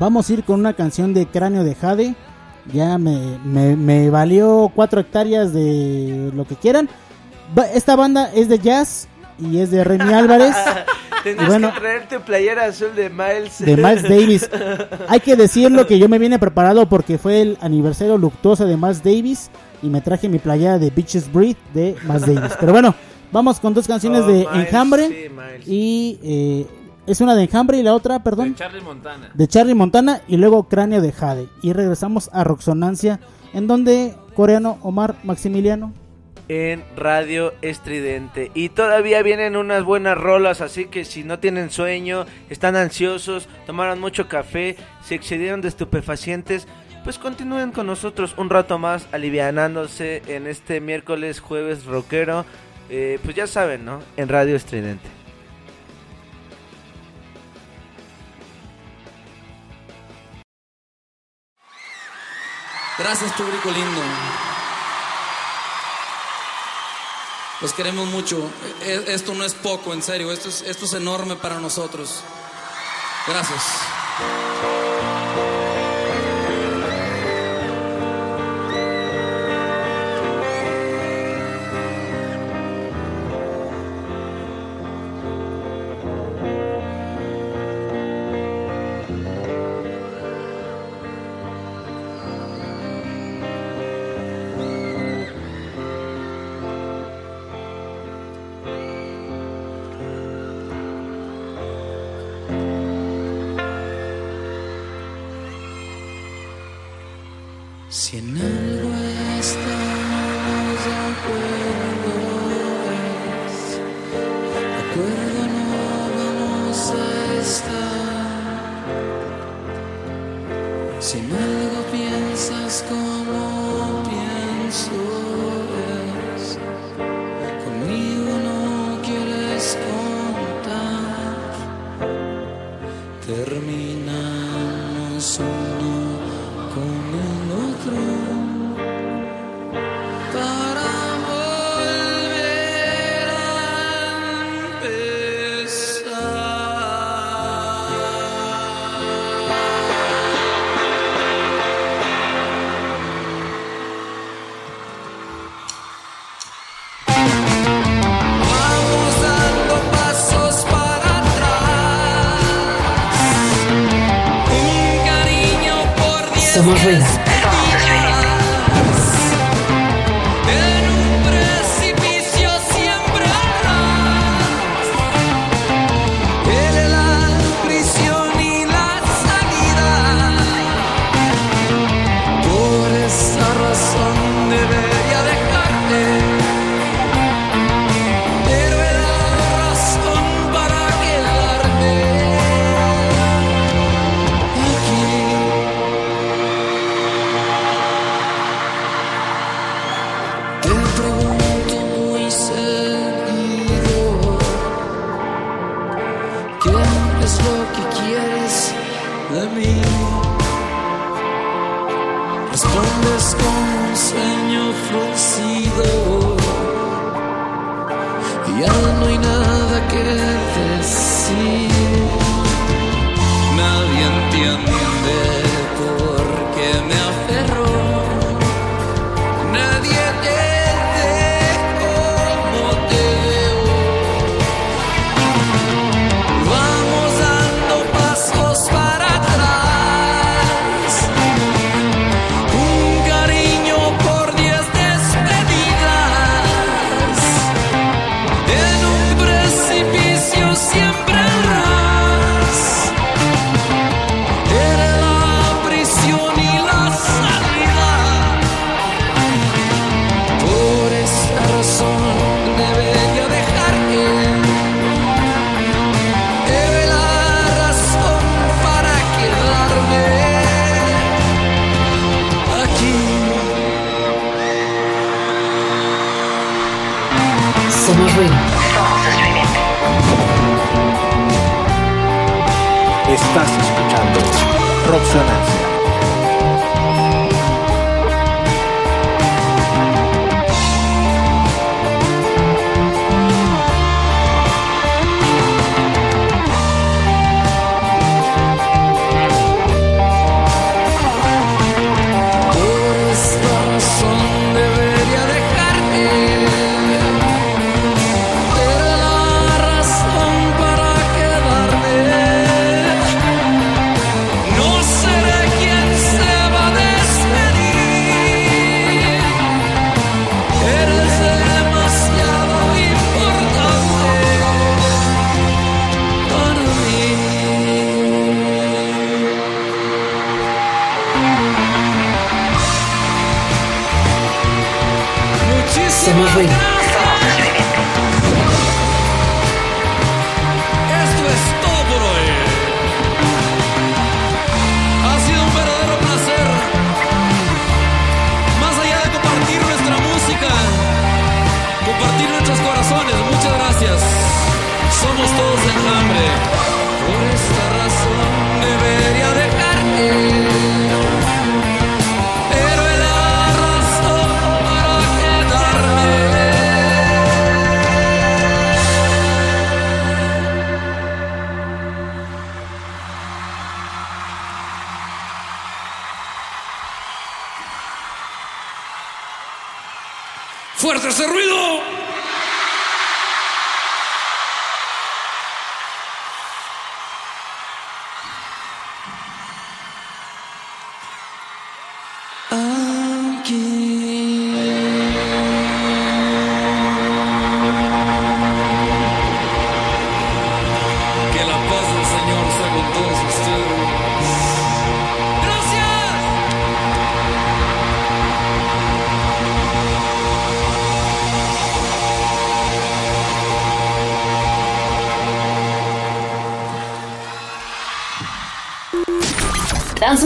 Vamos a ir con una canción de Cráneo de Jade. Ya me, me, me valió cuatro hectáreas de lo que quieran. Esta banda es de jazz y es de Remy Álvarez. Tendrías Y bueno, que traerte playera azul de Miles. de Miles Davis. Hay que decirlo que yo me vine preparado porque fue el aniversario luctuoso de Miles Davis y me traje mi playera de Bitches Breathe de Miles Davis. Pero bueno, vamos con dos canciones Oh, de Miles, Enjambre sí, Miles. y eh, es una de Enjambre y la otra, perdón, Charlie Montana. de Charlie Montana y luego Cráneo de Jade. Y regresamos a Roxonancia en donde coreano Omar Maximiliano. En Radio Estridente. Y todavía vienen unas buenas rolas, así que si no tienen sueño, están ansiosos, tomaron mucho café, se excedieron de estupefacientes, pues continúen con nosotros un rato más alivianándose en este miércoles, jueves rockero. Eh, pues ya saben, ¿no? En Radio Estridente. Gracias, público lindo. Los queremos mucho. E- Esto no es poco, en serio. Esto es, esto es enorme para nosotros. Gracias.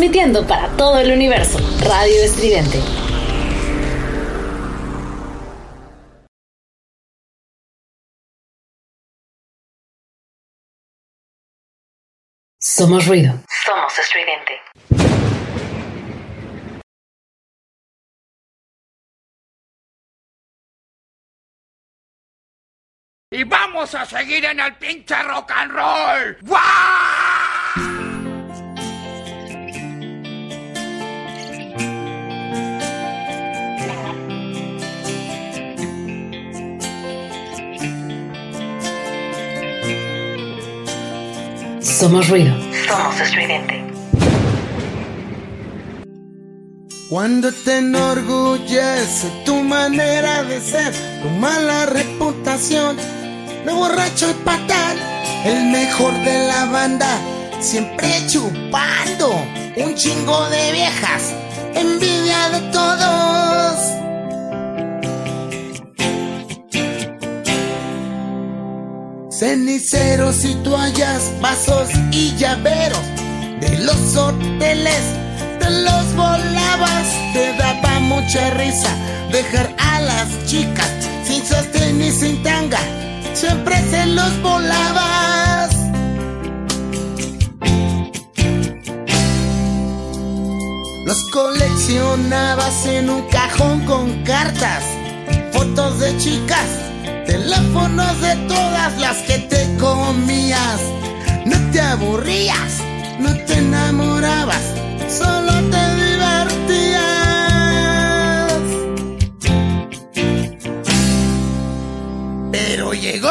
Transmitiendo para todo el universo. Radio Estridente. Somos ruido. Somos estridente. Y vamos a seguir en el pinche rock and roll. Somos ruido. Somos estridente. Cuando te enorgullece tu manera de ser, tu mala reputación, de borracho y patán, el mejor de la banda, siempre chupando un chingo de viejas, envidia de todos. Ceniceros y toallas, vasos y llaveros. De los hoteles te los volabas, te daba mucha risa dejar a las chicas sin sostén y sin tanga, siempre se los volabas. Los coleccionabas en un cajón con cartas, fotos de chicas, teléfonos de todas las que te comías. No te aburrías, no te enamorabas, solo te divertías. Pero llegó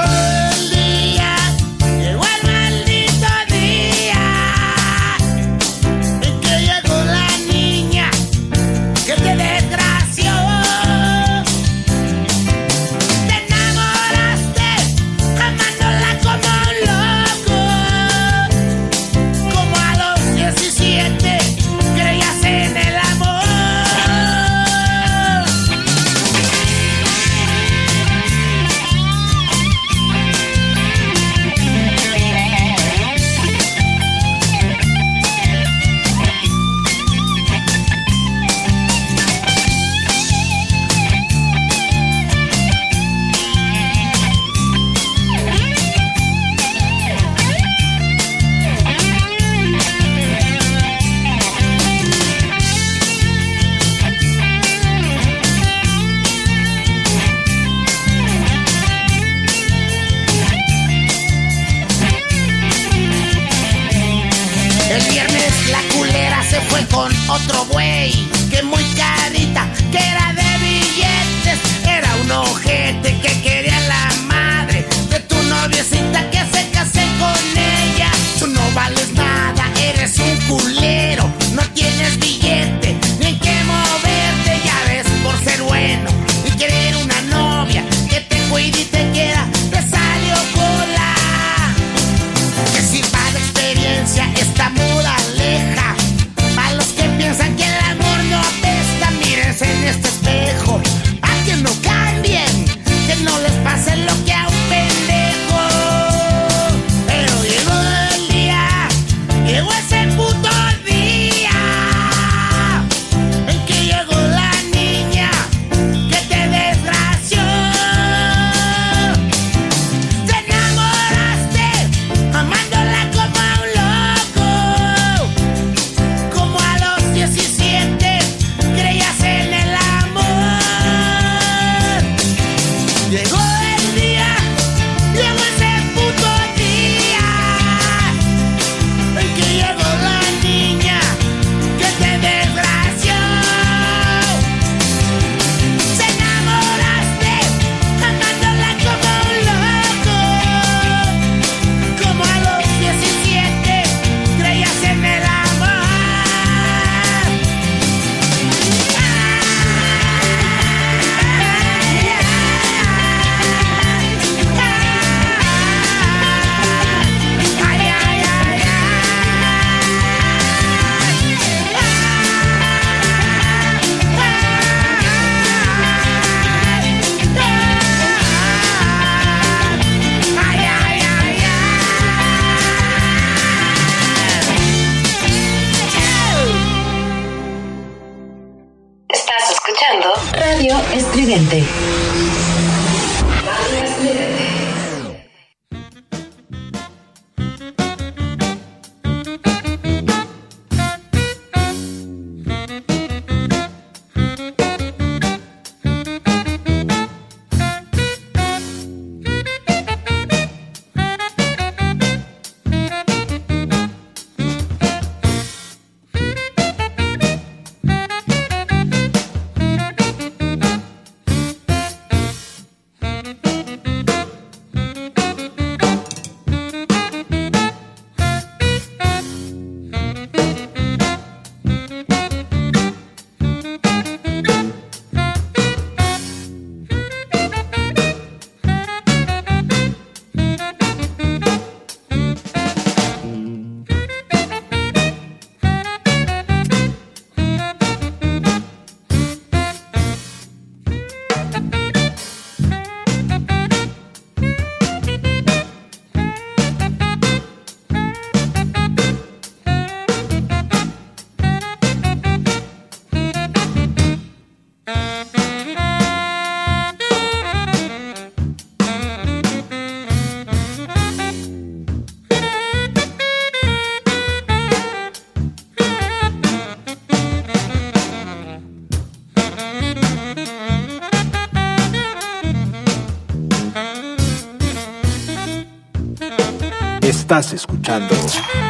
Estás escuchando.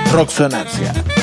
Somos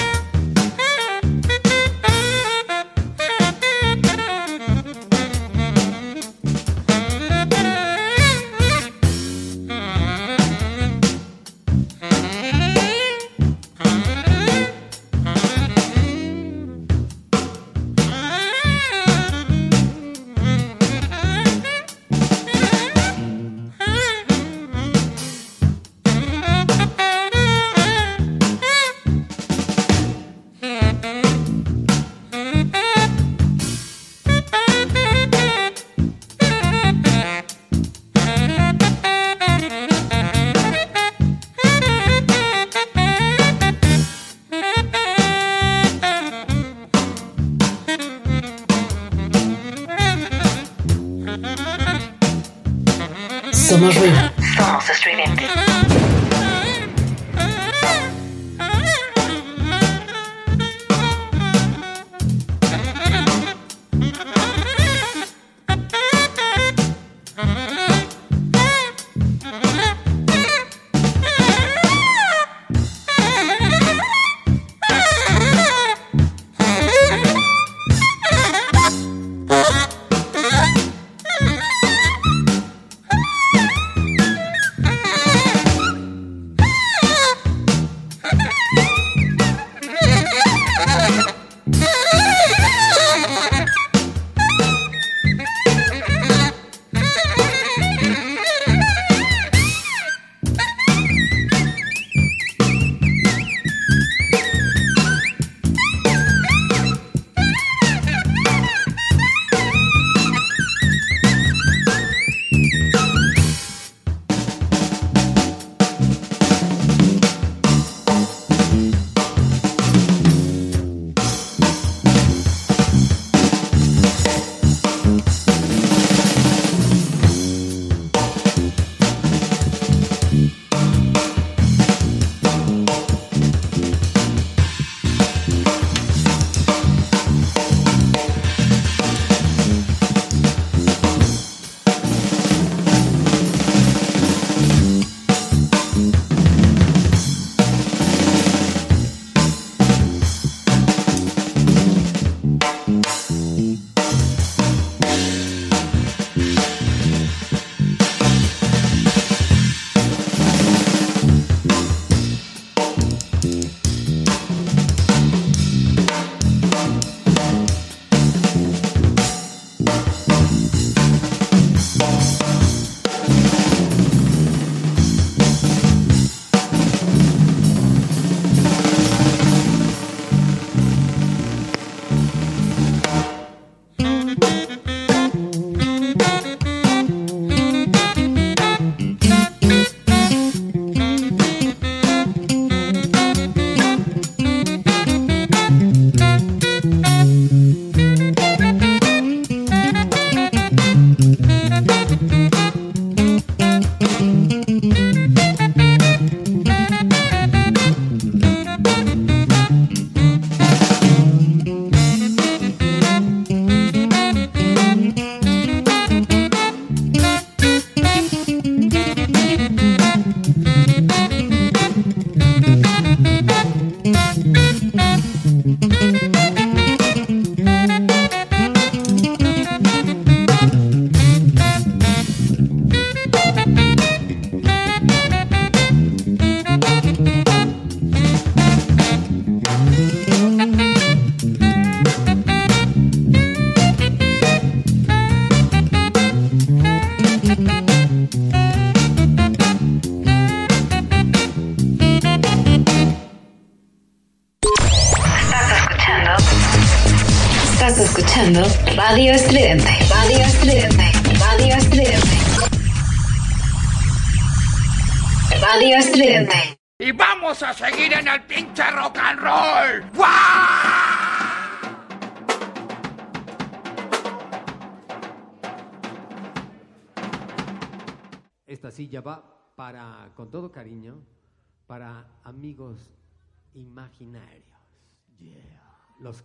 Yeah, los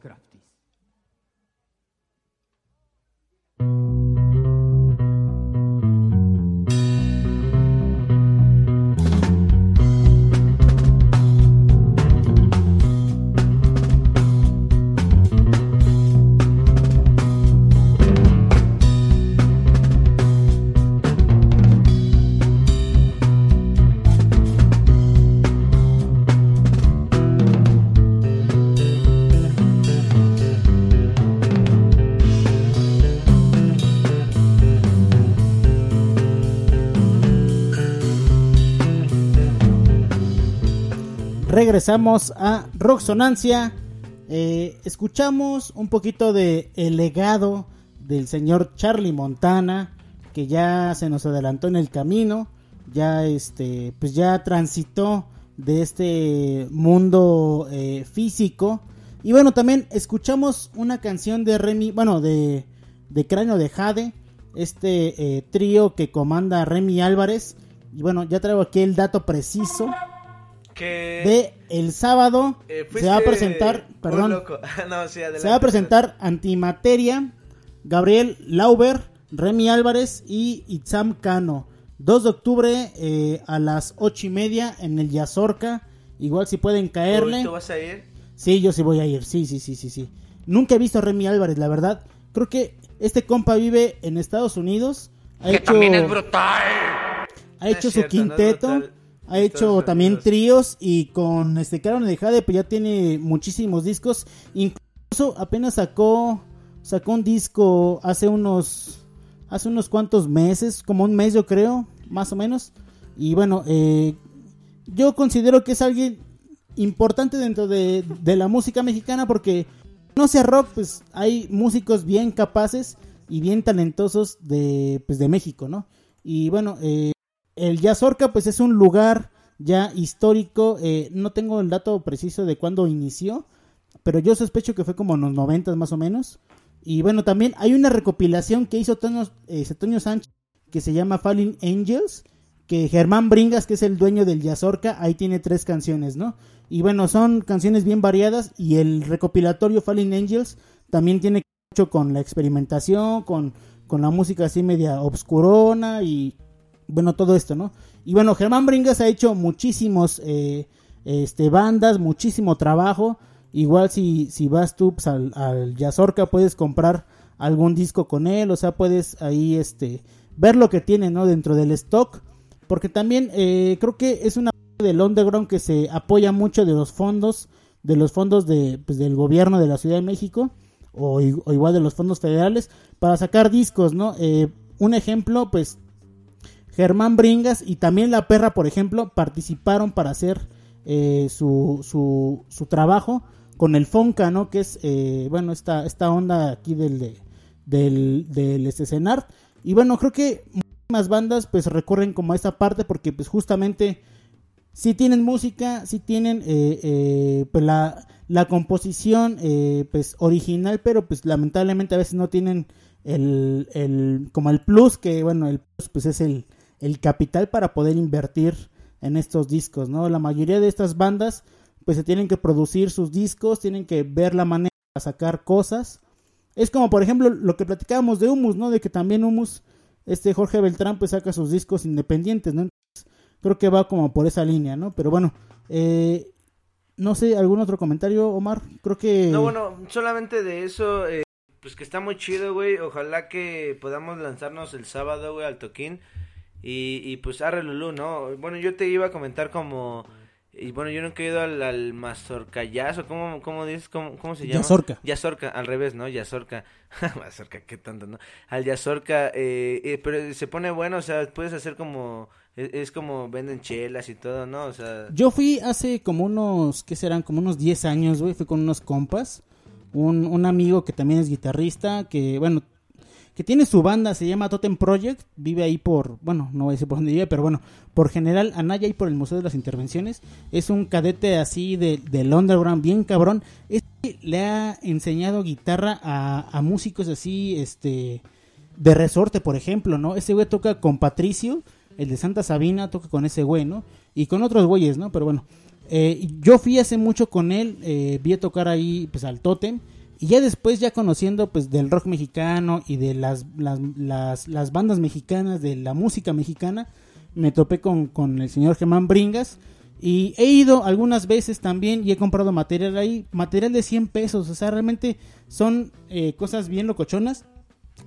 regresamos a Rocksonancia. Eh, escuchamos un poquito de el legado del señor Charlie Montana, que ya se nos adelantó en el camino, ya este, pues ya transitó de este mundo eh, físico. Y bueno, también escuchamos una canción de Remy, bueno, de, de Cráneo de Jade, este eh, trío que comanda Remy Álvarez. Y bueno, ya traigo aquí el dato preciso Que... de el sábado Eh, se va a presentar, perdón, loco. No, sí, adelante. se va a presentar Antimateria, Gabriel Lauber, Remy Álvarez y Itzam Cano. 2 de octubre eh, a las ocho y media en el Yazorca. Igual si pueden caerle. ¿Tú vas a ir? Sí, yo sí voy a ir. Sí, sí, sí, sí, sí. Nunca he visto a Remy Álvarez, la verdad. Creo que este compa vive en Estados Unidos. Ha Que hecho, también es brutal. ha hecho su cierto, quinteto. Ha hecho también tríos y con este Carol de Jade pues ya tiene muchísimos discos. Incluso apenas sacó sacó un disco hace unos hace unos cuantos meses, como un mes yo creo, más o menos. Y bueno, eh, yo considero que es alguien importante dentro de, de la música mexicana porque no sea rock, pues hay músicos bien capaces y bien talentosos de, pues, de México, ¿no? Y bueno, eh, el Yazorca pues es un lugar ya histórico, eh, no tengo el dato preciso de cuándo inició, pero yo sospecho que fue como en los 90 más o menos. Y bueno, también hay una recopilación que hizo Toño, eh, Toño Sánchez que se llama Falling Angels, que Germán Bringas, que es el dueño del Yazorca, ahí tiene tres canciones, ¿no? Y bueno, son canciones bien variadas y el recopilatorio Falling Angels también tiene mucho con la experimentación, con, con la música así media obscurona y bueno, todo esto, ¿no? Y bueno, Germán Bringas ha hecho muchísimos eh, este, bandas, muchísimo trabajo. Igual si, si vas tú pues, al, al Yazorca puedes comprar algún disco con él, o sea, puedes ahí este ver lo que tiene, ¿no? Dentro del stock. Porque también eh, creo que es una del underground que se apoya mucho de los fondos, de los fondos de, pues, del gobierno de la Ciudad de México, o, o igual de los fondos federales, para sacar discos, ¿no? Eh, un ejemplo, pues Germán Bringas y también La Perra, por ejemplo, participaron para hacer eh, su, su, su trabajo con el Fonca, ¿no? Que es, eh, bueno, esta, esta onda aquí del, de- del, del. Y bueno, creo que más bandas pues recurren como a esa parte porque pues justamente si tienen música, si tienen eh, eh, pues la, la composición eh, pues original, pero pues lamentablemente a veces no tienen el, el como el plus que bueno el plus pues es el, el capital para poder invertir en estos discos, ¿no? La mayoría de estas bandas pues se tienen que producir sus discos, tienen que ver la manera de sacar cosas. Es como por ejemplo lo que platicábamos de Humus, ¿no? De que también Humus, este Jorge Beltrán pues saca sus discos independientes, ¿no? Entonces, creo que va como por esa línea, ¿no? Pero bueno, eh, no sé, ¿algún otro comentario, Omar? Creo que... No, bueno, solamente de eso, eh, pues que está muy chido, güey. Ojalá que podamos lanzarnos el sábado, güey, al toquín. Y, y pues arre Lulú, ¿no? Bueno, yo te iba a comentar como... Y bueno, yo nunca he ido al, al Mazorcayazo, ¿cómo, cómo dices? ¿Cómo, cómo se llama? Yazorca. Yazorca, al revés, ¿no? Yazorca. Mazorca, qué tanto, ¿no? Al Yazorca, eh, eh, pero se pone bueno, o sea, puedes hacer como... Es, es como venden chelas y todo, ¿no? O sea... Yo fui hace como unos, ¿qué serán? Como unos 10 años, güey. Fui con unos compas. Un, un amigo que también es guitarrista, que bueno, que tiene su banda, se llama Totem Project. Vive ahí por, bueno, no voy a decir por dónde vive, pero bueno, por general Anaya y por el Museo de las Intervenciones. Es un cadete así de, del underground, bien cabrón. Este le ha enseñado guitarra a, músicos así, este, de resorte, por ejemplo, ¿no? Ese güey toca con Patricio, el de Santa Sabina, toca con ese güey, ¿no? Y con otros güeyes, ¿no? Pero bueno, eh, yo fui hace mucho con él, eh, vi a tocar ahí, pues al Totem. Y ya después, ya conociendo pues del rock mexicano y de las, las, las, bandas mexicanas, de la música mexicana, me topé con, con el señor Germán Bringas. Y he ido algunas veces también y he comprado material ahí, material de 100 pesos. O sea, realmente son eh, cosas bien locochonas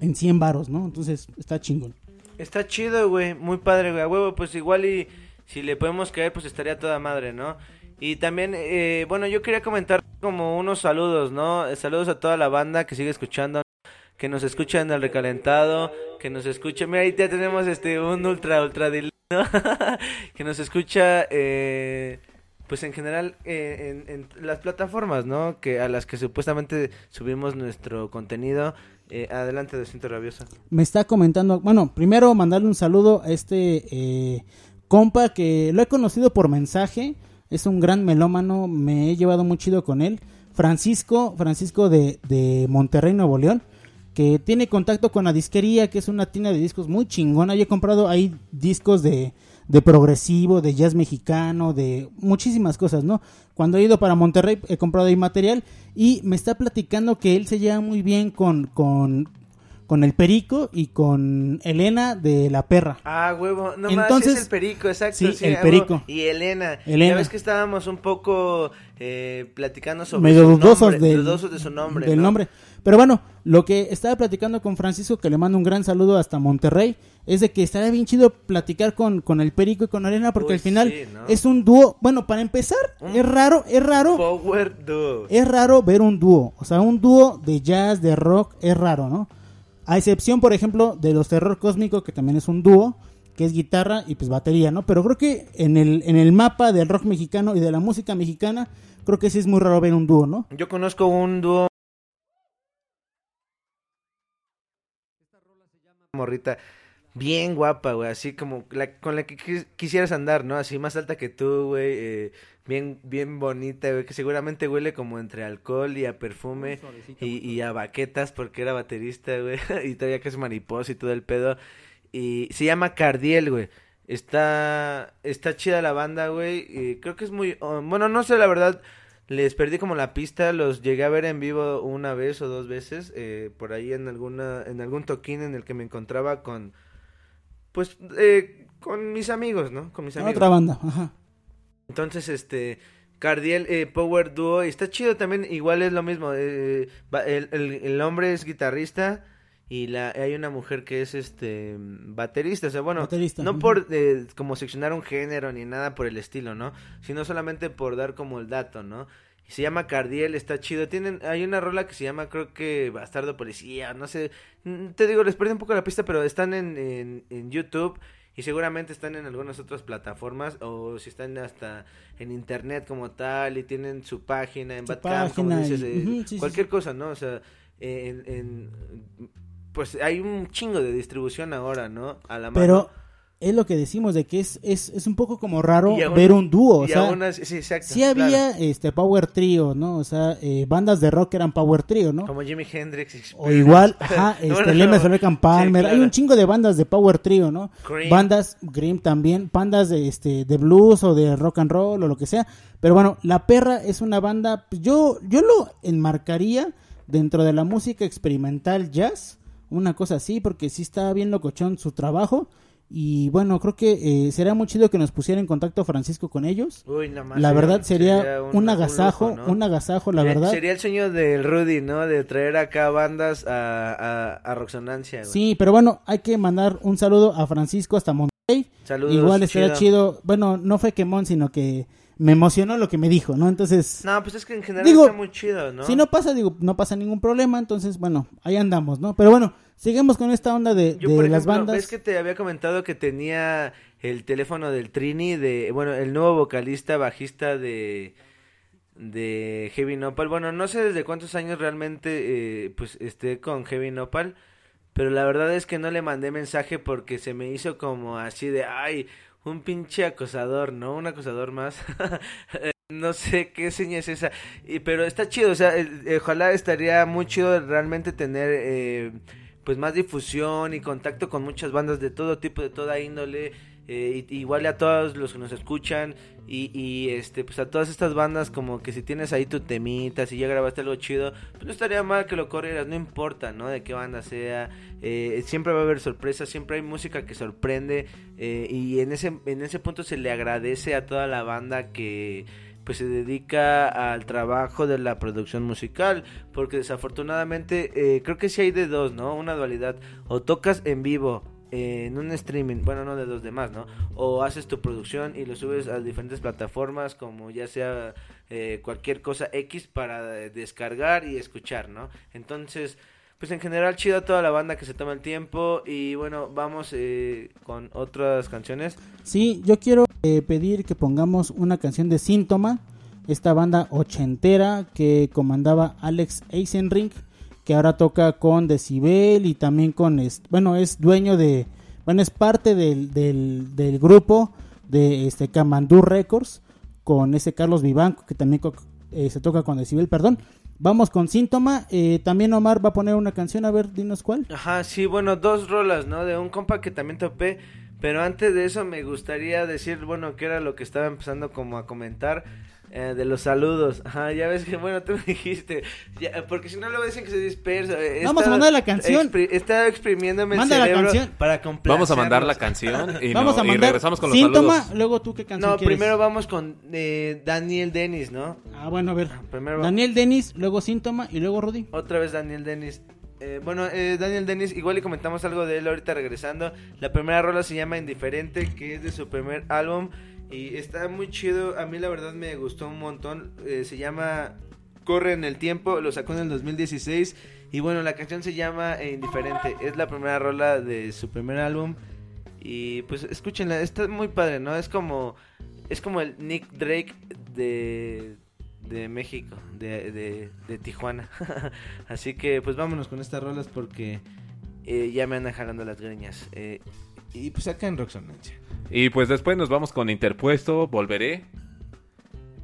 en 100 varos, ¿no? Entonces está chingón. Está chido, güey, muy padre, güey, a huevo, pues igual y si le podemos caer, pues estaría toda madre, ¿no? Y también, eh, bueno, yo quería comentar como unos saludos, ¿no? Eh, Saludos a toda la banda que sigue escuchando, que nos escucha en el recalentado, que nos escucha, mira, ahí ya tenemos este, un ultra, ultra delay, ¿no? que nos escucha, eh, pues en general eh, en, en las plataformas, ¿no? Que a las que supuestamente subimos nuestro contenido. Eh, adelante, de Cinto Rabioso. Me está comentando, bueno, primero mandarle un saludo a este eh, compa que lo he conocido por mensaje, es un gran melómano, me he llevado muy chido con él, Francisco, Francisco de, de Monterrey, Nuevo León, que tiene contacto con la disquería, que es una tienda de discos muy chingona, yo he comprado ahí discos de, de progresivo, de jazz mexicano, de muchísimas cosas, ¿no? Cuando he ido para Monterrey he comprado ahí material y me está platicando que él se lleva muy bien con, con, con el Perico y con Elena de la Perra. Ah, huevo, no Entonces- más, es el perico, exacto. Sí, el huevo. perico. Y Elena. Elena. Ya ves que estábamos un poco eh, platicando sobre medio su dudosos, nombre, del, dudosos de su nombre. del ¿no? nombre. Pero bueno, lo que estaba platicando con Francisco, que le mando un gran saludo hasta Monterrey, es de que estaría bien chido platicar con, con el Perico y con Elena, porque Uy, al final sí, ¿no? es un dúo. Bueno, para empezar, es raro, es raro. Power Duo. Es raro ver un dúo. O sea, un dúo de jazz, de rock, es raro, ¿no? A excepción, por ejemplo, de los Terror Cósmico, que también es un dúo, que es guitarra y pues batería, ¿no? Pero creo que en el, en el mapa del rock mexicano y de la música mexicana, creo que sí es muy raro ver un dúo, ¿no? Yo conozco un dúo. Morrita bien guapa, güey, así como la, con la que quis- quisieras andar, ¿no? Así más alta que tú, güey, eh, bien, bien bonita, güey, que seguramente huele como entre alcohol y a perfume y, y a baquetas porque era baterista, güey, y todavía que es mariposa y todo el pedo. Y se llama Cardiel, güey. Está, está chida la banda, güey. y creo que es muy, oh, bueno, no sé, la verdad, les perdí como la pista, los llegué a ver en vivo una vez o dos veces, eh, por ahí en alguna, en algún toquín en el que me encontraba con, pues, eh, con mis amigos, ¿no? Con mis amigos. Otra banda, ajá. Entonces, este, Cardiel eh, Power Duo, y está chido también, igual es lo mismo, eh, el, el, el hombre es guitarrista y la hay una mujer que es este baterista, o sea, bueno, Baterista, no por eh, como seccionar un género ni nada por el estilo, ¿no? Sino solamente por dar como el dato, ¿no? Y se llama Cardiel, está chido. Tienen, hay una rola que se llama, creo que Bastardo Policía, no sé. Mm, Te digo, les perdí un poco la pista, pero están en, en, en YouTube y seguramente están en algunas otras plataformas o si están hasta en internet como tal y tienen su página en Su Bandcamp, como dices, eh, sí, cualquier cosa, ¿no? O sea, en, en- pues hay un chingo de distribución ahora, ¿no? A la mano. Pero es lo que decimos de que es, es, es un poco como raro aún- ver un dúo. O sea, aún sí, exacto, sí había claro. este Power Trio, ¿no? O sea, eh, bandas de rock eran Power Trio, ¿no? Como Jimi Hendrix. O igual, ajá, este, no. American Palmer, Sí, hay un chingo de bandas de Power Trio, ¿no? Cream. Bandas, Grimm también, bandas de este de blues o de rock and roll o lo que sea. Pero bueno, La Perra es una banda, pues, yo yo lo enmarcaría dentro de la música experimental jazz, una cosa así, porque sí está bien locochón su trabajo. Y bueno, creo que eh, sería muy chido que nos pusiera en contacto Francisco con ellos. Uy, nada más la verdad sería, sería un, un- agasajo, un lujo, ¿no? un agasajo, la verdad. Sería el sueño del Rudy, ¿no? De traer acá bandas a, a, a Roxonancia, güey. Sí, pero bueno, hay que mandar un saludo a Francisco hasta Monterrey. Saludos, Igual estaría chido. chido. Bueno, no fue quemón, sino que me emocionó lo que me dijo, ¿no? Entonces, No, pues es que en general Digo, está muy chido, ¿no? si no pasa, digo, no pasa ningún problema. Entonces, bueno, ahí andamos, ¿no? Pero bueno, seguimos con esta onda de, Yo, de por las ejemplo, bandas. ¿ves que te había comentado que tenía el teléfono del Trini de, bueno, el nuevo vocalista, bajista de de Heavy Nopal? Bueno, no sé desde cuántos años realmente eh, pues esté con Heavy Nopal, pero la verdad es que no le mandé mensaje porque se me hizo como así de, ay, un pinche acosador, ¿no? Un acosador más. No sé qué seña es esa, y, pero está chido, o sea, eh, ojalá estaría muy chido realmente tener eh, pues más difusión y contacto con muchas bandas de todo tipo, de toda índole, eh, igual a todos los que nos escuchan y, este pues a todas estas bandas como que si tienes ahí tu temita, si ya grabaste algo chido, pues no estaría mal que lo corrieras, no importa, ¿no? De qué banda sea, eh, siempre va a haber sorpresas, siempre hay música que sorprende eh, y en ese en ese punto se le agradece a toda la banda que pues se dedica al trabajo de la producción musical porque desafortunadamente creo que sí hay de dos no una dualidad o tocas en vivo en un streaming bueno no de los demás no o haces tu producción y lo subes a diferentes plataformas como ya sea eh, cualquier cosa x para descargar y escuchar no entonces pues en general chido a toda la banda que se toma el tiempo y bueno, vamos eh, con otras canciones. Sí, yo quiero eh, pedir que pongamos una canción de Síntoma, esta banda ochentera que comandaba Alex Eisenring, que ahora toca con Decibel y también con, bueno, es dueño de, bueno, es parte del, del, del grupo de este Camandú Records con ese Carlos Vivanco que también eh, se toca con Decibel, perdón. Vamos con Síntoma, eh, también Omar va a poner una canción, a ver, dinos cuál. Ajá, sí, bueno, dos rolas, ¿no? De un compa que también topé, pero antes de eso me gustaría decir, bueno, que era lo que estaba empezando como a comentar. Eh, de los saludos, ajá, ya ves que bueno, tú me dijiste, ya, porque si no luego dicen que se dispersa. eh, he Vamos a mandar la canción. expri- He estado exprimiéndome Manda el la cerebro canción. para complacerlos. Vamos a mandar la canción y, Vamos no- a y mandar regresamos con los Síntoma, saludos. luego tú qué canción No, quieres? primero vamos con eh, Daniel Dennis, ¿no? Ah, bueno, a ver. Primero va- Daniel Denis, luego Síntoma y luego Rudy. Otra vez Daniel Dennis. Eh, bueno, eh, Daniel Dennis, igual y comentamos algo de él ahorita regresando. La primera rola se llama Indiferente, que es de su primer álbum. Y está muy chido. A mí la verdad me gustó un montón. Eh, se llama Corre en el Tiempo, lo sacó en el 2016. Y bueno, la canción se llama Indiferente. Es la primera rola de su primer álbum. Y pues escúchenla, está muy padre, ¿no? Es como, es como el Nick Drake de, de México, de, de, de Tijuana. Así que pues vámonos con estas rolas porque eh, ya me andan jalando las greñas. Eh, y pues acá en Roxonancia. Y pues después nos vamos con Interpuesto, volveré.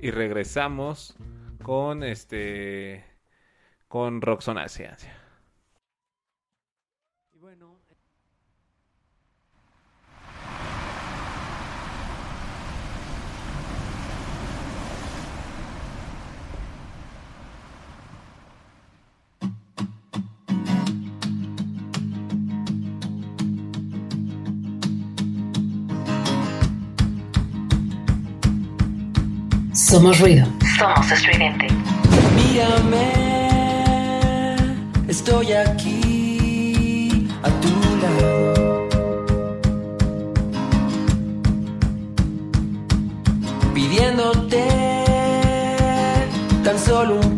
Y regresamos con este. con Roxonancia. Somos ruido. Somos estridente. Mírame, estoy aquí a tu lado. Pidiéndote tan solo un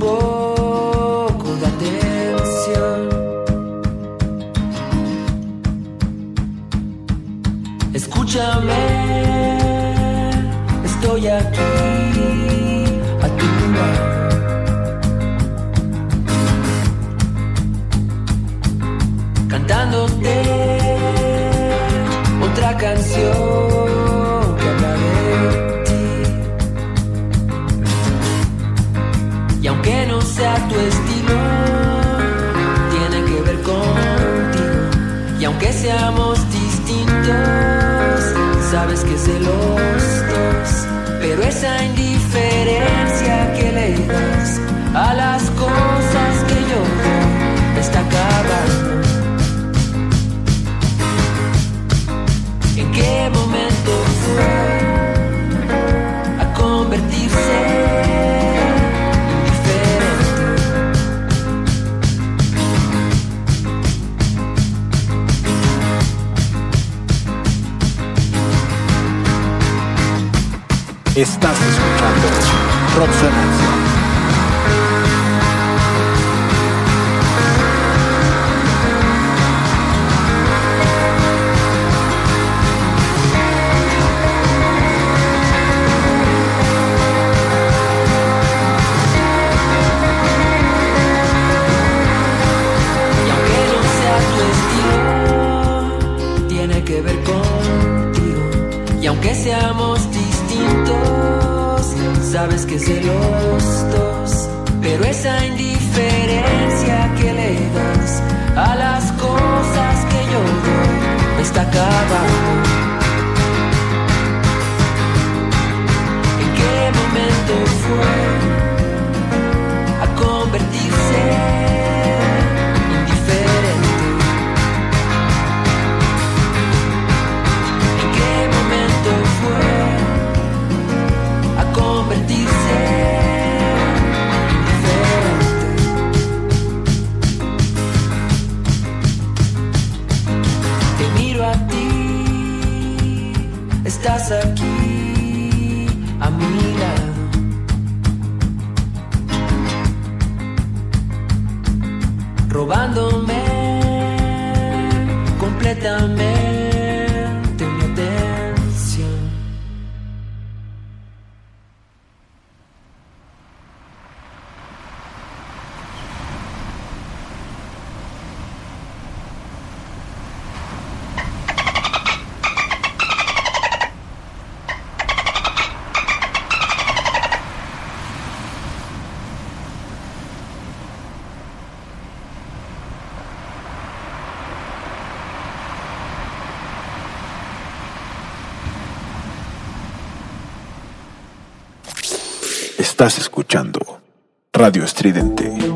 Seamos distintos, sabes que sé los dos. Pero esa indiferencia que le das a las cosas Estás escuchando Roxonancia. Sabes que sé los dos. Pero esa indiferencia que le das a las cosas que yo doy, está acabando. Radio Estridente.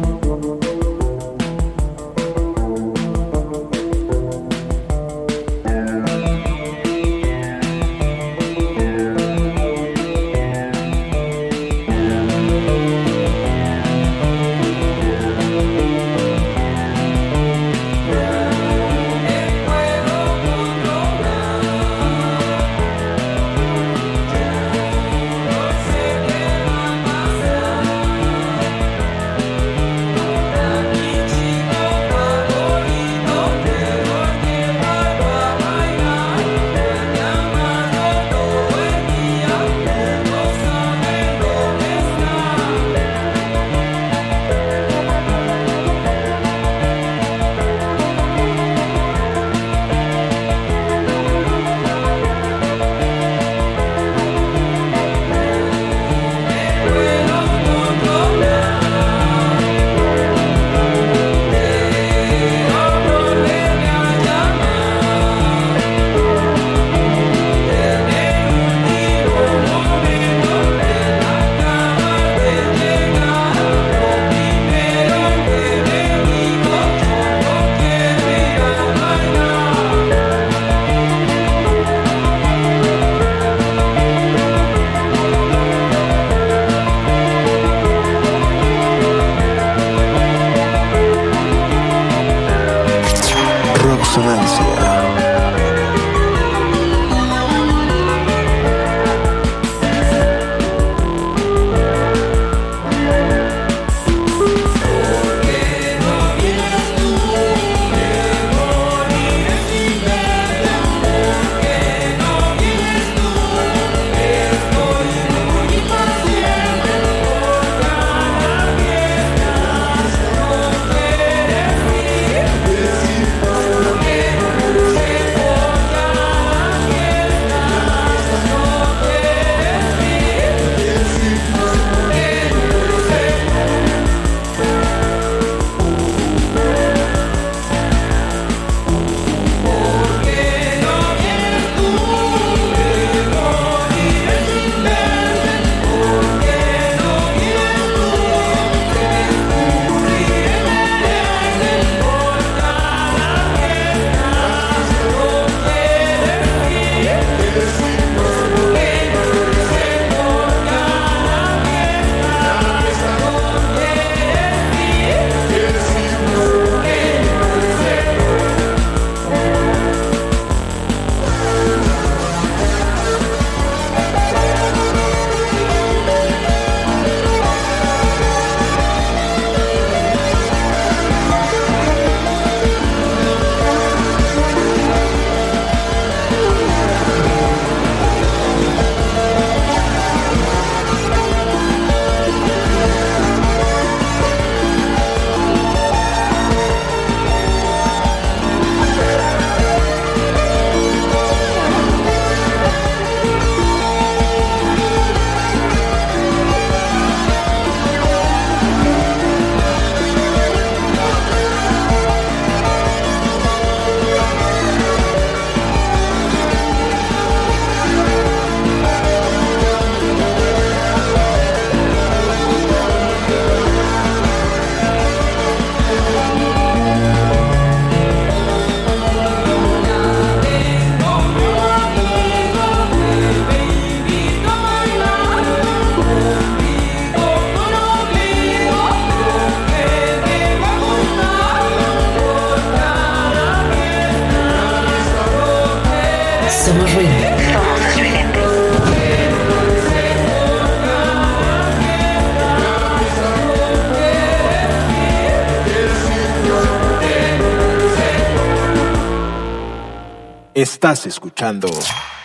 Estás escuchando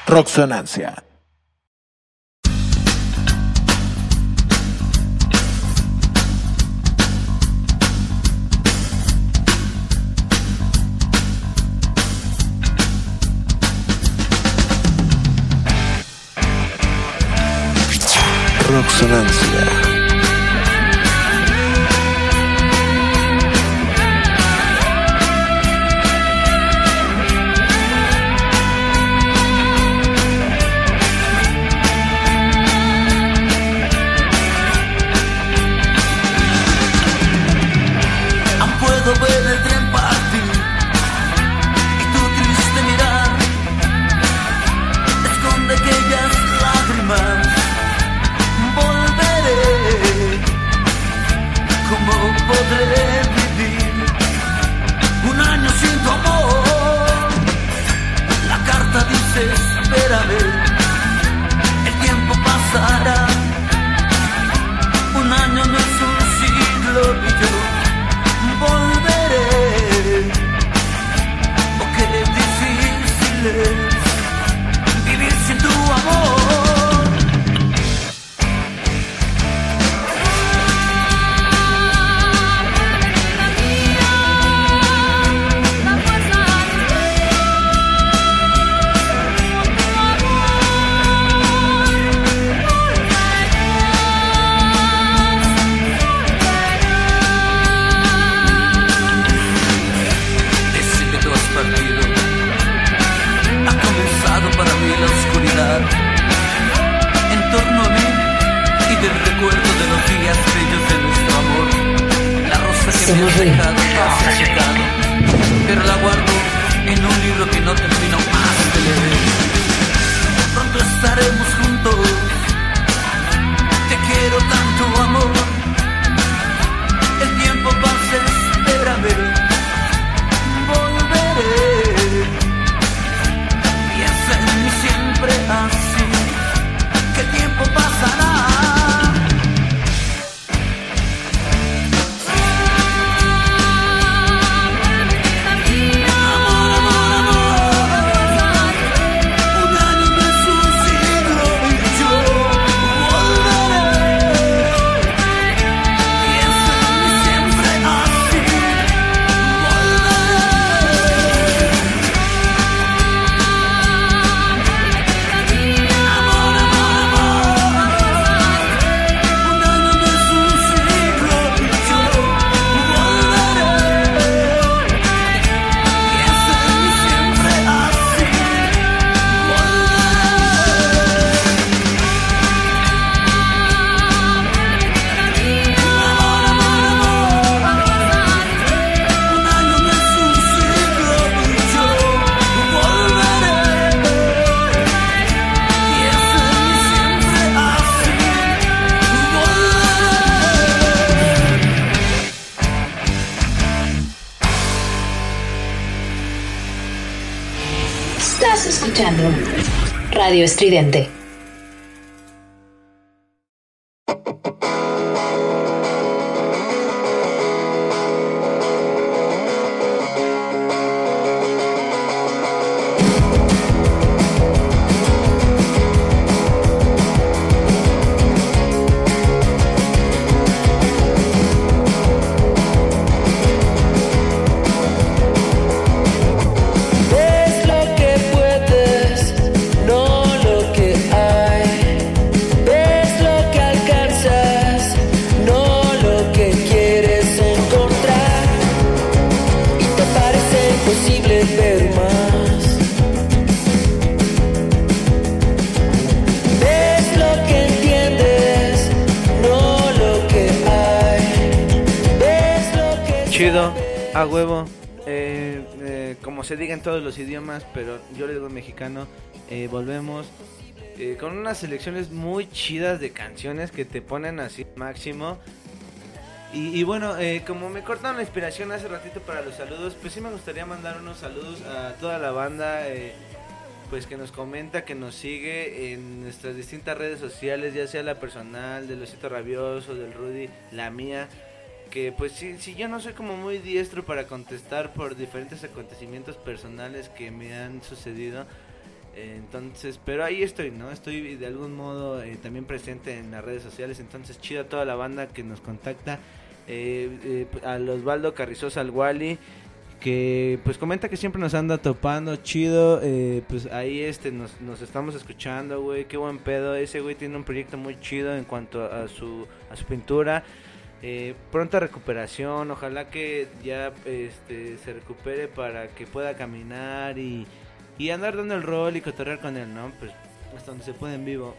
Rocksonancia. estridente. pero yo le digo mexicano, eh, volvemos eh, con unas selecciones muy chidas de canciones que te ponen así máximo. Y, bueno, eh, como me cortaron la inspiración hace ratito para los saludos, pues sí me gustaría mandar unos saludos a toda la banda pues que nos comenta, que nos sigue en nuestras distintas redes sociales, ya sea la personal, del Osito Rabioso, del Rudy, la mía que pues sí, sí, yo no soy como muy diestro para contestar por diferentes acontecimientos personales que me han sucedido. Entonces, pero ahí estoy, ¿no? Estoy de algún modo eh, también presente en las redes sociales. Entonces, chido a toda la banda que nos contacta. Eh, eh, al Osvaldo Carrizosa, al Wally, que pues comenta que siempre nos anda topando, chido. eh, pues ahí este nos, nos estamos escuchando, güey. Qué buen pedo. Ese güey tiene un proyecto muy chido en cuanto a su, a su pintura. Eh, pronta recuperación, ojalá que ya este, se recupere para que pueda caminar y, y andar dando el rol y cotorrear con él, ¿no? Pues hasta donde se puede en vivo.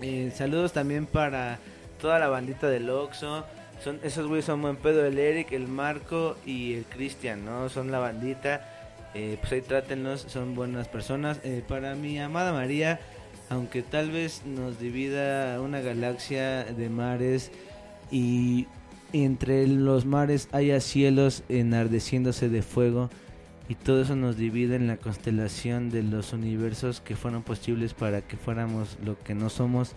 Eh, saludos también para toda la bandita del Oxxo. Son, esos güeyes son buen pedo, el Eric, el Marco y el Cristian, ¿no? Son la bandita. Eh, pues ahí trátenlos, son buenas personas. Para mi amada María, aunque tal vez nos divida una galaxia de mares y entre los mares haya cielos enardeciéndose de fuego y todo eso nos divide en la constelación de los universos que fueron posibles para que fuéramos lo que no somos.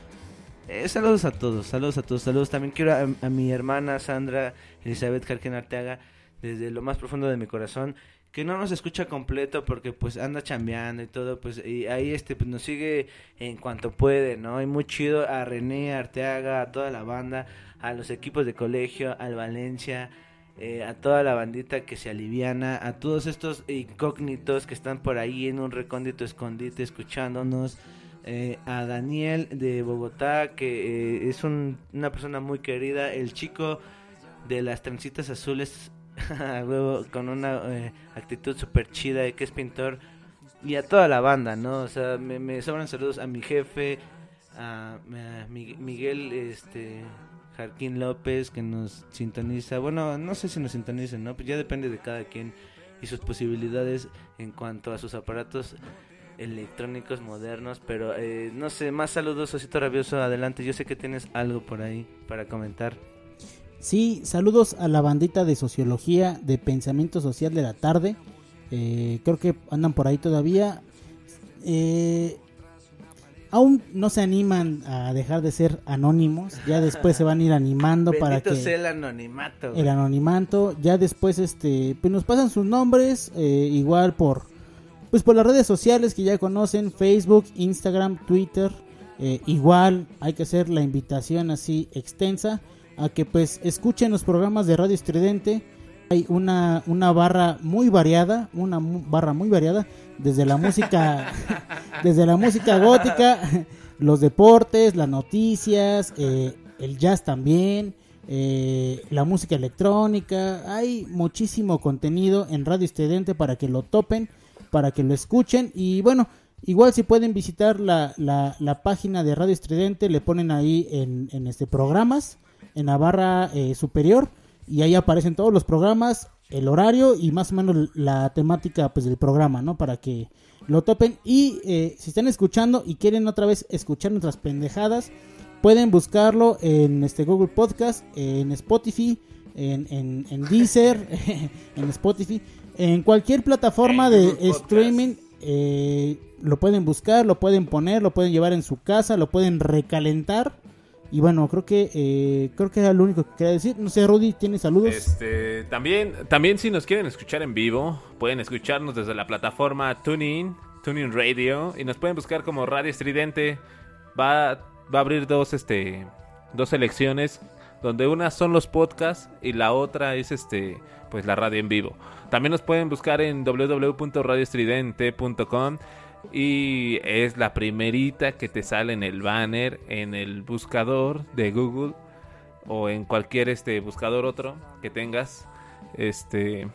Eh, saludos a todos, saludos a todos, saludos. También quiero a, mi hermana Sandra Elizabeth Carquen Arteaga, desde lo más profundo de mi corazón, que no nos escucha completo porque pues anda chambeando y todo, pues y ahí este pues nos sigue en cuanto puede, ¿no? Y muy chido a René Arteaga, a toda la banda, a los equipos de colegio, al Valencia, eh, a toda la bandita que se aliviana, a todos estos incógnitos que están por ahí en un recóndito escondite escuchándonos, eh, a Daniel de Bogotá, que eh, es un- una persona muy querida, el chico de las trencitas azules, a con una eh, actitud súper chida, eh, que es pintor, y a toda la banda, ¿no? O sea, me, me sobran saludos a mi jefe, a, a Mi- Miguel, este... Jarquín López que nos sintoniza. Bueno, no sé si nos sintonicen, ¿no? Pues ya depende de cada quien y sus posibilidades en cuanto a sus aparatos electrónicos modernos. Pero eh, no sé, más saludos, Osito Rabioso. Adelante, yo sé que tienes algo por ahí para comentar. Sí, saludos a la bandita de sociología de pensamiento social de la tarde. Eh, creo que andan por ahí todavía. Eh, aún no se animan a dejar de ser anónimos. Ya después se van a ir animando para que sea el anonimato. güey. el anonimato. Ya después este pues nos pasan sus nombres eh, igual por pues por las redes sociales que ya conocen, Facebook, Instagram, Twitter. Eh, igual hay que hacer la invitación así extensa a que pues escuchen los programas de Radio Estridente. Hay una, una barra muy variada, una mu- barra muy variada, desde la música, desde la música gótica, los deportes, las noticias, eh, el jazz también, eh, la música electrónica. Hay muchísimo contenido en Radio Estridente para que lo topen, para que lo escuchen. Y bueno, igual si pueden visitar la, la, la página de Radio Estridente, le ponen ahí en, en este programas, en la barra eh, superior, y ahí aparecen todos los programas, el horario y más o menos la temática pues del programa, ¿no? Para que lo topen. Y eh, si están escuchando y quieren otra vez escuchar nuestras pendejadas, pueden buscarlo en este Google Podcast, en Spotify, en, en, en Deezer, en Spotify, en cualquier plataforma de streaming. eh, lo pueden buscar, lo pueden poner, lo pueden llevar en su casa, lo pueden recalentar. Y bueno, creo que eh, creo que era lo único que quería decir. No sé, Rudy, ¿tienes saludos? Este, también, también si nos quieren escuchar en vivo, pueden escucharnos desde la plataforma TuneIn, TuneIn Radio, y nos pueden buscar como Radio Estridente. Va, va a abrir dos, este, dos selecciones, donde una son los podcasts y la otra es, este, pues la radio en vivo. También nos pueden buscar en www.radioestridente.com y es la primerita que te sale en el banner, en el buscador de Google o en cualquier este buscador otro que tengas. Este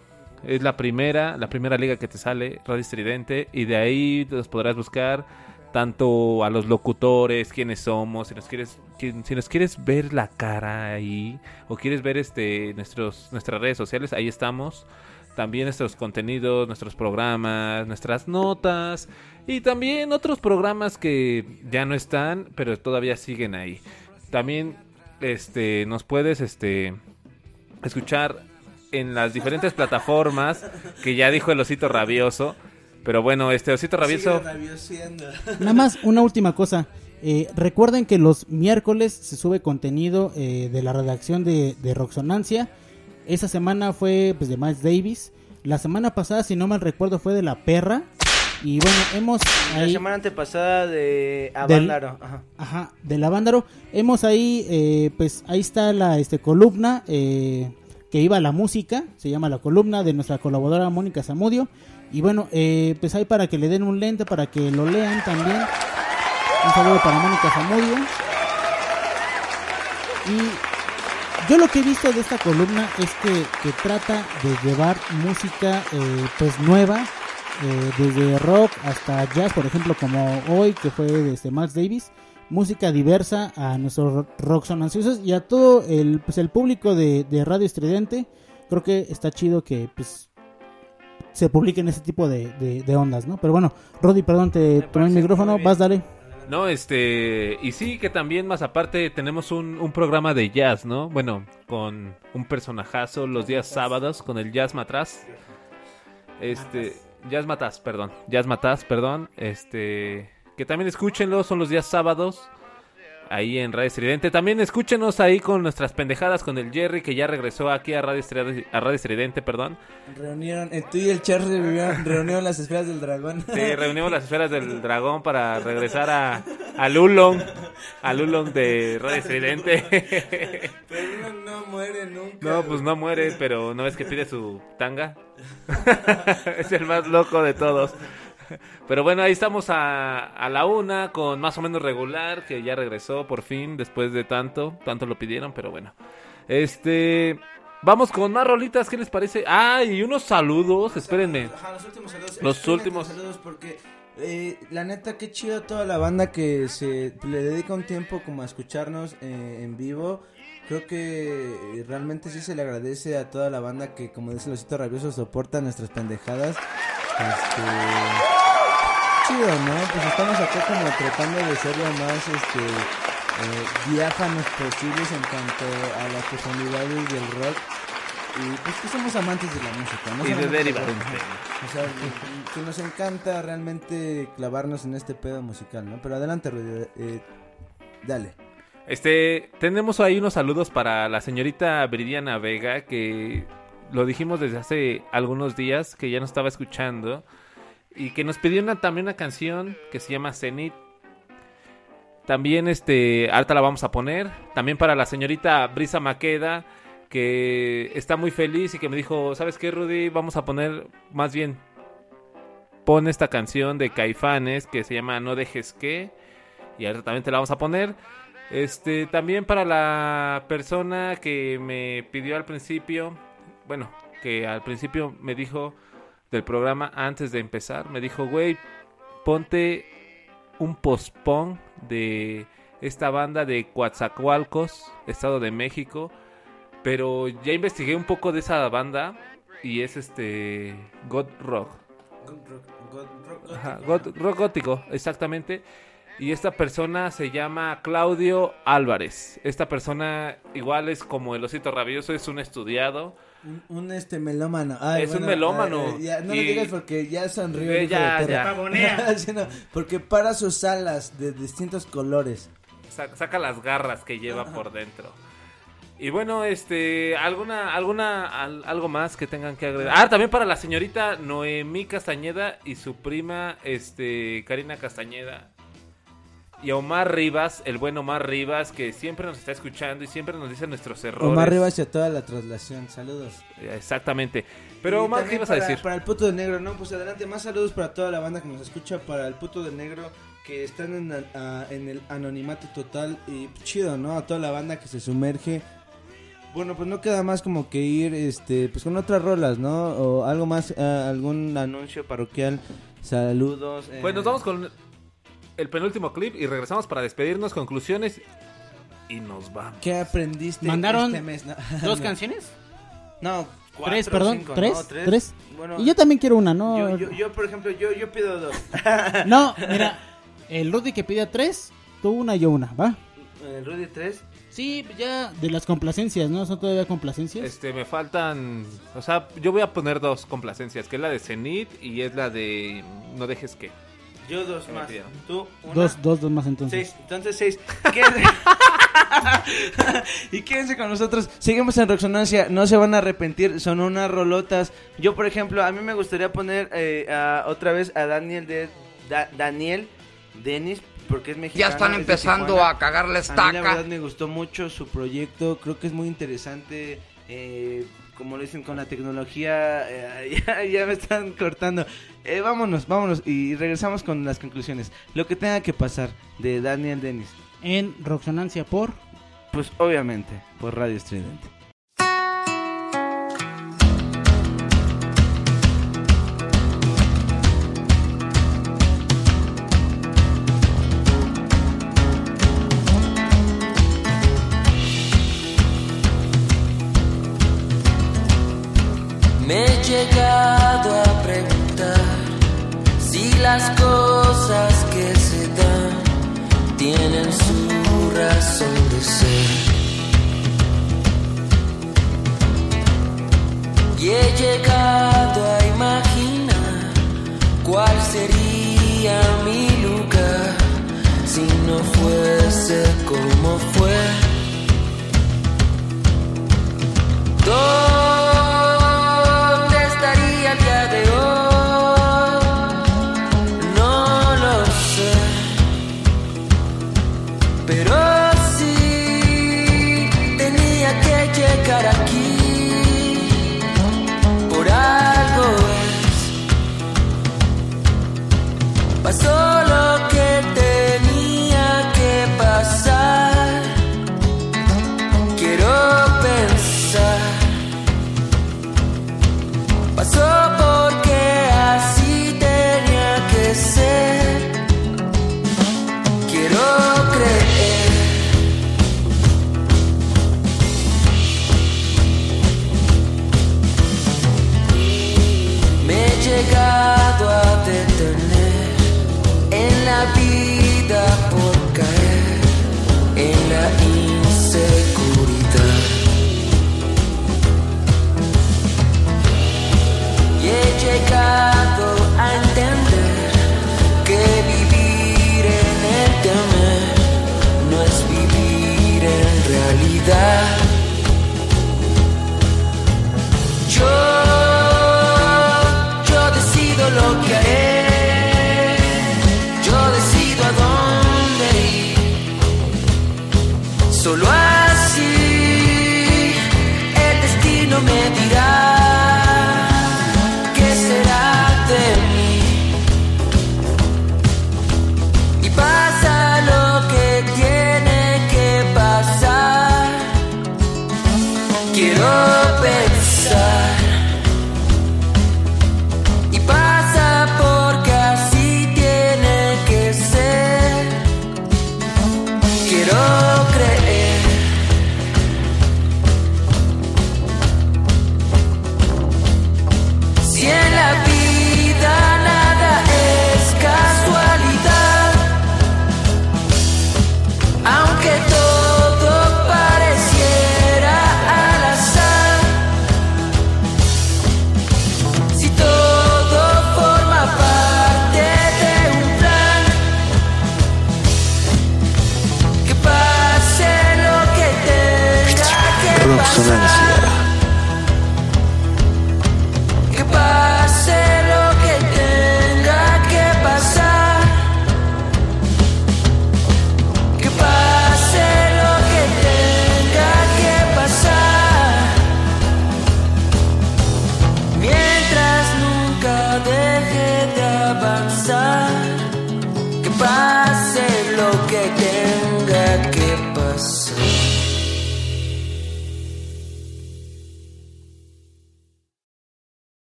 es la primera, la primera liga que te sale, Radio Estridente, y de ahí los podrás buscar tanto a los locutores, quiénes somos, si nos quieres, si nos quieres ver la cara ahí, o quieres ver este nuestros, nuestras redes sociales, ahí estamos. También nuestros contenidos, nuestros programas, nuestras notas y también otros programas que ya no están, pero todavía siguen ahí. También este nos puedes este escuchar en las diferentes plataformas que ya dijo el osito rabioso. Pero bueno, este osito rabioso. Nada más una última cosa. Eh, recuerden que los miércoles se sube contenido eh, de la redacción de, de Roxonancia. Esa semana fue pues de Miles Davis. La semana pasada, si no mal recuerdo, fue de La Perra. Y bueno, hemos La semana antepasada de Del- Avándaro. Ajá. Ajá, de Lavándaro. Hemos ahí, eh, pues ahí está la este, columna eh, que iba a la música, se llama la columna de nuestra colaboradora Mónica Zamudio. Y bueno, eh, pues ahí para que le den un lente, para que lo lean también. Un saludo para Mónica Zamudio. Y yo lo que he visto de esta columna es que, que trata de llevar música eh, pues nueva, eh, desde rock hasta jazz, por ejemplo, como hoy que fue desde Max Davis, música diversa a nuestros rock son ansiosos y a todo el, pues, el público de, de Radio Estridente. Creo que está chido que pues se publiquen ese tipo de, de- de ondas, ¿no? Pero bueno, Rodi, perdón, te tomé el micrófono, vas, dale. No, este, y sí que también más aparte tenemos un, un programa de jazz, ¿no? Bueno, con un personajazo los días sábados con el Jazz Matraz. Este, Jazz Mataz, perdón, Jazz Mataz, perdón, este, que también escúchenlo, son los días sábados. Ahí en Radio Estridente. También escúchenos ahí con nuestras pendejadas con el Jerry, que ya regresó aquí a Radio Estridente, a Radio Estridente perdón. Reunieron, el tú y el Charles reunieron, las esferas del dragón. Sí, reunimos las esferas del dragón para regresar a, a Lulong, a Lulong de Radio Estridente. Pero uno no muere nunca. No, pues no muere, pero no es que pide su tanga. es el más loco de todos. Pero bueno, ahí estamos a, a la una con más o menos regular, que ya regresó por fin después de tanto, tanto lo pidieron, pero bueno. Este, vamos con más rolitas, ¿qué les parece? Ah, y unos saludos, espérenme. Ajá, los últimos saludos. Los últimos. Saludos porque eh, la neta qué chido toda la banda que se le dedica un tiempo como a escucharnos eh, en vivo. Creo que eh, realmente sí se le agradece a toda la banda que como dice Losito Rabioso soporta nuestras pendejadas. Este chido, ¿no? Pues estamos acá como tratando de ser lo más este eh, diáfanos posibles en cuanto a las personalidades del rock. Y pues que somos amantes de la música, ¿no? Y de derivados. O sea, que- que nos encanta realmente clavarnos en este pedo musical, ¿no? Pero adelante, Rudy, eh, dale. Este, tenemos ahí unos saludos para la señorita Viridiana Vega, que lo dijimos desde hace algunos días, que ya nos estaba escuchando, y que nos pidió una, también una canción que se llama Zenith. También, este, ahorita la vamos a poner. También para la señorita Brisa Maqueda, que está muy feliz y que me dijo, ¿sabes qué, Rudy? Vamos a poner, más bien, pon esta canción de Caifanes que se llama No dejes que. Y ahorita también te la vamos a poner. Este, también para la persona que me pidió al principio, bueno, que al principio me dijo del programa antes de empezar, me dijo, güey, ponte un postpon de esta banda de Coatzacoalcos, Estado de México, pero ya investigué un poco de esa banda y es este God Rock. Ajá, God- rock gótico, exactamente. Y esta persona se llama Claudio Álvarez. Esta persona igual es como el osito rabioso, es un estudiado. Un, un, este melómano. Ay, Es un melómano. ya, no Y- lo digas porque ya sonrió. Eh, ya, ya. No, porque para sus alas de distintos colores. Sa- saca las garras que lleva por dentro. Y bueno, este, alguna, alguna, al- algo más que tengan que agregar. Ah, también para la señorita Noemí Castañeda y su prima, este, Karina Castañeda. Y a Omar Rivas, el buen Omar Rivas, que siempre nos está escuchando y siempre nos dice nuestros errores. Omar Rivas y a toda la traslación. Saludos. Exactamente. Pero Y Omar, ¿qué ibas a decir? Para el puto de negro, no, pues adelante, más saludos para toda la banda que nos escucha, para el puto de negro que están en, el- en el anonimato total y chido, ¿no? A toda la banda que se sumerge. Bueno, pues no queda más como que ir, este, pues con otras rolas, ¿no? O algo más, ah, algún anuncio parroquial. Saludos. eh, Pues nos vamos con el penúltimo clip y regresamos para despedirnos, conclusiones y nos vamos. ¿Qué aprendiste ¿Mandaron este mes? No, dos no. canciones? No, cuatro, tres, perdón, cinco, tres, no, tres. Bueno, y yo también quiero una, ¿no? yo, yo, yo, por ejemplo, yo, yo pido dos. No, mira, el Rudy que pide tres, tú una y yo una, ¿va? Eh, Rudy 3. Sí, ya de las complacencias, ¿no? ¿Son todavía complacencias? Este, me faltan, o sea, yo voy a poner dos complacencias, que es la de Zenith y es la de No dejes que. Yo dos más. Tú, una. Dos, dos, dos más entonces. Seis. Entonces seis. Quédense- y quédense con nosotros. Seguimos en Roxonancia. No se van a arrepentir. Son unas rolotas. Yo, por ejemplo, a mí me gustaría poner eh, a- otra vez a Daniel de Da- Daniel Denis. Porque es mexicano. Ya están empezando a cagar la A mí la estaca. verdad me gustó mucho su proyecto. Creo que es muy interesante. eh, como lo dicen con la tecnología. eh, ya, ya me están cortando. Eh, vámonos, vámonos. Y regresamos con las conclusiones. Lo que tenga que pasar de Daniel Denis. En Roxonancia por. Pues obviamente, por Radio Estridente. He llegado a preguntar si las cosas que se dan tienen su razón de ser. Y he llegado a imaginar cuál sería mi lugar si no fuese como fue. ¿Dónde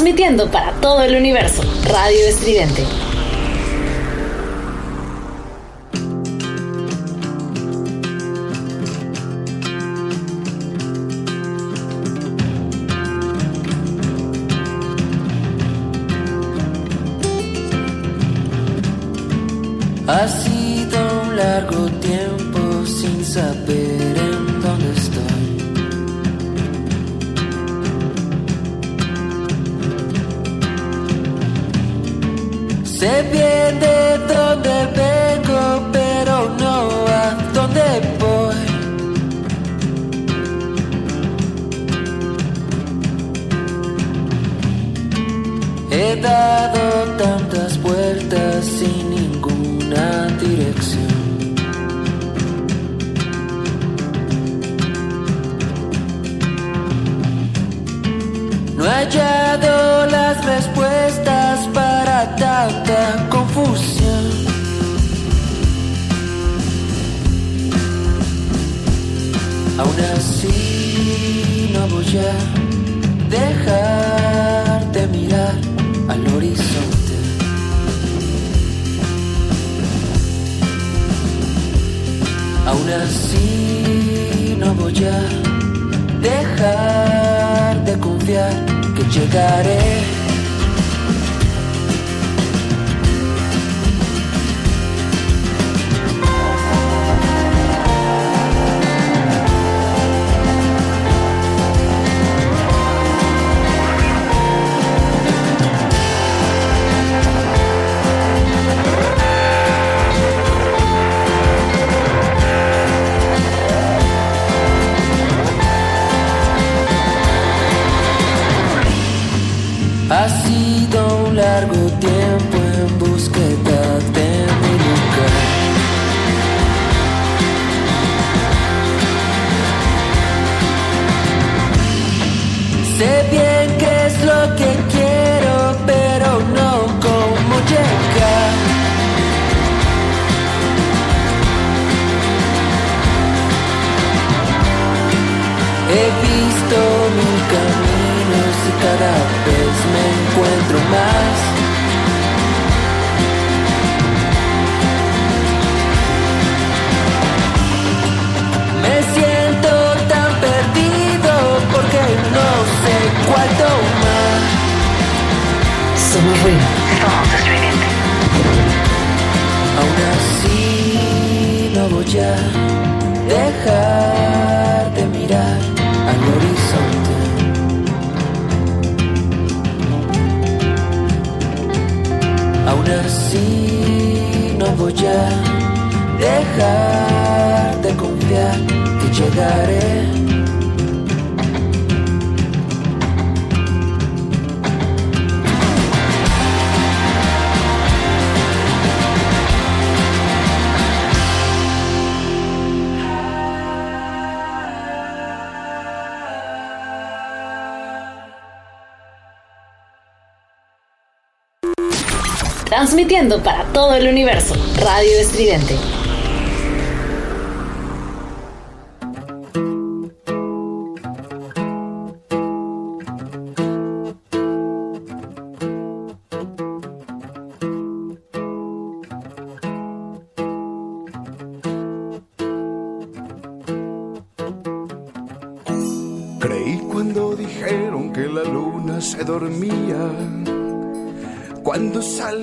Transmitiendo para todo el universo. Radio Estridente. Ha sido un largo tiempo sin saber Sé bien de dónde vengo, pero no a dónde voy. He dado tantas vueltas sin ninguna dirección. Hallado las respuestas para tanta confusión. Aún así no voy a dejar de mirar al horizonte. Aún así no voy a dejar de confiar que llegaré. Ha He visto mil caminos y cada vez me encuentro más. Me siento tan perdido porque no sé cuál tomar. Somos ruido. Aún así no voy a dejar Así no voy a dejar de confiar que llegaré. Transmitiendo para todo el universo. Radio Estridente. Creí cuando dijeron que la luna se dormía. Cuando sol,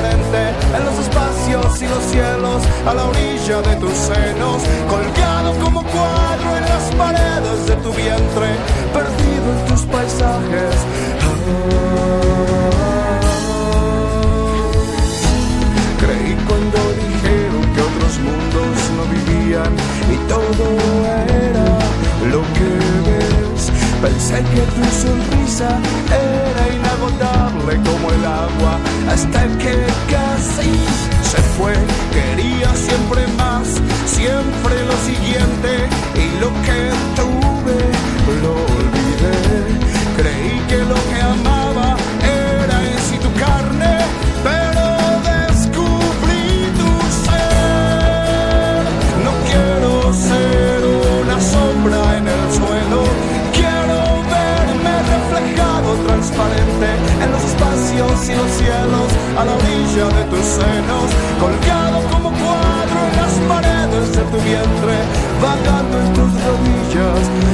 en los espacios y los cielos a la orilla de tus senos, colgado como cuadro en las paredes de tu vientre, perdido en tus paisajes. Creí cuando dijeron que otros mundos no vivían y todo Pensé que tu sonrisa era inagotable como el agua hasta que casi se fue. Quería siempre más, siempre lo siguiente y lo que tuve lo olvidé. Creí que lo que amaba en los espacios y los cielos, a la orilla de tus senos, colgado como cuadro en las paredes de tu vientre, vagando en tus rodillas.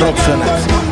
Labios, Rock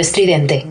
Estridente.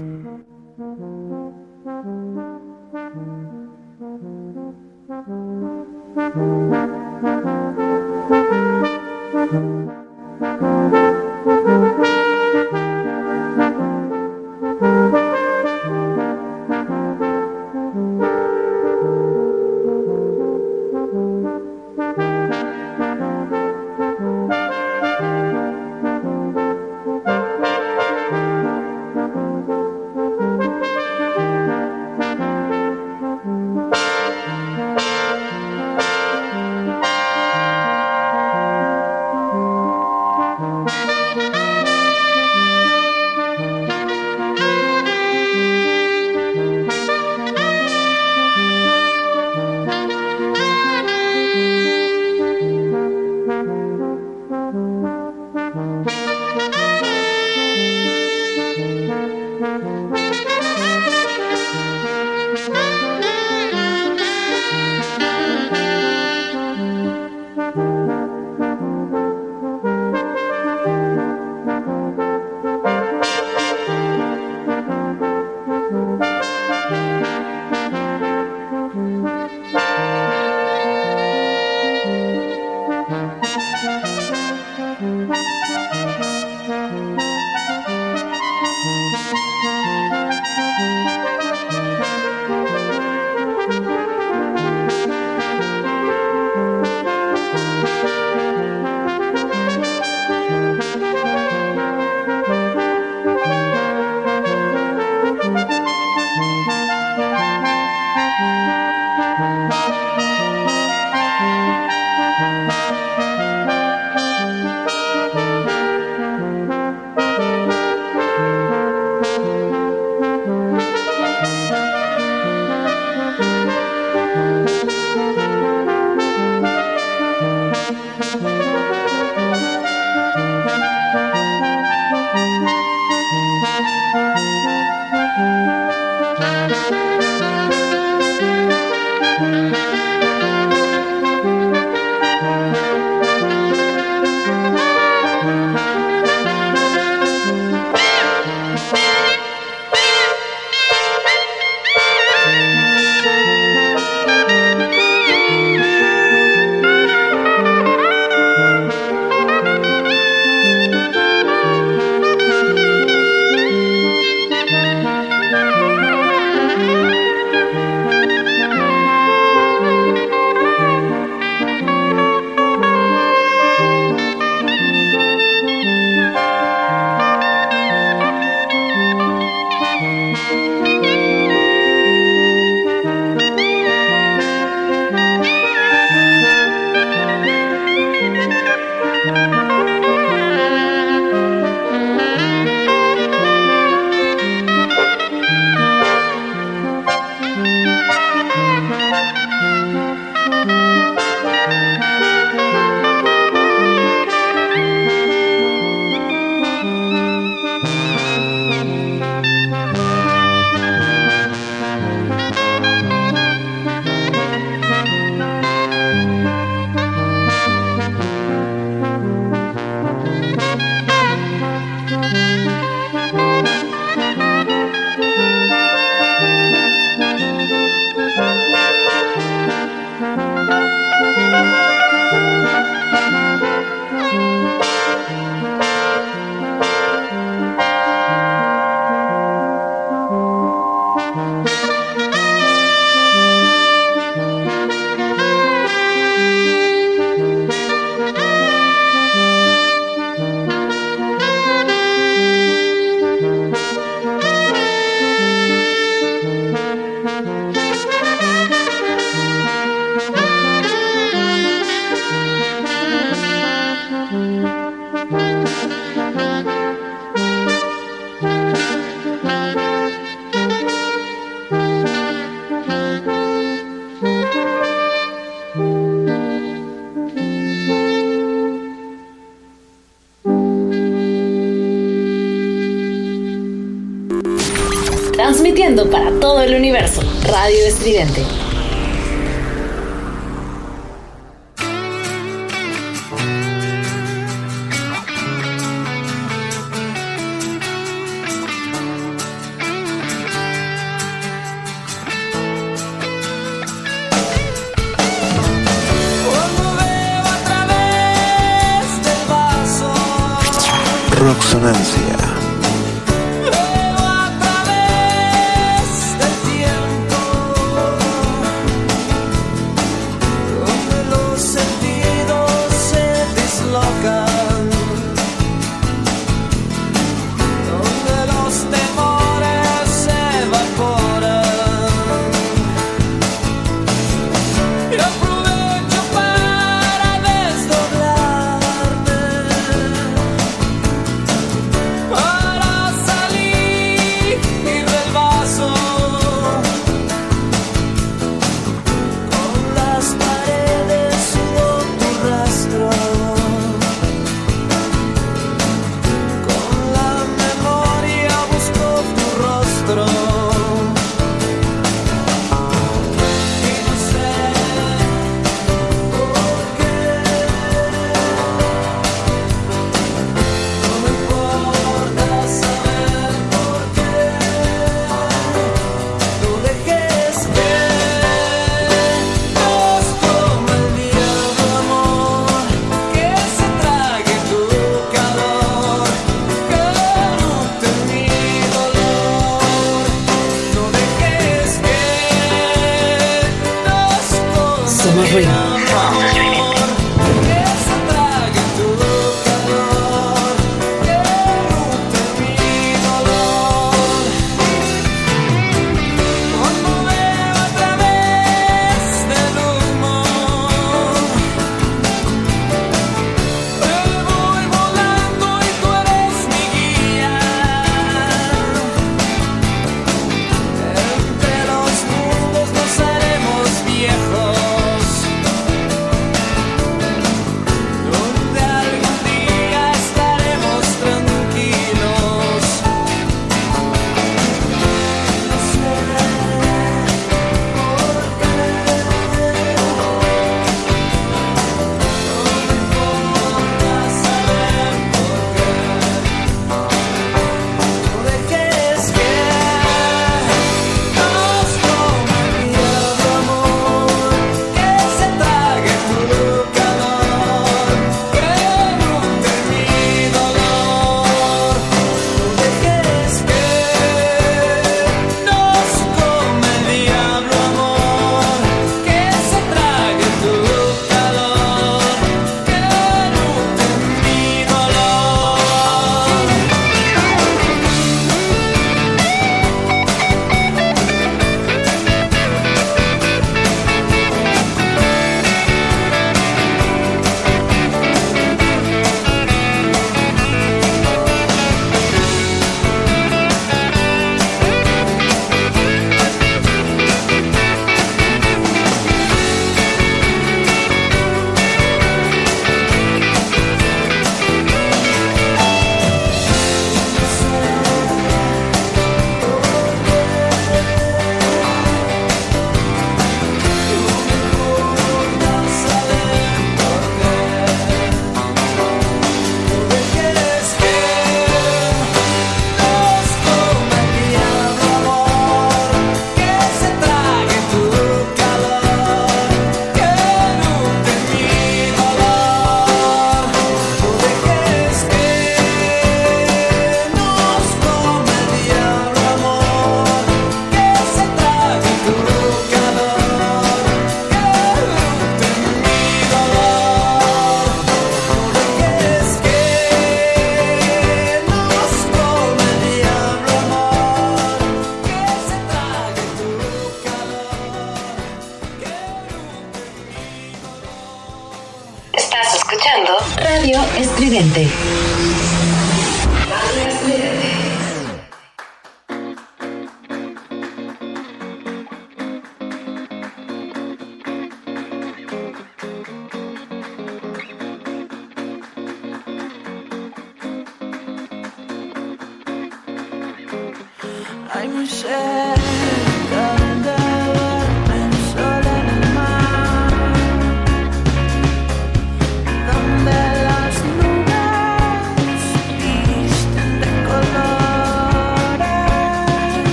Roxonancia.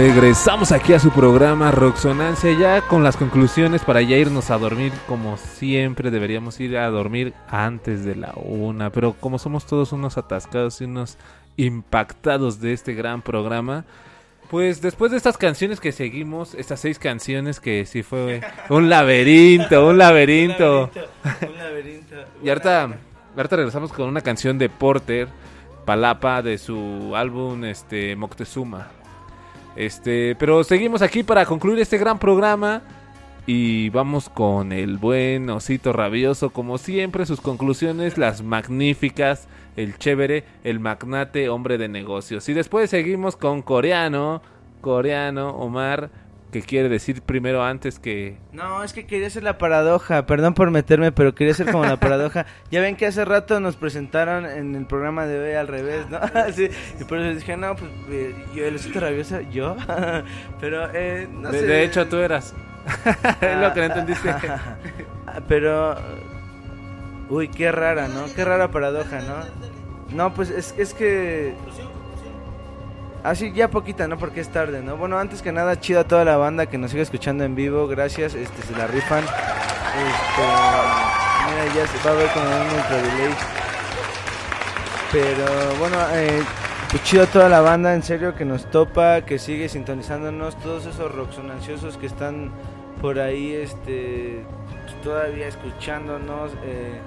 Regresamos aquí a su programa Roxonancia ya con las conclusiones para ya irnos a dormir como siempre deberíamos ir a dormir antes de la una pero como somos todos unos atascados y unos impactados de este gran programa pues después de estas canciones que seguimos estas seis canciones que sí fue un laberinto un laberinto Un laberinto. y ahorita, ahorita regresamos con una canción de Porter Palapa de su álbum este Moctezuma. Este, pero seguimos aquí para concluir este gran programa y vamos con el buen osito rabioso como siempre sus conclusiones las magníficas, el chévere, el magnate, hombre de negocios. Y después seguimos con coreano, coreano Omar que quiere decir primero antes que No, es que quería hacer la paradoja, perdón por meterme, pero quería hacer como la paradoja. Ya ven que hace rato nos presentaron en el programa de hoy al revés, ¿no? sí, y por eso dije, no, pues eh, yo, el osito rabioso, yo. pero, eh, no de, sé. de hecho tú eras. es lo que no entendiste. Ah, pero, uy, qué rara, ¿no? Qué rara paradoja, ¿no? No, pues es, es que... Así ya poquita, ¿no? Porque es tarde, ¿no? Bueno, antes que nada, chido a toda la banda que nos sigue escuchando en vivo. Gracias, este, se la rifan. Este, mira, ya se va a ver como un ultra. Pero bueno, eh, pues chido a toda la banda, en serio, que nos topa, que sigue sintonizándonos. Todos esos roxonanciosos que están por ahí, este, todavía escuchándonos. eh,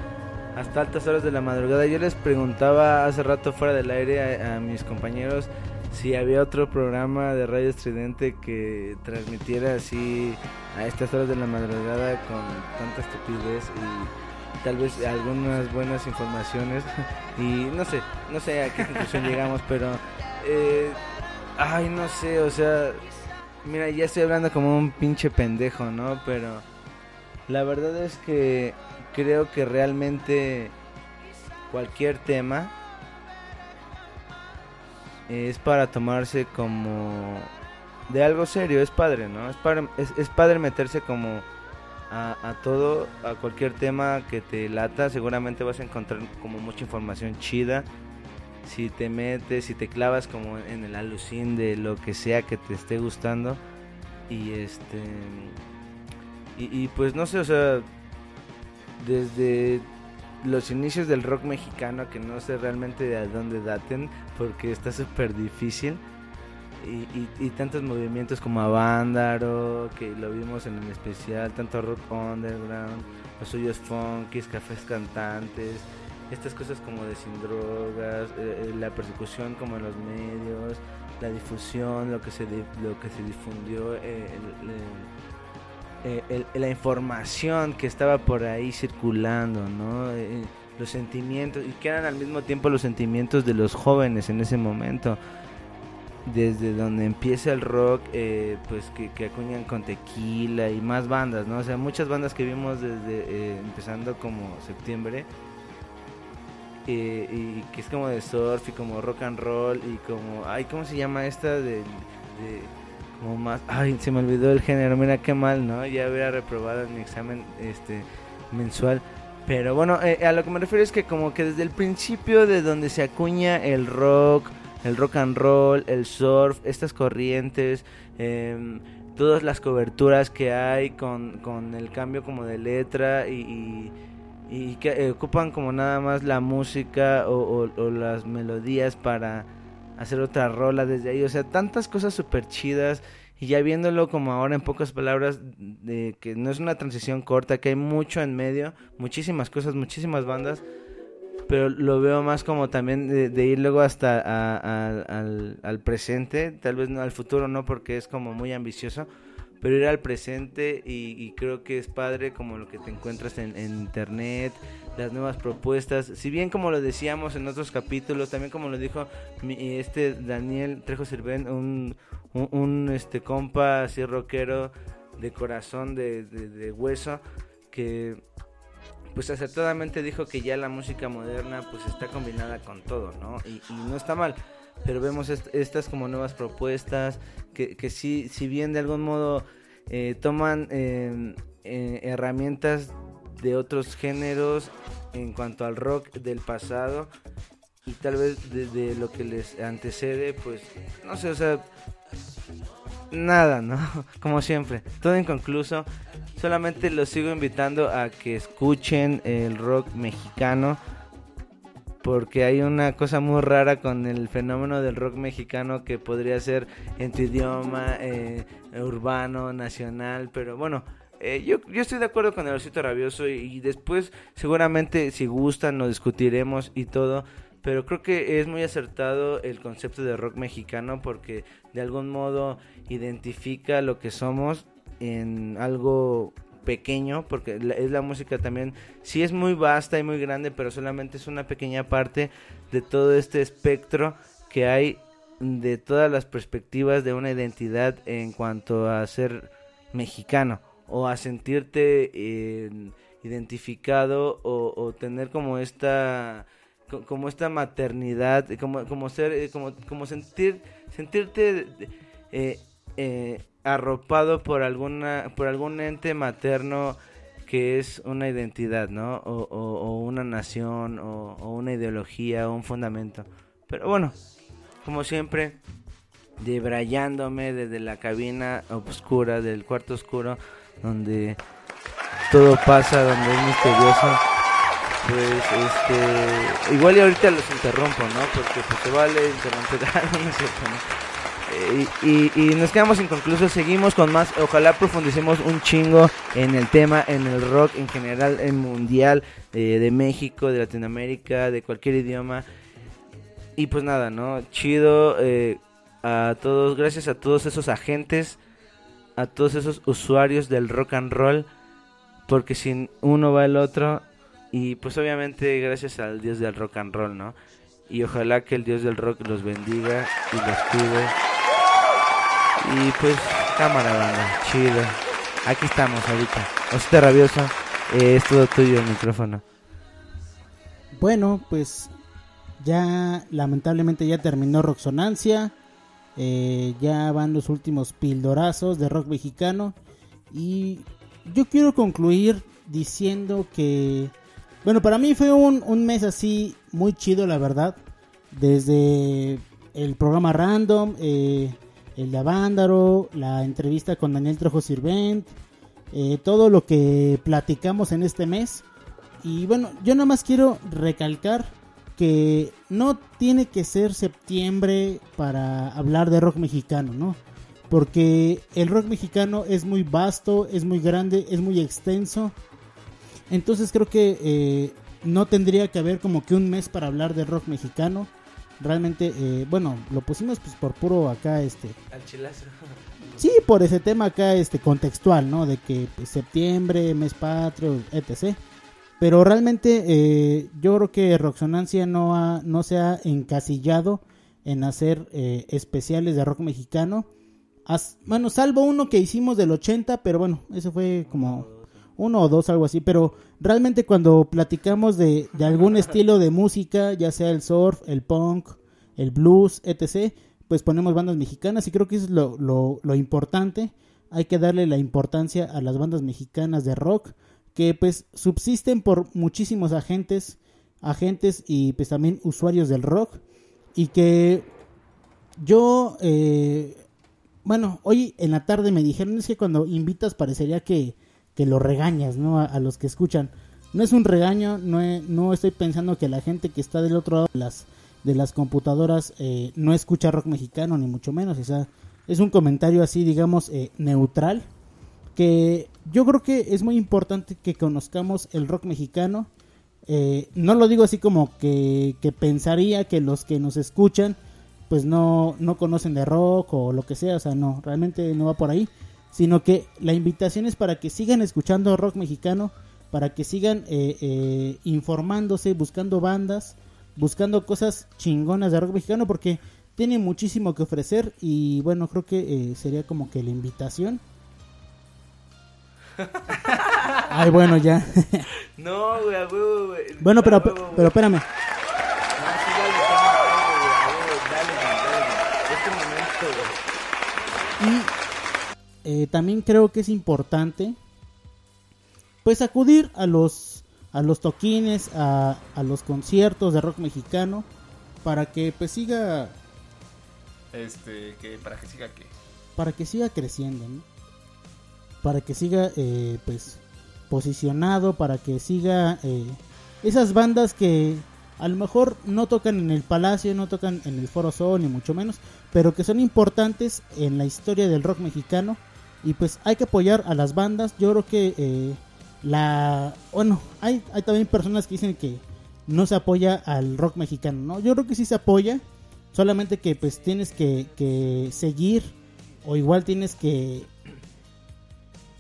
hasta altas horas de la madrugada. Yo les preguntaba hace rato fuera del aire a mis compañeros si había otro programa de Radio Estridente que transmitiera así a estas horas de la madrugada con tanta estupidez y tal vez algunas buenas informaciones y no sé, no sé a qué conclusión llegamos, pero eh, ay no sé, o sea, mira ya estoy hablando como un pinche pendejo, ¿no? Pero la verdad es que creo que realmente cualquier tema es para tomarse como de algo serio, es padre, ¿no? Es, para, es, es padre meterse como a, todo, a cualquier tema que te lata, seguramente vas a encontrar como mucha información chida. Si te metes, si te clavas como en el alucín de lo que sea que te esté gustando. Y este. Y, y pues no sé, o sea, desde los inicios del rock mexicano, que no sé realmente de dónde daten, porque está súper difícil. Y, y- y tantos movimientos como Avándaro, que lo vimos en el especial, tanto rock underground, los suyos funkis, cafés cantantes, estas cosas como de sin drogas, eh, eh, la persecución como en los medios, la difusión, lo que se, lo que se difundió, eh, el- el- eh, el- la información que estaba por ahí circulando, ¿no? Eh, los sentimientos, y que eran al mismo tiempo los sentimientos de los jóvenes en ese momento. Desde donde empieza el rock, eh, pues que, acuñan con tequila y más bandas, ¿no? O sea, muchas bandas que vimos desde empezando como septiembre, y que es como de surf y como rock and roll y como, ay, ¿cómo se llama esta de como más, ay, se me olvidó el género, mira qué mal, ¿no? Ya había reprobado en mi examen este mensual, Pero bueno, eh, a lo que me refiero es que como que desde el principio de donde se acuña el rock, el rock and roll, el surf, estas corrientes, em, todas las coberturas que hay con, con el cambio como de letra y, y- y que eh, ocupan como nada más la música o, o- o las melodías para hacer otra rola desde ahí. O sea, tantas cosas súper chidas. Y ya viéndolo como ahora en pocas palabras, de que no es una transición corta, que hay mucho en medio, muchísimas cosas, muchísimas bandas, pero lo veo más como también de, ir luego hasta al, al presente, tal vez no al futuro no porque es como muy ambicioso, pero ir al presente y, creo que es padre como lo que te encuentras en, internet, las nuevas propuestas, si bien como lo decíamos en otros capítulos, también como lo dijo mi- este Daniel Trejo Sirven, un, un, este compa así rockero de corazón, de, de- de hueso, que pues acertadamente dijo que ya la música moderna pues está combinada con todo, ¿no? Y, y no está mal, pero vemos est- estas como nuevas propuestas que, que sí, si bien de algún modo eh, toman eh, eh, herramientas de otros géneros en cuanto al rock del pasado y tal vez de, de lo que les antecede, pues no sé, o sea, nada, ¿no? Como siempre, todo inconcluso. Solamente los sigo invitando a que escuchen el rock mexicano. Porque hay una cosa muy rara con el fenómeno del rock mexicano que podría ser en tu idioma, eh, urbano, nacional. Pero bueno, eh, yo, yo estoy de acuerdo con el osito rabioso. Y, y después, seguramente, si gustan, lo discutiremos y todo. Pero creo que es muy acertado el concepto de rock mexicano porque de algún modo identifica lo que somos en algo pequeño, porque es la música también, sí es muy vasta y muy grande, pero solamente es una pequeña parte de todo este espectro que hay de todas las perspectivas de una identidad en cuanto a ser mexicano o a sentirte identificado o, tener como esta co- como esta maternidad como como ser eh, como como sentir sentirte eh, eh, arropado por alguna por algún ente materno que es una identidad no o, una nación o, o una ideología o un fundamento. Pero bueno como siempre debrayándome desde la cabina oscura del cuarto oscuro donde todo pasa donde es misterioso pues este igual y ahorita los interrumpo no porque pues se vale interrumpir no, no es cierto ¿no? Y, y- y nos quedamos inconclusos seguimos con más ojalá profundicemos un chingo en el tema en el rock en general en mundial eh, de México de Latinoamérica de cualquier idioma y pues nada, ¿no? Chido eh, a todos, gracias a todos esos agentes, a todos esos usuarios del rock and roll, porque sin uno va el otro, y pues obviamente gracias al dios del rock and roll, ¿no? Y ojalá que el dios del rock los bendiga y los cuide. Y pues, cámara banda, chido. Aquí estamos ahorita. Osita Rabioso, eh, es todo tuyo el micrófono. Bueno, pues ya lamentablemente ya terminó Roxonancia. eh, ya van los últimos pildorazos de rock mexicano. Y yo quiero concluir diciendo que, bueno, para mí fue un, un mes así muy chido, la verdad. Desde el programa Random, eh, el de Avándaro, la entrevista con Daniel Trejo Sirvent, eh, todo lo que platicamos en este mes. Y bueno, yo nada más quiero recalcar que no tiene que ser septiembre para hablar de rock mexicano, ¿no? Porque el rock mexicano es muy vasto, es muy grande, es muy extenso. Entonces creo que eh, no tendría que haber como que un mes para hablar de rock mexicano. Realmente, eh, bueno, lo pusimos pues por puro acá, este, Al chilazo. Sí, por ese tema acá este contextual, ¿no? De que pues, septiembre, mes patrio, etc. Pero realmente eh, yo creo que Roxonancia no, ha, no se ha encasillado en hacer eh, especiales de rock mexicano. As- bueno, salvo uno que hicimos del 80, pero bueno, eso fue como uno o dos, algo así. Pero realmente cuando platicamos de, de algún estilo de música, ya sea el surf, el punk, el blues, etc., pues ponemos bandas mexicanas y creo que eso es lo, lo, lo importante. Hay que darle la importancia a las bandas mexicanas de rock que pues subsisten por muchísimos agentes, agentes y pues también usuarios del rock y que yo, eh, bueno, hoy en la tarde me dijeron es que cuando invitas parecería que, que lo regañas, ¿no? A, los que escuchan. No es un regaño, no, no estoy pensando que la gente que está del otro lado de las, de las computadoras eh, no escucha rock mexicano, ni mucho menos. O sea, es un comentario así, digamos, eh, neutral. Que yo creo que es muy importante que conozcamos el rock mexicano. Eh, no lo digo así como que, que pensaría que los que nos escuchan pues no, no conocen de rock o lo que sea, o sea, no, realmente no va por ahí, sino que la invitación es para que sigan escuchando rock mexicano, para que sigan eh, eh, informándose, buscando bandas, buscando cosas chingonas de rock mexicano, porque tiene muchísimo que ofrecer y bueno, creo que eh, sería como que la invitación. Ay, bueno, ya. No, güey, huevo, güey. bueno, pero, güey. pero espérame. No, sí, dale, dale, güey, a huevo, dale, güey, dale, güey. Este momento, güey. Y eh, también creo que es importante pues acudir a los a los toquines, a, a los conciertos de rock mexicano para que pues siga Este, que para que siga que. para que siga creciendo, ¿no? Para que siga eh, pues posicionado, para que siga eh, esas bandas que a lo mejor no tocan en el Palacio, no tocan en el Foro Sol, ni mucho menos, pero que son importantes en la historia del rock mexicano. Y pues hay que apoyar a las bandas. Yo creo que eh, la... Bueno, hay, hay también personas que dicen que no se apoya al rock mexicano, ¿no? Yo creo que sí se apoya, solamente que pues tienes que, que seguir o igual tienes que...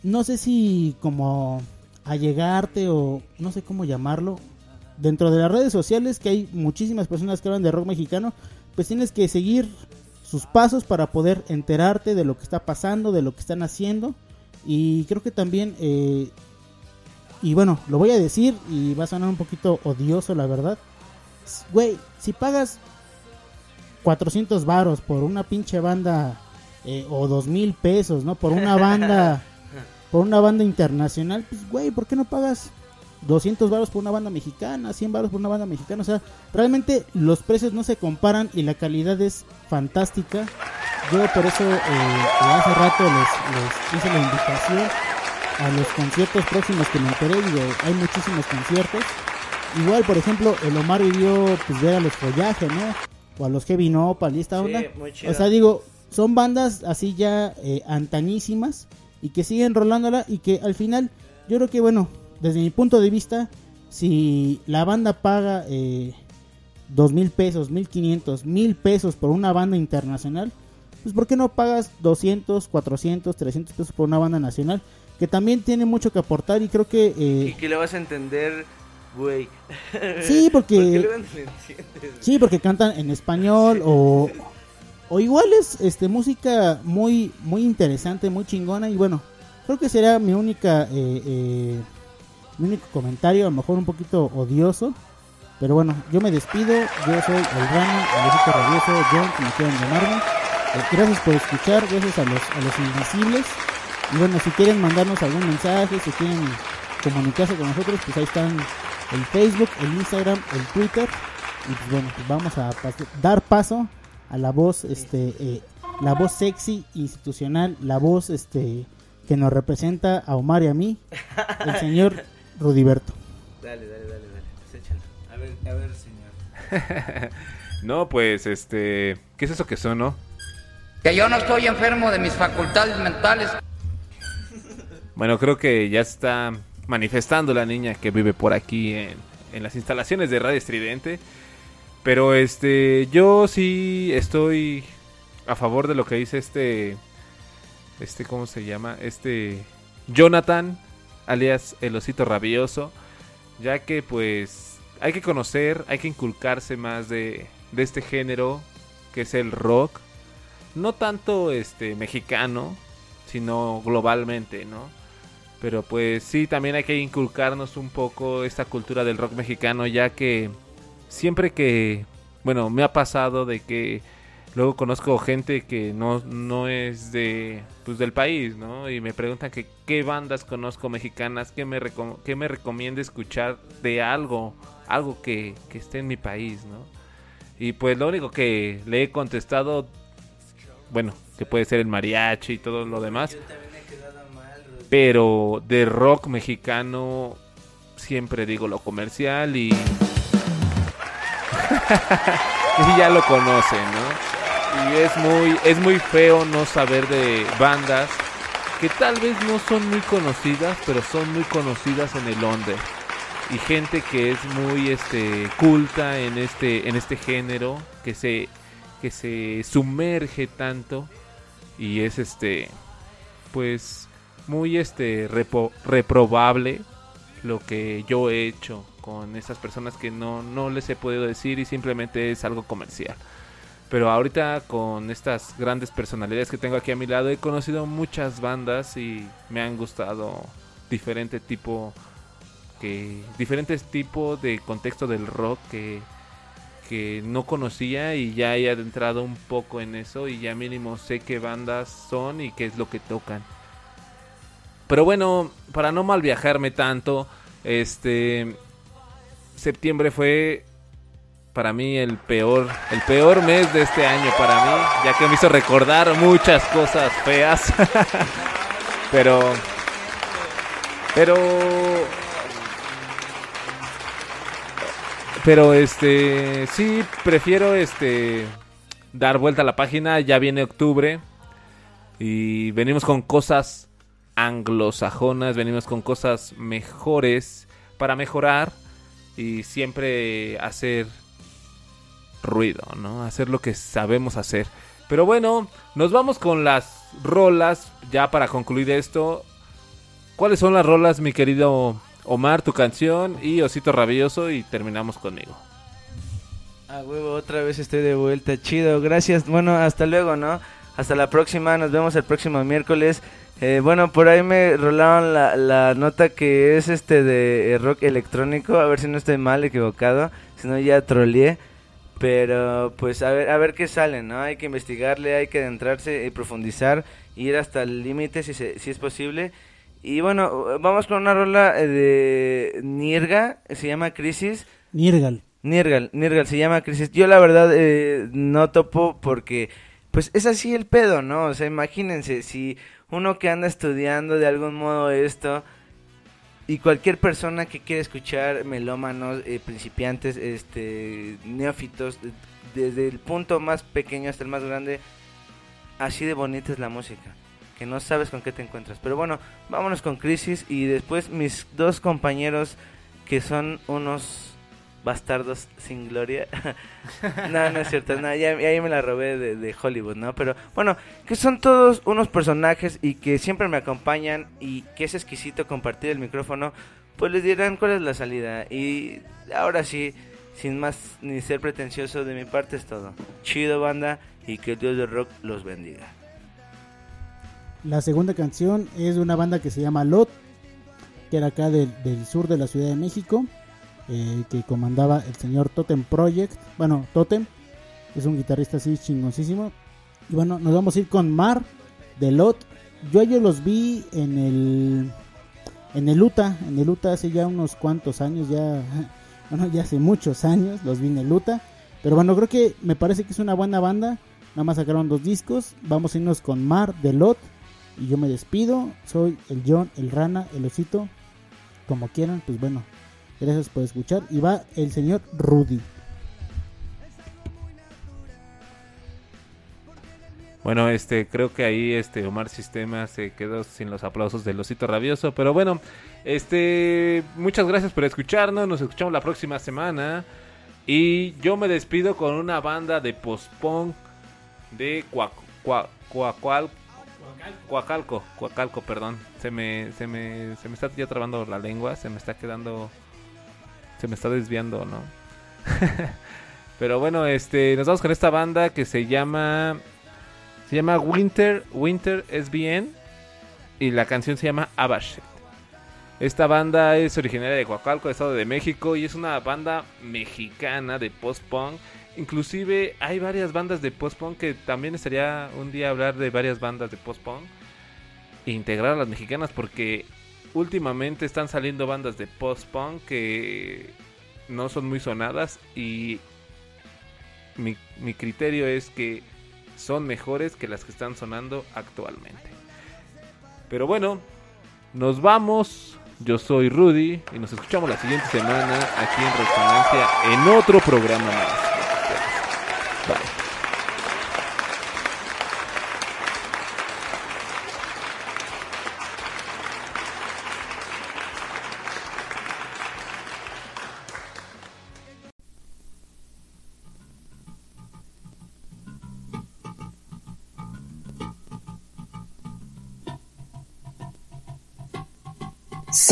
No sé si como allegarte o no sé cómo llamarlo. Dentro de las redes sociales que hay muchísimas personas que hablan de rock mexicano, pues tienes que seguir sus pasos para poder enterarte de lo que está pasando, de lo que están haciendo. Y creo que también, eh, y bueno, lo voy a decir y va a sonar un poquito odioso, la verdad. Güey, si pagas 400 varos por una pinche banda eh, o dos mil pesos, ¿no? Por una banda, por una banda internacional, pues güey, ¿por qué no pagas 200 varos por una banda mexicana, 100 varos por una banda mexicana? O sea, realmente los precios no se comparan y la calidad es fantástica. Yo por eso eh, hace rato les, les hice la invitación a los conciertos próximos que me enteré, digo, hay muchísimos conciertos. Igual, por ejemplo, el Omar vivió pues ver a los Follaje, ¿no? O a los Heavy Nopal y esta onda. O sea, digo, son bandas así ya eh, antañísimas y que siguen rolándola y que al final, yo creo que, bueno, desde mi punto de vista, si la banda paga eh, dos mil pesos, mil quinientos, mil pesos por una banda internacional, pues ¿por qué no pagas 200, 400, 300 pesos por una banda nacional? Que también tiene mucho que aportar y creo que... eh, Y que le vas a entender, güey. Sí, porque-. Sí, porque cantan en español o, o igual es este, música muy, muy interesante, muy chingona y bueno, creo que será mi única, eh, eh, mi único comentario, a lo mejor un poquito odioso, pero bueno, yo me despido, yo soy el Rana, el Rabioso, John, como quieran llamarme, Eh, gracias por escuchar, gracias a los, a los invisibles, y bueno, si quieren mandarnos algún mensaje, si quieren comunicarse con nosotros, pues ahí están el Facebook, el Instagram, el Twitter. Y pues bueno, pues vamos a dar paso a la voz, este, eh, la voz sexy, institucional, la voz, este, que nos representa a Omar y a mí, el señor Rudiberto. Dale, dale, dale, dale. Pues échalo. A ver, a ver, señor. no, pues, este. ¿Qué es eso que sonó? Que yo no estoy enfermo de mis facultades mentales. Bueno, creo que ya está manifestando la niña que vive por aquí en, en las instalaciones de Radio Estridente. Pero este, yo sí estoy a favor de lo que dice este, este, ¿cómo se llama? Este Jonathan, alias el osito rabioso, ya que pues hay que conocer, hay que inculcarse más de, de este género que es el rock, no tanto este mexicano, sino globalmente, ¿no? Pero pues sí, también hay que inculcarnos un poco esta cultura del rock mexicano, ya que siempre que, bueno, me ha pasado de que luego conozco gente que no, no es de pues del país, ¿no? Y me preguntan que qué bandas conozco mexicanas, que me, recom qué me recomienda escuchar de algo, algo que, que esté en mi país, ¿no? Y pues lo único que le he contestado, bueno, que puede ser el mariachi y todo lo demás. Pero de rock mexicano siempre digo lo comercial y... y ya lo conocen, ¿no? Y es muy, es muy feo no saber de bandas que tal vez no son muy conocidas, pero son muy conocidas en el under. Y gente que es muy este culta en este en este género, que se que se sumerge tanto y es este pues muy este repo- reprobable lo que yo he hecho con esas personas que no, no les he podido decir y simplemente es algo comercial. Pero ahorita con estas grandes personalidades que tengo aquí a mi lado he conocido muchas bandas y me han gustado diferente tipo que diferentes tipos de contexto del rock que que no conocía y ya he adentrado un poco en eso y ya mínimo sé qué bandas son y qué es lo que tocan. Pero bueno, para no mal viajarme tanto, este septiembre fue para mí el peor, el peor mes de este año para mí, ya que me hizo recordar muchas cosas feas. pero pero pero este sí prefiero este dar vuelta a la página, ya viene octubre y venimos con cosas anglosajonas, venimos con cosas mejores para mejorar y siempre hacer ruido, ¿no? Hacer lo que sabemos hacer. Pero bueno, nos vamos con las rolas ya para concluir esto. ¿Cuáles son las rolas, mi querido Omar, tu canción y Osito Rabioso y terminamos conmigo? A huevo, otra vez estoy de vuelta, chido, gracias, bueno, hasta luego, ¿no? Hasta la próxima, nos vemos el próximo miércoles. Eh, bueno, por ahí me rolaron la, la nota que es este de eh, rock electrónico, a ver si no estoy mal, equivocado, si no ya troleé. Pero pues a ver, a ver qué sale, ¿no? Hay que investigarle, hay que adentrarse y profundizar, ir hasta el límite si, se- si es posible. Y bueno, vamos con una rola eh, de Nirga, se llama Crisis. Nirgal. Nirgal, Nirgal se llama Crisis. Yo la verdad eh, no topo porque pues es así el pedo, ¿no? O sea, imagínense si uno que anda estudiando de algún modo esto y cualquier persona que quiere escuchar melómanos, eh, principiantes, este, neófitos, desde el punto más pequeño hasta el más grande, así de bonita es la música, que no sabes con qué te encuentras. Pero bueno, vámonos con Crisis y después mis dos compañeros que son unos bastardos sin gloria. no, no es cierto, no, ya, ya me la robé de, Hollywood, ¿no? Pero bueno, que son todos unos personajes y que siempre me acompañan y que es exquisito compartir el micrófono, pues les dirán cuál es la salida. Y ahora sí, sin más ni ser pretencioso de mi parte es todo. Chido banda y que el Dios del rock los bendiga. La segunda canción es de una banda que se llama Lot, que era acá del sur de la Ciudad de México, eh, que comandaba el señor Totem Project. Bueno, Totem es un guitarrista así chingoncísimo. Y bueno, nos vamos a ir con Mar de Lot. Yo ellos los vi en el en el en el UTA hace ya unos cuantos años, ya bueno, ya hace muchos años los vi en el UTA. Pero bueno, creo que me parece que es una buena banda. Nada más sacaron dos discos. Vamos a irnos con Mar de Lot. Y yo me despido. Soy el John, el Rana, el Osito. Como quieran, pues bueno. Gracias por escuchar. Y va el señor Rudy. Bueno, este, creo que ahí este Omar Sistema se quedó sin los aplausos del osito rabioso, pero bueno, este, muchas gracias por escucharnos, nos escuchamos la próxima semana y yo me despido con una banda de post-punk de Cuacual- Cuacalco, Cuacalco, perdón, se me, se me, se me está ya trabando la lengua, se me está quedando, se me está desviando, ¿no? Pero bueno, este, nos vamos con esta banda que se llama se llama Winter Winter SBN y la canción se llama Abashed. Esta banda es originaria de Coacalco, Estado de México y es una banda mexicana de post-punk inclusive hay varias bandas de post-punk que también estaría un día hablar de varias bandas de post-punk e integrar a las mexicanas porque últimamente están saliendo bandas de post-punk que no son muy sonadas y mi, mi criterio es que son mejores que las que están sonando actualmente. Pero bueno, nos vamos. Yo soy Rudy y nos escuchamos la siguiente semana aquí en Resonancia en otro programa más.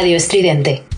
Radio Estridente.